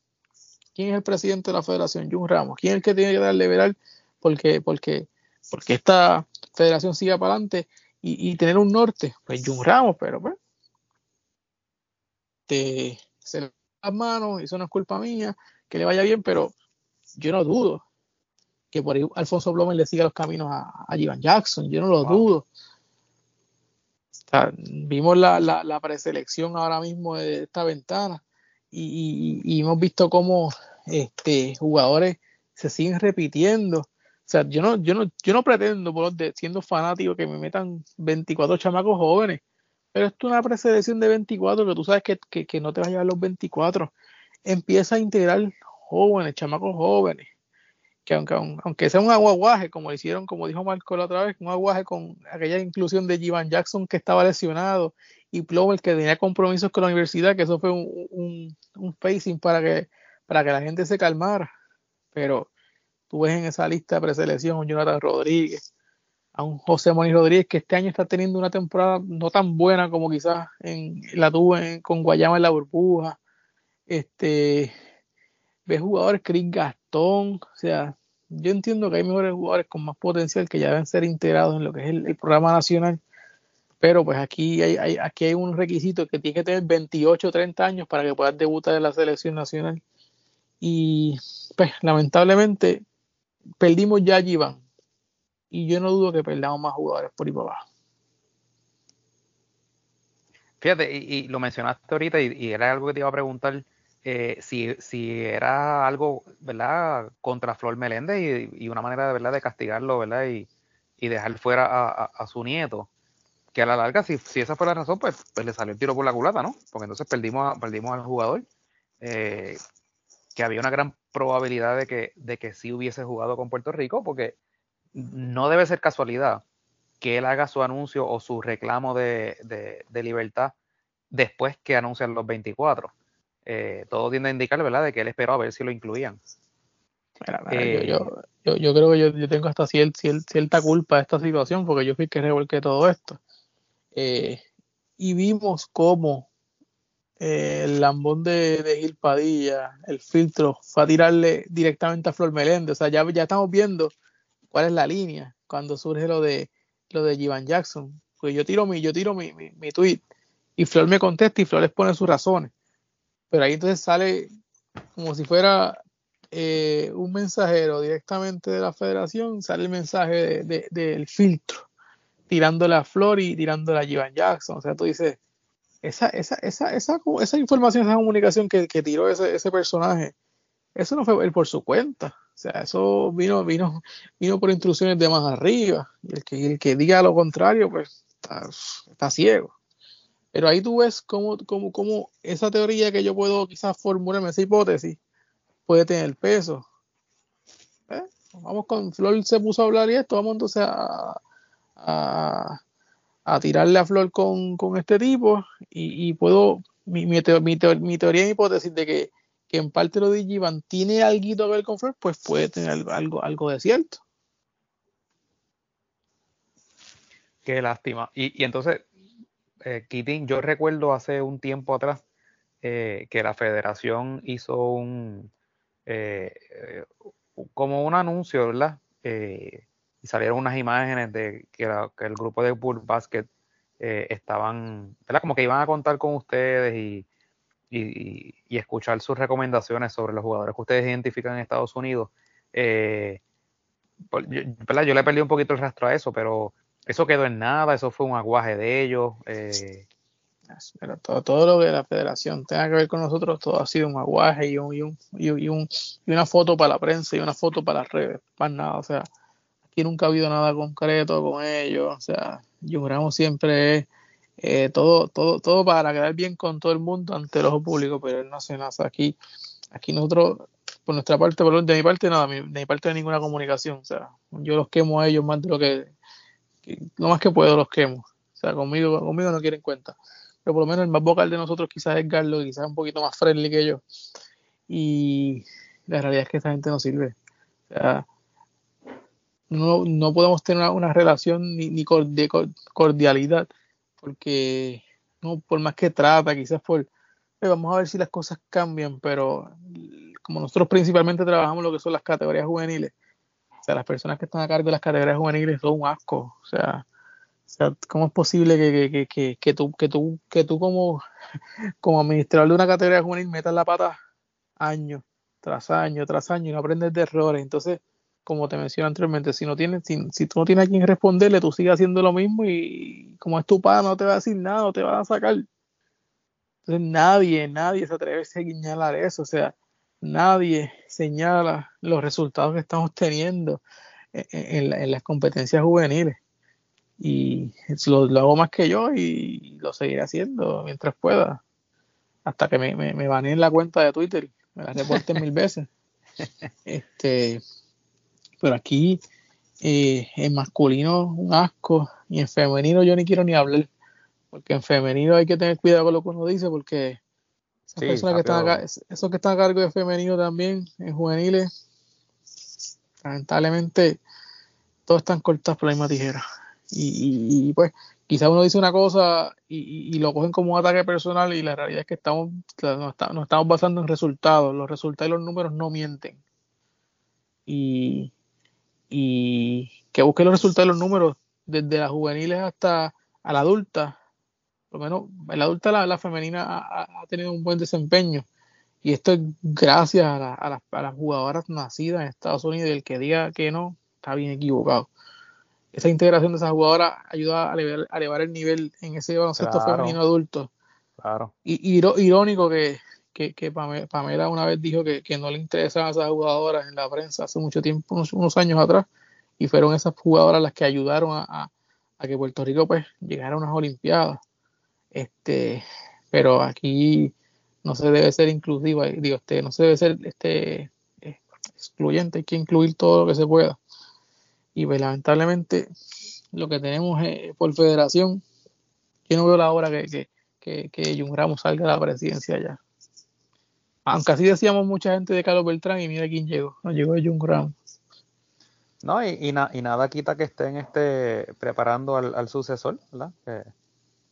¿quién es el presidente de la federación? Jun Ramos. ¿Quién es el que tiene que darle veral porque, porque, porque esta federación siga para adelante y, tener un norte? Pues Jun Ramos, pero pues te, se le las manos, eso no es culpa mía, que le vaya bien, pero yo no dudo que por ahí Alfonso Blomer le siga los caminos a, a Jackson, yo no lo dudo. vimos la, la, preselección ahora mismo de esta ventana y, hemos visto cómo este, jugadores se siguen repitiendo. O sea, yo no, yo no, yo no pretendo, por siendo fanático, que me metan 24 chamacos jóvenes, pero esto es una preselección de 24 que tú sabes que, que no te va a llevar los 24. Empieza a integrar jóvenes, chamacos jóvenes que aunque, aunque sea un aguaje, como hicieron, como dijo Marco la otra vez, un aguaje con aquella inclusión de Jivan Jackson que estaba lesionado y Plomer que tenía compromisos con la universidad, que eso fue un, un, facing para que, para que la gente se calmara. Pero tú ves en esa lista de preselección a un Jonathan Rodríguez, a un José Moni Rodríguez que este año está teniendo una temporada no tan buena como quizás en, la tuvo con Guayama en la burbuja. Este, ves jugadores, Chris Gastón, o sea, yo entiendo que hay mejores jugadores con más potencial que ya deben ser integrados en lo que es el, programa nacional, pero pues aquí hay, aquí hay un requisito que tiene que tener 28 o 30 años para que puedas debutar en la selección nacional. Y pues lamentablemente perdimos ya a Iván. Y yo no dudo que perdamos más jugadores por ahí para abajo. Fíjate, y, lo mencionaste ahorita y, era algo que te iba a preguntar eh, si, si, era algo, ¿verdad?, contra Flor Meléndez y, una manera de, ¿verdad? de castigarlo, ¿verdad?, y, dejar fuera a, su nieto, que a la larga, si, si esa fue la razón, pues, pues, le salió el tiro por la culata, ¿no? Porque entonces perdimos, perdimos al jugador, eh, que había una gran probabilidad de que, de que sí hubiese jugado con Puerto Rico, porque no debe ser casualidad que él haga su anuncio o su reclamo de, de, de libertad después que anuncian los 24 eh, todo tiende a indicar, ¿verdad?, de que él esperó a ver si lo incluían. Eh, yo, yo, creo que yo, tengo hasta cierta culpa de esta situación porque yo fui que revolqué todo esto. Eh, y vimos cómo el lambón de, de, Gil Padilla, el filtro, fue a tirarle directamente a Flor Meléndez. O sea, ya, ya estamos viendo cuál es la línea cuando surge lo de lo de Jivan Jackson. Pues yo tiro mi, yo tiro mi, mi, tweet y Flor me contesta y Flor les pone sus razones. Pero ahí entonces sale como si fuera eh, un mensajero directamente de la federación, sale el mensaje del filtro, tirándole a Flor y tirándole a Jivan Jackson. O sea, tú dices, esa, esa, esa, esa, esa información, esa comunicación que, tiró ese, ese personaje, eso no fue él por su cuenta. O sea, eso vino, vino, vino por instrucciones de más arriba. Y el que, el que diga lo contrario, pues está ciego. Pero ahí tú ves cómo, cómo, cómo esa teoría que yo puedo quizás formularme, esa hipótesis, puede tener peso. ¿Eh? Vamos con Flor se puso a hablar y esto, vamos entonces a, tirarle a Flor con, este tipo y, puedo, mi, mi, mi, teoría y hipótesis de que, que, en parte lo de Givan tiene algo que ver con Flor, pues puede tener algo, algo de cierto. Qué lástima. Y, y entonces, eh, yo recuerdo hace un tiempo atrás eh, que la federación hizo un eh, eh, como un anuncio, ¿verdad? Y salieron unas imágenes de que, el grupo de Bull Basket estaban, ¿verdad? Como que iban a contar con ustedes y, y, escuchar sus recomendaciones sobre los jugadores que ustedes identifican en Estados Unidos. Pues, ¿verdad? Yo le perdí un poquito el rastro a eso, pero eso quedó en nada, eso fue un aguaje de ellos. Eh. Todo, todo, lo que la federación tenga que ver con nosotros, todo ha sido un aguaje y, un, y, un, y, un, y una foto para la prensa y una foto para las redes, más nada. O sea, aquí nunca ha habido nada concreto con ellos. O sea, lloramos siempre eh, todo, todo, todo para quedar bien con todo el mundo ante el ojo público, pero él no hace nada. Aquí, aquí nosotros, por nuestra parte, de mi parte, nada, de mi parte, ninguna comunicación. O sea, yo los quemo a ellos más de lo que lo más que puedo los quemo. O sea, conmigo, conmigo no quieren cuenta. Pero por lo menos el más vocal de nosotros quizás es Carlos, quizás un poquito más friendly que yo. Y la realidad es que esa gente no sirve. O sea, no, no podemos tener una, relación ni, ni de cordialidad, porque no por más que trata, quizás por vamos a ver si las cosas cambian, pero como nosotros principalmente trabajamos lo que son las categorías juveniles, o sea, las personas que están a cargo de las categorías juveniles son un asco, o sea, o sea, ¿cómo es posible que, que, que, que, tú, que tú, que tú como, [LAUGHS] como administrador de una categoría juvenil metas la pata año tras año tras año y no aprendes de errores? Entonces, como te mencioné anteriormente, si no tienes, si, si, tú no tienes a quien responderle, tú sigues haciendo lo mismo y como es tu padre no te va a decir nada, no te va a sacar. Entonces nadie, nadie se atreve a señalar eso, o sea, nadie señala los resultados que estamos teniendo en, las competencias juveniles. Y lo, hago más que yo y lo seguiré haciendo mientras pueda. Hasta que me, me, me la cuenta de Twitter, me la reporten mil veces. [LAUGHS] Este, pero aquí eh, en masculino un asco y en femenino yo ni quiero ni hablar porque en femenino hay que tener cuidado con lo que uno dice porque esas personas que están acá, esos que están a cargo de femenino también en juveniles lamentablemente todos están cortados por la misma tijera. Y, pues quizá uno dice una cosa y, lo cogen como un ataque personal y la realidad es que estamos nos, estamos basando en resultados los resultados y los números no mienten. Y y que busque los resultados de los números desde las juveniles hasta a la adulta. Por lo menos en la adulta la, femenina ha, tenido un buen desempeño. Y esto es gracias a, las, jugadoras nacidas en Estados Unidos y el que diga que no está bien equivocado. Esa integración de esas jugadoras ayuda a elevar, el nivel en ese baloncesto femenino adulto. Claro. Y, irónico que, que, Pamela una vez dijo que, no le interesaban esas jugadoras en la prensa hace mucho tiempo, unos, años atrás, y fueron esas jugadoras las que ayudaron a, que Puerto Rico pues llegara a unas Olimpiadas. Este, pero aquí no se debe ser inclusiva, digo, este, no se debe ser este excluyente, hay que incluir todo lo que se pueda. Y pues lamentablemente lo que tenemos es, por federación, yo no veo la hora que, que, que, que Ramos salga a la presidencia ya. Aunque así decíamos mucha gente de Carlos Beltrán y mira quién llegó. No llegó Jun Graham. No, y, y, nada quita que estén este, preparando al, sucesor, ¿verdad?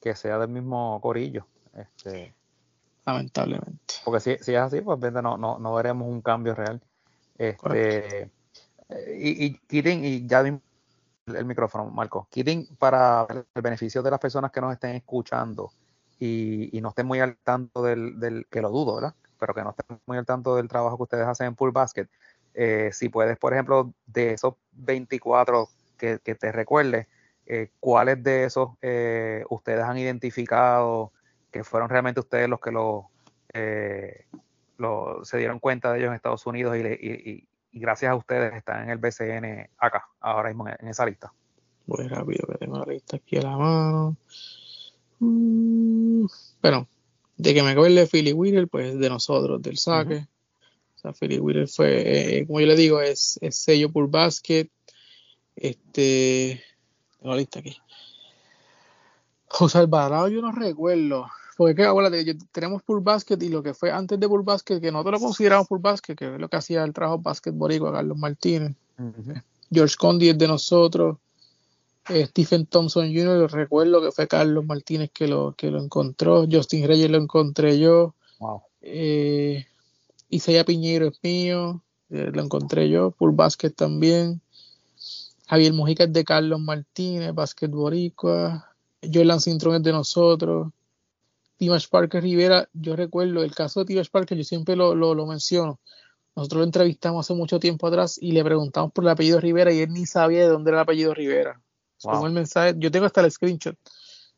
Que, sea del mismo corillo. Este, Lamentablemente. Porque si, si es así, pues no, no, no veremos un cambio real. Este, y, y, y ya el micrófono, Marco. Kidding, para el beneficio de las personas que nos estén escuchando y, y no estén muy al tanto del, del, que lo dudo, ¿verdad? Pero que no estén muy al tanto del trabajo que ustedes hacen en Pool Basket, eh, si puedes, por ejemplo, de esos 24 que, te recuerdes, eh, cuáles de esos eh, ustedes han identificado que fueron realmente ustedes los que lo, se dieron cuenta de ellos en Estados Unidos y, gracias a ustedes están en el BCN acá, ahora mismo en, esa lista. Voy rápido, que tengo la lista aquí a la mano. Mm, bueno, de que me acuerde Philly Whittle, pues de nosotros, del saque. O sea, Philly Whittle fue, eh, como yo le digo, es, sello por basket. Este, tengo la lista aquí. José Alvarado, yo no recuerdo. Porque que, tenemos Pool Basket y lo que fue antes de Pool Basket, que nosotros lo consideramos Pool Basket, que es lo que hacía el trabajo a Carlos Martínez. George Condi es de nosotros. Eh, Stephen Thompson Jr., recuerdo que fue Carlos Martínez que lo, que lo encontró, Justin Reyes lo encontré yo, wow. Eh, Isaiah Piñero es mío, eh, lo encontré yo, Pool Basket también, Javier Mojica es de Carlos Martínez, Basket Boricua, Jordan Cintrón es de nosotros, Timash Parker Rivera, yo recuerdo el caso de Timash Parker, yo siempre lo, lo, lo menciono, nosotros lo entrevistamos hace mucho tiempo atrás y le preguntamos por el apellido Rivera y él ni sabía de dónde era el apellido Rivera el mensaje, yo tengo hasta el screenshot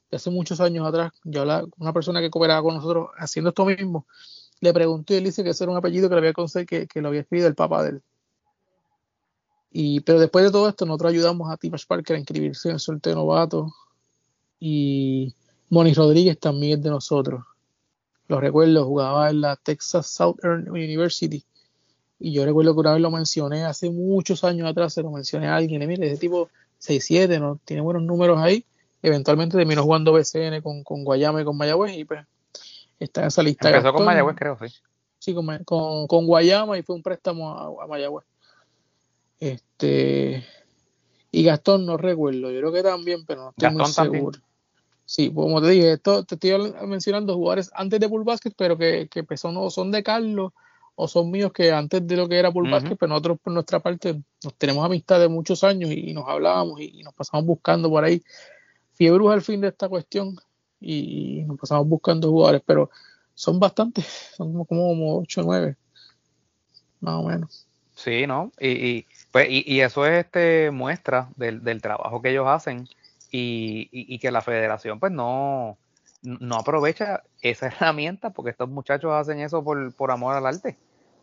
de hace muchos años atrás. Yo la, una persona que cooperaba con nosotros haciendo esto mismo, le pregunté y él dice que ese era un apellido que le había que, que lo había escrito el papá de él. Y, pero después de todo esto, nosotros ayudamos a Timash Parker a inscribirse en el sorteo novato. Y Moni Rodríguez también es de nosotros. Lo recuerdo, jugaba en la Texas Southern University. Y yo recuerdo que una vez lo mencioné hace muchos años atrás, se lo mencioné a alguien. Y mire, ese tipo 6-7, ¿no? tiene buenos números ahí. Eventualmente terminó jugando BCN con, con Guayama y con Mayagüez y pues está en esa lista. Empezó con Mayagüez, creo, sí. Sí, con, con, Guayama y fue un préstamo a, a Mayagüez. Este. Y Gastón no recuerdo, yo creo que también, pero no estoy muy seguro. Sí, pues, como te dije, esto, te estoy mencionando jugadores antes de Bull Basket, pero que, que pues, son, son de Carlos o son míos que antes de lo que era Bull Basket, pero nosotros por nuestra parte nos tenemos amistad de muchos años y, nos hablábamos y, nos pasamos buscando por ahí. Fiebre al fin de esta cuestión y, nos pasamos buscando jugadores, pero son bastantes, son como, como 8 o 9, más o menos. Sí, ¿no? Y, pues, y, eso es este muestra del, del trabajo que ellos hacen y, que la federación pues no, no aprovecha esa [LAUGHS] herramienta porque estos muchachos hacen eso por, por amor al arte.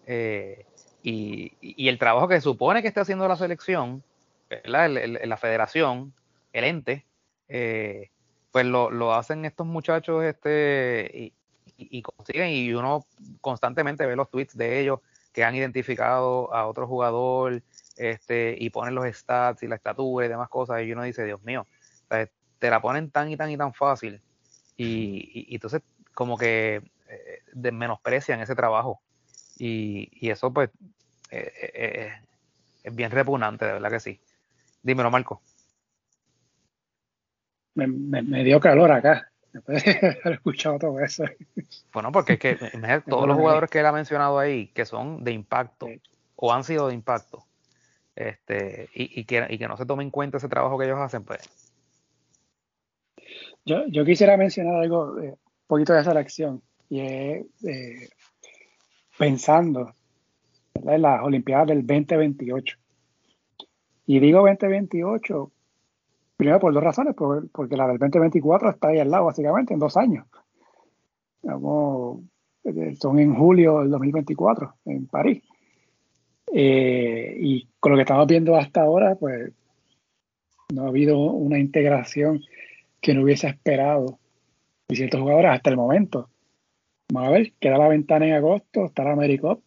Eh, y, el trabajo que supone que esté haciendo la selección, la federación, el ente, eh, pues lo, lo, hacen estos muchachos este, y, consiguen, y uno constantemente ve los tweets de ellos que han identificado a otro jugador este, y ponen los stats y la estatura y demás cosas, y uno dice, Dios mío, te la ponen tan y tan y tan fácil, y, entonces como que eh, menosprecian ese trabajo, y, eso pues eh, eh, es bien repugnante, de verdad que sí. Dímelo, Marco. Me, me dio calor acá. Después de [LAUGHS] haber escuchado todo eso. Bueno, porque es que [LAUGHS] todos los jugadores que él ha mencionado ahí, que son de impacto, o han sido de impacto, este, y, que, y que no se tome en cuenta ese trabajo que ellos hacen, pues. Yo, yo quisiera mencionar algo, eh, un poquito de esa lección, y es eh, pensando en las Olimpiadas del 2028. Y digo 2028 Primero por dos razones, porque la del 2024 está ahí al lado, básicamente, en dos años. Eh, son en julio del 2024, en París. Eh, y con lo que estamos viendo hasta ahora, pues no ha habido una integración que no hubiese esperado de ciertos jugadores hasta el momento. Vamos a ver, queda la ventana en agosto, está la AmeriCup.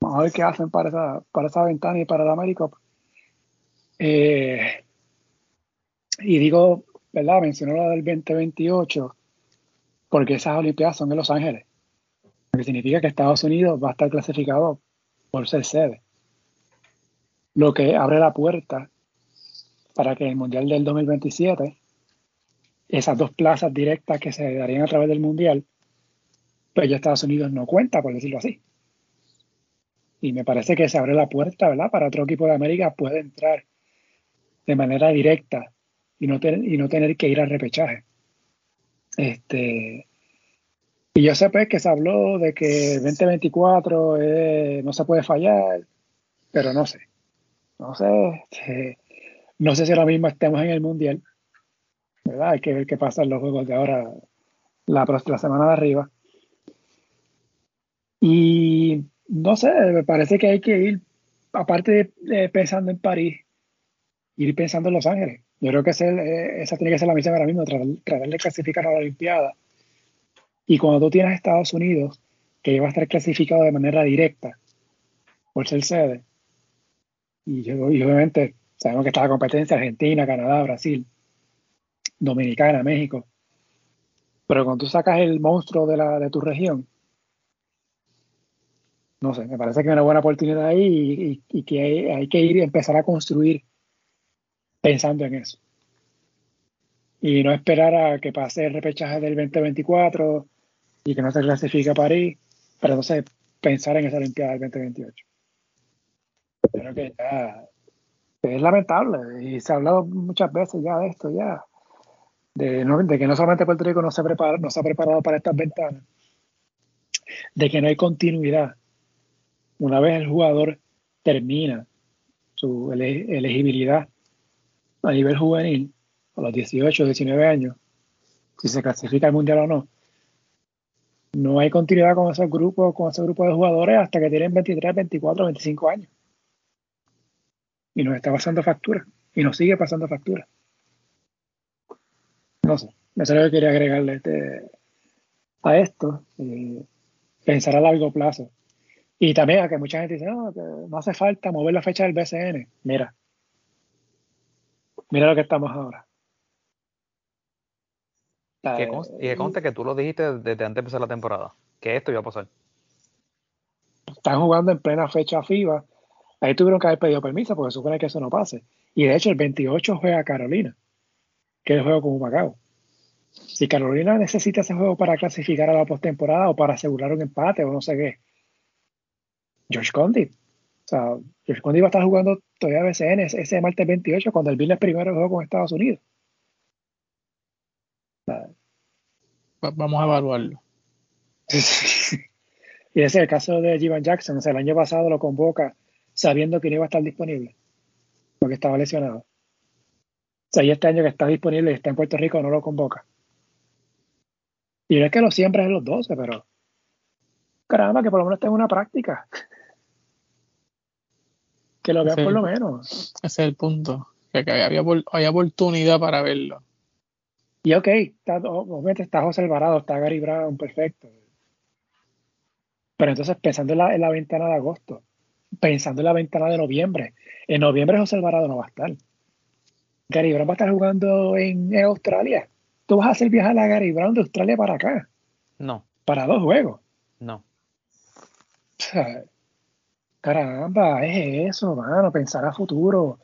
Vamos a ver qué hacen para esa, para esa ventana y para la AmeriCup. Eh, y digo, ¿verdad? Mencionó la del 2028 porque esas Olimpiadas son en Los Ángeles. Lo que significa que Estados Unidos va a estar clasificado por ser sede. Lo que abre la puerta para que el Mundial del 2027, esas dos plazas directas que se darían a través del Mundial, pues ya Estados Unidos no cuenta, por decirlo así. Y me parece que se abre la puerta, ¿verdad? Para otro equipo de América puede entrar de manera directa y no, y no tener que ir al repechaje. Este, y yo sé pues que se habló de que 2024 no se puede fallar, pero no sé. No sé. Este, no sé si ahora mismo estemos en el Mundial. ¿verdad? Hay que ver qué pasa en los juegos de ahora, la, la semana de arriba. Y no sé, me parece que hay que ir, aparte de pensando en París, ir pensando en Los Ángeles. Yo creo que eh, esa tiene que ser la misión ahora mismo, tratar, de clasificar a la Olimpiada. Y cuando tú tienes Estados Unidos, que va a estar clasificado de manera directa por ser sede, y, obviamente sabemos que está la competencia Argentina, Canadá, Brasil, Dominicana, México, pero cuando tú sacas el monstruo de, la, de tu región, no sé, me parece que hay una buena oportunidad ahí y, que hay, que ir y empezar a construir pensando en eso. Y no esperar a que pase el repechaje del 2024 y que no se clasifique a París, pero entonces pensar en esa Olimpiada del 2028. Creo que ya es lamentable y se ha hablado muchas veces ya de esto, ya. De, de que no solamente Puerto Rico no se, prepara, no se ha preparado para estas ventanas, de que no hay continuidad. Una vez el jugador termina su elegibilidad a nivel juvenil, a los 18, 19 años, si se clasifica al mundial o no, no hay continuidad con esos grupos, con ese grupo de jugadores hasta que tienen 23, 24, 25 años. Y nos está pasando factura. Y nos sigue pasando factura. No sé. Eso es lo que quería agregarle este, a esto. Eh, pensar a largo plazo. Y también a que mucha gente dice, no, no hace falta mover la fecha del BCN. Mira, Mira lo que estamos ahora. y que conste que tú lo dijiste desde antes de empezar la temporada, que esto iba a pasar. están jugando en plena fecha FIBA. Ahí tuvieron que haber pedido permiso porque supone que eso no pase. Y de hecho, el 28 juega Carolina, que es el juego con Macao. Si Carolina necesita ese juego para clasificar a la postemporada o para asegurar un empate o no sé qué, George Condit. O sea, George Condit va a estar jugando todavía BCN ese martes 28 cuando el es primero juego con Estados Unidos. Vamos a evaluarlo. y ese es el caso de Jivan Jackson. O sea, el año pasado lo convoca sabiendo que no iba a estar disponible porque estaba lesionado. O sea, y este año que está disponible y está en Puerto Rico no lo convoca. Y no es que lo siempre es los 12, pero caramba, que por lo menos tenga una práctica. Que lo vean por lo menos. Ese es el punto. Que, había, había oportunidad para verlo. Y ok, está, obviamente está José Alvarado, está Gary Brown, perfecto. Pero entonces pensando en la, en la ventana de agosto, pensando en la ventana de noviembre, en noviembre José Alvarado no va a estar. Gary Brown va a estar jugando en, Australia. ¿Tú vas a hacer viajar a Gary Brown de Australia para acá? No. Para dos juegos. No. Caramba, es eso, mano, pensar a futuro,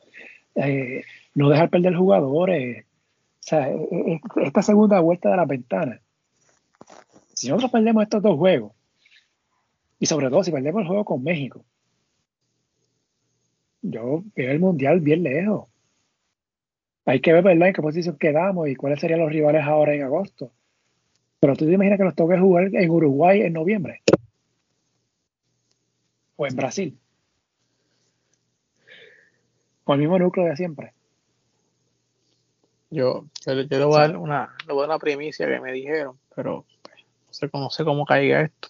eh, no dejar perder jugadores. O sea, e, e, e, esta segunda vuelta de la ventana. Si nosotros perdemos estos dos juegos, y sobre todo si perdemos el juego con México, yo veo el mundial bien lejos. Hay que ver, ¿verdad?, en qué posición quedamos y cuáles serían los rivales ahora en agosto. Pero tú te imaginas que nos toque jugar en Uruguay en noviembre. En Brasil. Con el mismo núcleo de siempre. Yo, yo, le voy a dar una, le una primicia que me dijeron, pero pues, no sé cómo, sé cómo caiga esto.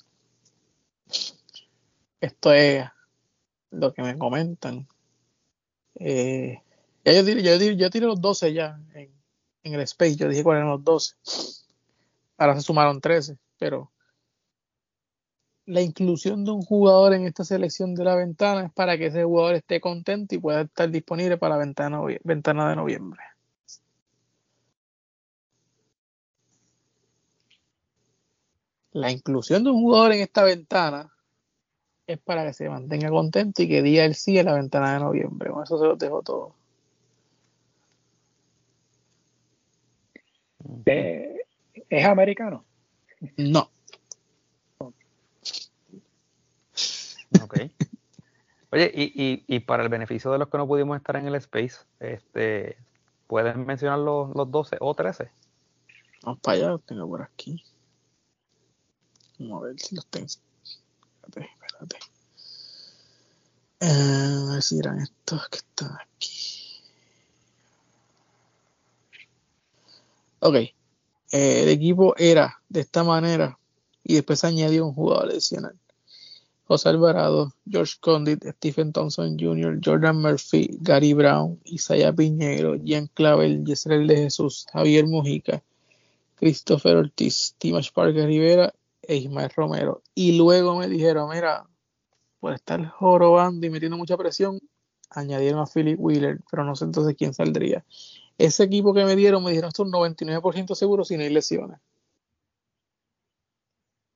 Esto es lo que me comentan eh, yo, tiré, yo, tiré los 12 ya en, el Space. Yo dije cuáles eran los 12. Ahora se sumaron 13, pero la inclusión de un jugador en esta selección de la ventana es para que ese jugador esté contento y pueda estar disponible para la ventana, ventana de noviembre. La inclusión de un jugador en esta ventana es para que se mantenga contento y que diga el sí en la ventana de noviembre. Con eso se los dejo todo. Eh, ¿Es americano? No. Ok. Oye, y, y, para el beneficio de los que no pudimos estar en el space, este, ¿puedes mencionar los, los 12 o 13? Vamos para allá, los tengo por aquí. Vamos a ver si los tengo. Eh, a ver si eran estos que están aquí. Ok. Eh, el equipo era de esta manera y después añadió un jugador adicional. José Alvarado, George Condit, Stephen Thompson Jr., Jordan Murphy, Gary Brown, Isaiah Piñero, Jean Clavel, Yesrel de Jesús, Javier Mujica, Christopher Ortiz, Timash Parker Rivera e Ismael Romero. Y luego me dijeron, mira, por estar jorobando y metiendo mucha presión, añadieron a Philip Wheeler, pero no sé entonces quién saldría. Ese equipo que me dieron me dijeron esto un 99% seguro si no hay lesiones.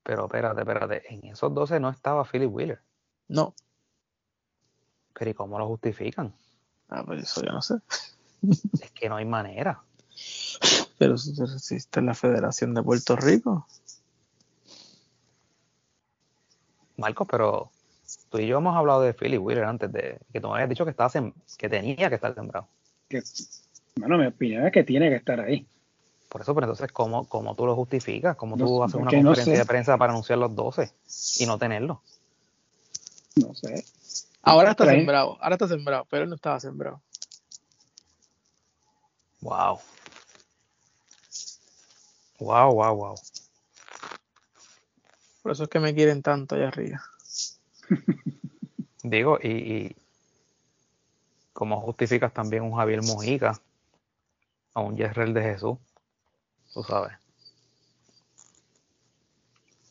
Pero espérate, espérate, en esos 12 no estaba Philip Wheeler. No. Pero ¿y cómo lo justifican? Ah, pues eso ya no sé. [LAUGHS] es que no hay manera. Pero si existe la Federación de Puerto Rico. Marcos, pero tú y yo hemos hablado de Philly Wheeler antes de que tú me habías dicho que estaba que tenía que estar sembrado. bueno, mi opinión es que tiene que estar ahí. Por eso, pero entonces, ¿cómo, cómo tú lo justificas? ¿Cómo tú haces una conferencia de prensa para anunciar los 12 y no tenerlo? No sé. Ahora está sembrado, ahora está sembrado, pero él no estaba sembrado. Wow. Wow, wow, wow. Por eso es que me quieren tanto allá arriba. [LAUGHS] Digo, y, y ¿cómo justificas también un Javier Mujica a un Yesrel de Jesús? Tú sabes.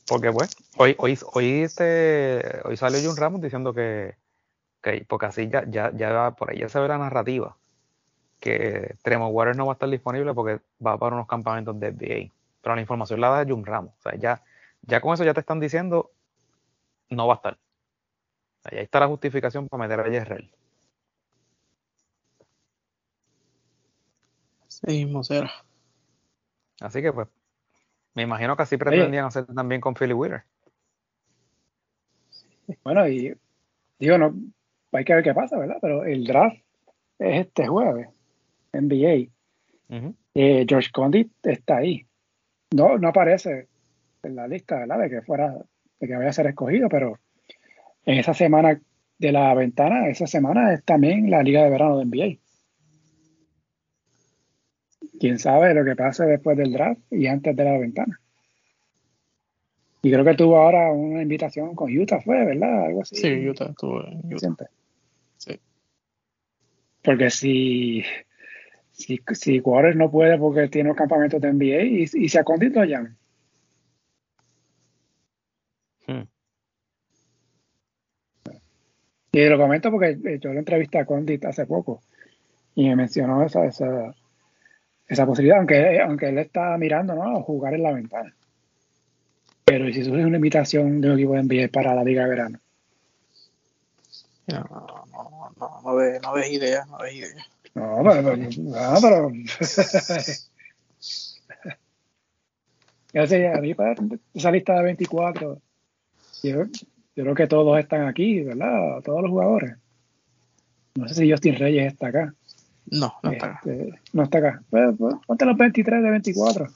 Porque pues, hoy, hoy, hoy este, hoy salió Jun Ramos diciendo que, que, porque así ya, ya, ya por ahí ya se ve la narrativa, que Tremor Waters no va a estar disponible porque va para unos campamentos de NBA. Pero la información la da Jun Ramos. O sea, ya, ya con eso ya te están diciendo, no va a estar. Ahí está la justificación para meter a Yerrel. Sí, será. Así que pues, me imagino que así pretendían hacer también con Philly Wheeler. Bueno, y digo, no, hay que ver qué pasa, ¿verdad? Pero el draft es este jueves, NBA. Eh, George Condit está ahí. No, no aparece en la lista, ¿verdad? De que fuera, de que vaya a ser escogido, pero en esa semana de la ventana, esa semana es también la Liga de Verano de NBA. Quién sabe lo que pase después del draft y antes de la ventana. Y creo que tuvo ahora una invitación con Utah, fue, ¿verdad? Algo así. Sí, Utah estuvo en Utah. Sí. Porque si, si, si no puede porque tiene los campamentos de NBA y, y se ha lo llaman. Hmm. Y lo comento porque eh, yo lo entrevisté a Condit hace poco y me mencionó esa, esa, esa posibilidad, aunque, aunque él está mirando ¿no? a jugar en la ventana. Pero si surge una invitación de un equipo de NBA para la Liga de Verano? No, no, no, no, ves, no ves idea, no ves idea. No, pero, no, pero a mí para esa lista de 24, yo, yo, creo que todos están aquí, ¿verdad? Todos los jugadores. No sé si Justin Reyes está acá. No, no está acá. Este, no está acá. Pues, pues, ponte los 23 de 24.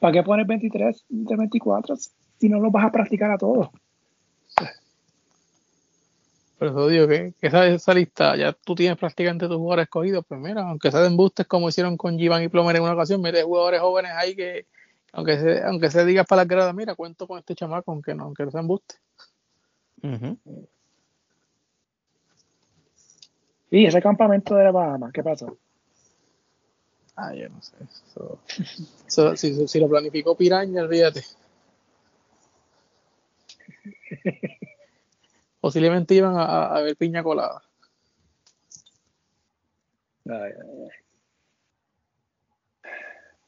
¿Para qué pones 23 de 24 si no los vas a practicar a todos? Pero eso digo que, esa, esa, lista, ya tú tienes prácticamente tus jugadores escogidos, pues mira, aunque sea de embustes como hicieron con Givan y Plomer en una ocasión, mete jugadores jóvenes ahí que, aunque se, aunque se diga para las gradas, mira, cuento con este chamaco, aunque no, aunque no sea embuste. Y ese campamento de la Bahamas, ¿qué pasó? Ah, yo no sé. si, lo planificó Piraña, olvídate. [LAUGHS] Posiblemente iban a, ver piña colada.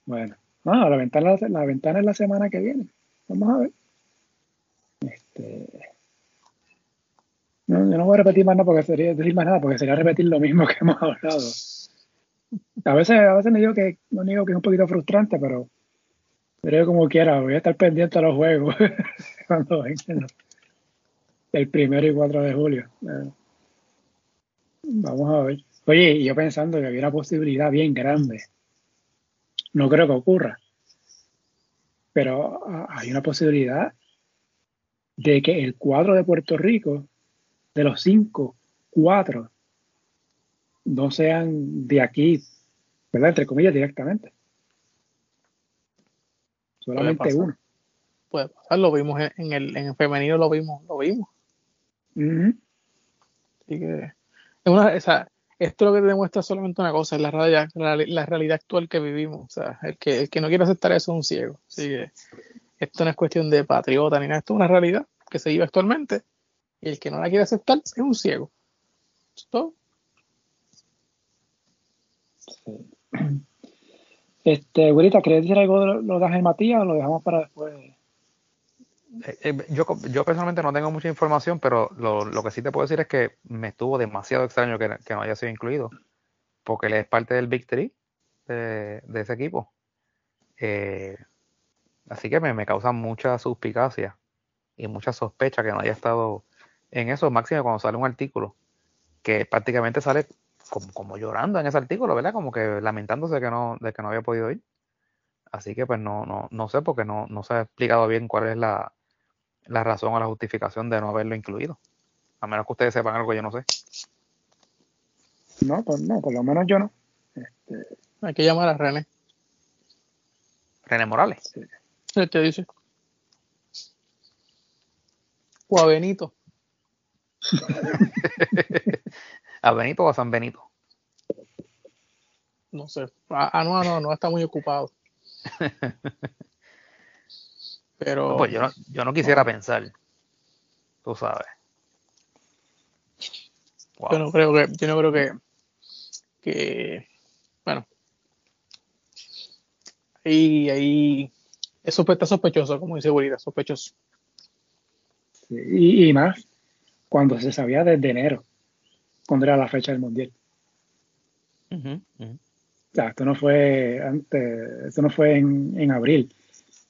Bueno, no, la ventana, la ventana es la semana que viene. Vamos a ver. Este, no, yo no voy a repetir más nada porque sería decir más nada porque sería repetir lo mismo que hemos hablado. A veces, a veces me digo que, no digo que es un poquito frustrante, pero, pero como quiera, voy a estar pendiente a los juegos [LAUGHS] cuando vengan el primero y 4 de julio. Eh, vamos a ver. Oye, yo pensando que había una posibilidad bien grande. No creo que ocurra. Pero ah, hay una posibilidad de que el cuadro de Puerto Rico, de los cinco, cuatro no sean de aquí, ¿verdad? Entre comillas, directamente. Solamente uno. Puede pasar, lo vimos en el, en el femenino, lo vimos, lo vimos. Así que, una, esto lo que te demuestra solamente una cosa, es la realidad, la, realidad actual que vivimos. O sea, el que, el que no quiere aceptar eso es un ciego. Así que esto no es cuestión de patriota ni nada, esto es una realidad que se vive actualmente. Y el que no la quiere aceptar es un ciego. ¿Es todo? [CLEARS THROAT] Este, Güerita, ¿querés decir algo de lo de Matías o lo dejamos para después? Eh, eh, yo, yo personalmente no tengo mucha información, pero lo, que sí te puedo decir es que me estuvo demasiado extraño que, no haya sido incluido, porque él es parte del Big Three de, ese equipo. Eh, así que me, me, causa mucha suspicacia y mucha sospecha que no haya estado en eso, máximo cuando sale un artículo que prácticamente sale como, llorando en ese artículo, ¿verdad? Como que lamentándose que no, de que no había podido ir. Así que pues no, no, no sé porque no, no se ha explicado bien cuál es la, la razón o la justificación de no haberlo incluido. A menos que ustedes sepan algo yo no sé. No, pues no, por lo menos yo no. Este... Hay que llamar a René. René Morales. Sí. Él te dice. O a Benito. [LAUGHS] ¿A Benito o a San Benito? No sé. Ah, no, no, no está muy ocupado. [LAUGHS] Pero. pues yo no, yo no quisiera pensar. Tú sabes. Yo no creo que, yo no creo que, que bueno. Ahí, ahí, eso está sospechoso, como dice Bolita, sospechoso. y, y, más cuando se sabía desde enero, cuando era la fecha del mundial. O sea, esto no fue antes, esto no fue en, abril.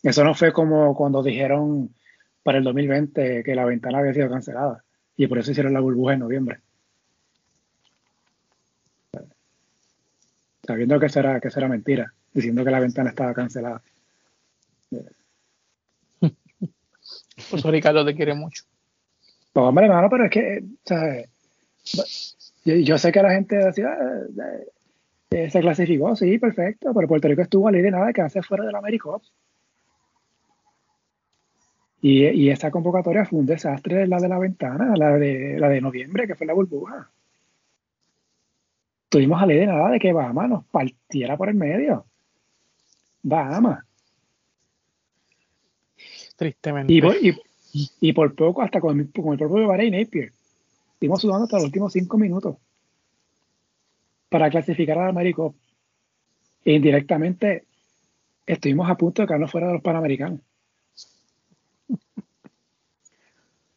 Eso no fue como cuando dijeron para el 2020 que la ventana había sido cancelada y por eso hicieron la burbuja en noviembre. Sabiendo que eso era, que era mentira, diciendo que la ventana estaba cancelada. [LAUGHS] Por eso Ricardo te quiere mucho. Pues hombre, hermano, pero es que, ¿sabes? Yo, sé que la gente decía, eh, se clasificó, sí, perfecto, pero Puerto Rico estuvo a ley de nada de quedarse fuera del América. Y, y esta convocatoria fue un desastre, la de la ventana, la de, la de noviembre, que fue la burbuja. Tuvimos a ley de nada de que Bahamas nos partiera por el medio. Bahamas. Tristemente. Y por, poco, hasta con, con el propio Bahrein Napier. Estuvimos sudando hasta los últimos cinco minutos para clasificar a Américo. E indirectamente estuvimos a punto de quedarnos fuera de los Panamericanos.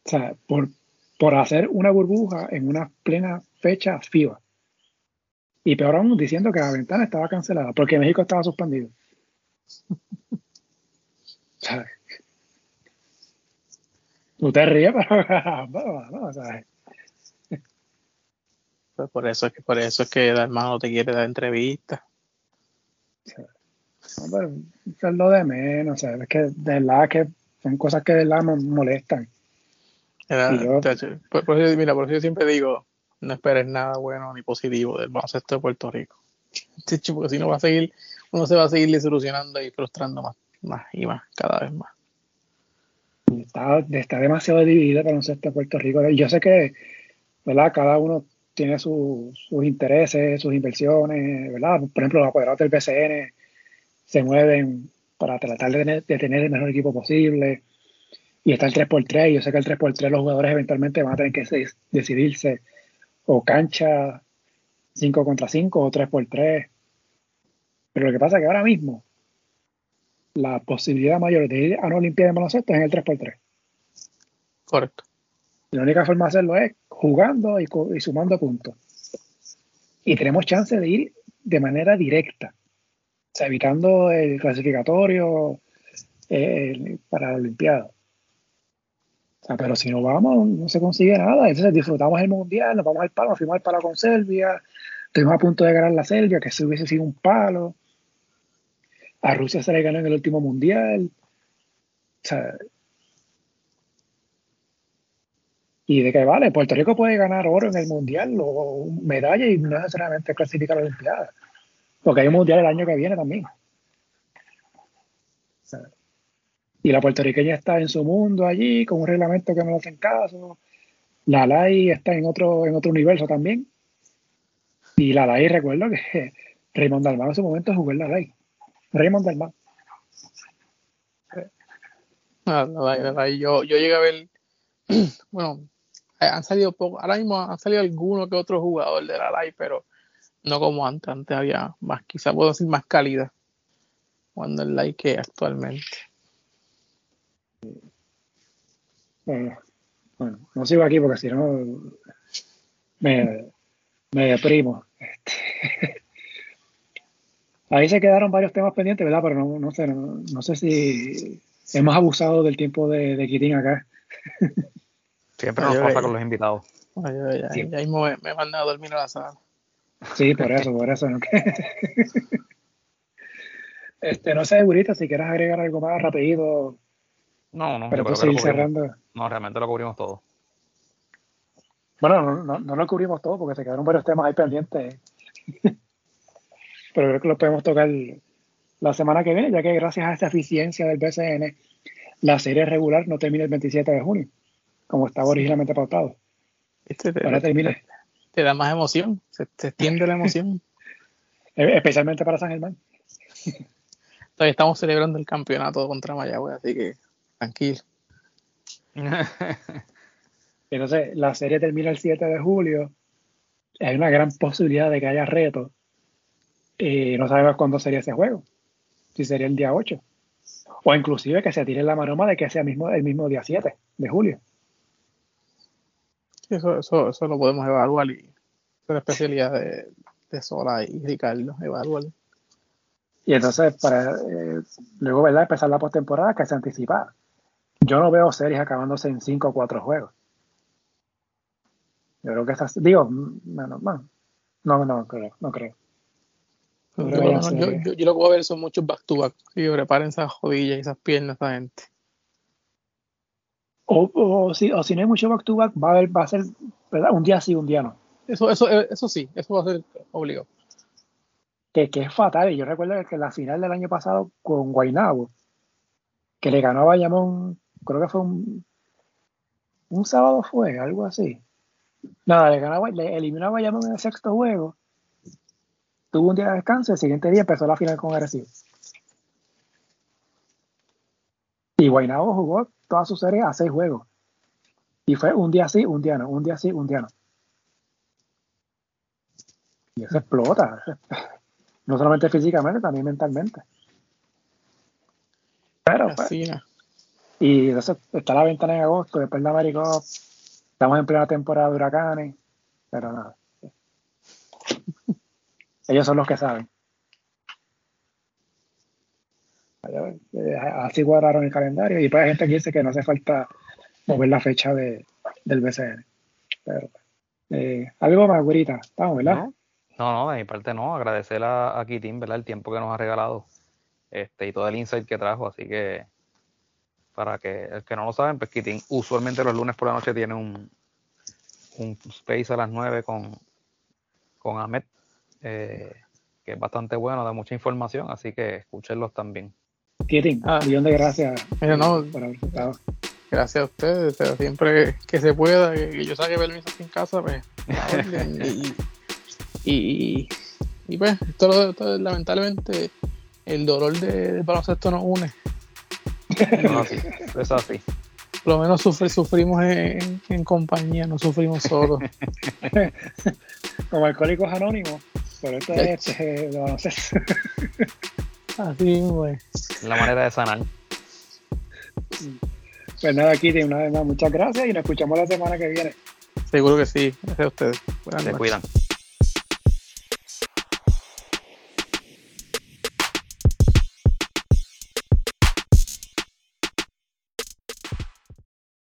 o sea, por, por hacer una burbuja en una plena fecha FIBA. Y peor aún, diciendo que la ventana estaba cancelada porque México estaba suspendido. [LAUGHS] ¿Sabes? Tú te ríes, pero ¿sabes? Pues por eso es que por eso es que el hermano te quiere dar entrevistas. No, eso es lo de menos, ¿sabes? Es que de verdad que son cosas que de verdad me molestan. por, eso, mira, por eso yo siempre digo, no esperes nada bueno ni positivo del baloncesto de Puerto Rico. [LAUGHS] Porque si no va a seguir, uno se va a seguir desilusionando y frustrando más, más y más, cada vez más. Está, está demasiado dividida el baloncesto de Puerto Rico. Yo sé que, ¿verdad? Cada uno tiene sus intereses, sus inversiones, ¿verdad? Por ejemplo, los apoderados del BCN se mueven para tratar de tener, el mejor equipo posible. Y está el 3x3. Yo sé que el 3x3 los jugadores eventualmente van a tener que decidirse o cancha 5 contra 5 o 3x3. Pero lo que pasa es que ahora mismo la posibilidad mayor de ir a una Olimpiada de baloncesto es en el 3x3. Correcto. La única forma de hacerlo es jugando y, sumando puntos. Y tenemos chance de ir de manera directa, o sea, evitando el clasificatorio eh, para la Olimpiada. O sea, pero si no vamos, no se consigue nada. Entonces disfrutamos el Mundial, nos vamos al palo, nos fuimos al palo con Serbia, estuvimos a punto de ganar la Serbia, que si hubiese sido un palo. A Rusia se le ganó en el último Mundial. Y de que vale, Puerto Rico puede ganar oro en el mundial o medalla y no necesariamente clasificar a la Olimpiada. Porque hay un mundial el año que viene también. y la puertorriqueña está en su mundo allí, con un reglamento que no le hacen caso. La LAI está en otro, en otro universo también. Y la LAI, recuerdo que [LAUGHS] Raymond Dalmán en su momento jugó en la LAI. Raymond Dalmán. Ah, yo, yo llegué a ver, [CLEARS THROAT] bueno, eh, han salido poco, ahora mismo han salido alguno que otro jugador de la live, pero no como antes, antes había más, quizá puedo decir más calidad cuando el like es actualmente. Bueno, bueno, no sigo aquí porque si no me, me deprimo. Este, [LAUGHS] ahí se quedaron varios temas pendientes, ¿verdad? Pero no, no sé, no, sé si hemos abusado del tiempo de, de Kitín acá. Siempre nos pasa con los invitados. ya, mismo me, me mandan a dormir a la sala. Sí, por eso, por eso. ¿no? [LAUGHS] este, no sé, Gurita, si quieres agregar algo más rápido. No, no. Pero seguir cerrando. No, realmente lo cubrimos todo. Bueno, no, no, no, lo cubrimos todo porque se quedaron varios temas ahí pendientes. Pero creo que lo podemos tocar la semana que viene, ya que gracias a esta eficiencia del BCN, la serie regular no termina el 27 de junio como estaba originalmente pautado. Este te, Ahora termina. Te, da más emoción, se, extiende la emoción. [LAUGHS] E, especialmente para San Germán. Todavía estamos celebrando el campeonato contra Mayagüez, así que tranquilo. [LAUGHS] Entonces, la serie termina el 7 de julio. Hay una gran posibilidad de que haya reto. Y no sabemos cuándo sería ese juego. Si sería el día 8. O inclusive que se tire la maroma de que sea mismo, el mismo día 7 de julio. Eso, eso, eso lo podemos evaluar y es la especialidad de, de Sola y Ricardo, evaluar. Y entonces, para eh, luego, ¿verdad? Empezar la postemporada que se anticipa. Yo no veo series acabándose en 5 o 4 juegos. Yo creo que esas, digo, menos no, no, no creo, no creo. Yo, yo, lo que voy a ver son muchos back to back. Y preparen esas rodillas y esas piernas esa gente. O, o, si, o si no hay mucho back to back, va a, haber, va a ser ¿verdad? un día sí, un día no. Eso, eso, eso sí, eso va a ser obligado. Que, que es fatal. Yo recuerdo que la final del año pasado con Guaynabo, que le ganó a Bayamón, creo que fue un, un sábado fue, algo así. Nada, le, ganó, le eliminó a Bayamón en el sexto juego. Tuvo un día de descanso, el siguiente día empezó la final con Arecibo. Y Guaynabo jugó toda su serie a seis juegos. Y fue un día sí, un día no, un día sí, un día no. Y eso explota. [LAUGHS] No solamente físicamente, también mentalmente. Pero, pues, y entonces está la ventana en agosto, después la América estamos en plena temporada de huracanes, pero nada. Ellos son los que saben. Así guardaron el calendario y pues hay gente que dice que no hace falta mover la fecha de, del BCN. Pero, eh, algo más, güerita, estamos, ¿verdad? No, no, de mi parte no. Agradecer a, a Kitin, ¿verdad? El tiempo que nos ha regalado este, y todo el insight que trajo. Así que, para que el que no lo saben, pues Kitin usualmente los lunes por la noche tiene un, un space a las 9 con, con Ahmed, eh, que es bastante bueno, da mucha información. Así que escúchenlos también. Kitin, ah, millón de gracias no, por haber estado. Gracias a ustedes, pero siempre que se pueda, que yo saque permiso aquí en casa, pues. y, y, y pues, todo, lamentablemente, el dolor de, baloncesto nos une. No, así, es así. Por lo menos sufrimos en, compañía, no sufrimos solos. [LAUGHS] Como alcohólicos anónimos, pero esto es este, de baloncesto. [LAUGHS] Así, güey. La manera de sanar. Pues nada, Kitty, una vez más, muchas gracias y nos escuchamos la semana que viene. Seguro que sí. Gracias a ustedes. Se cuidan.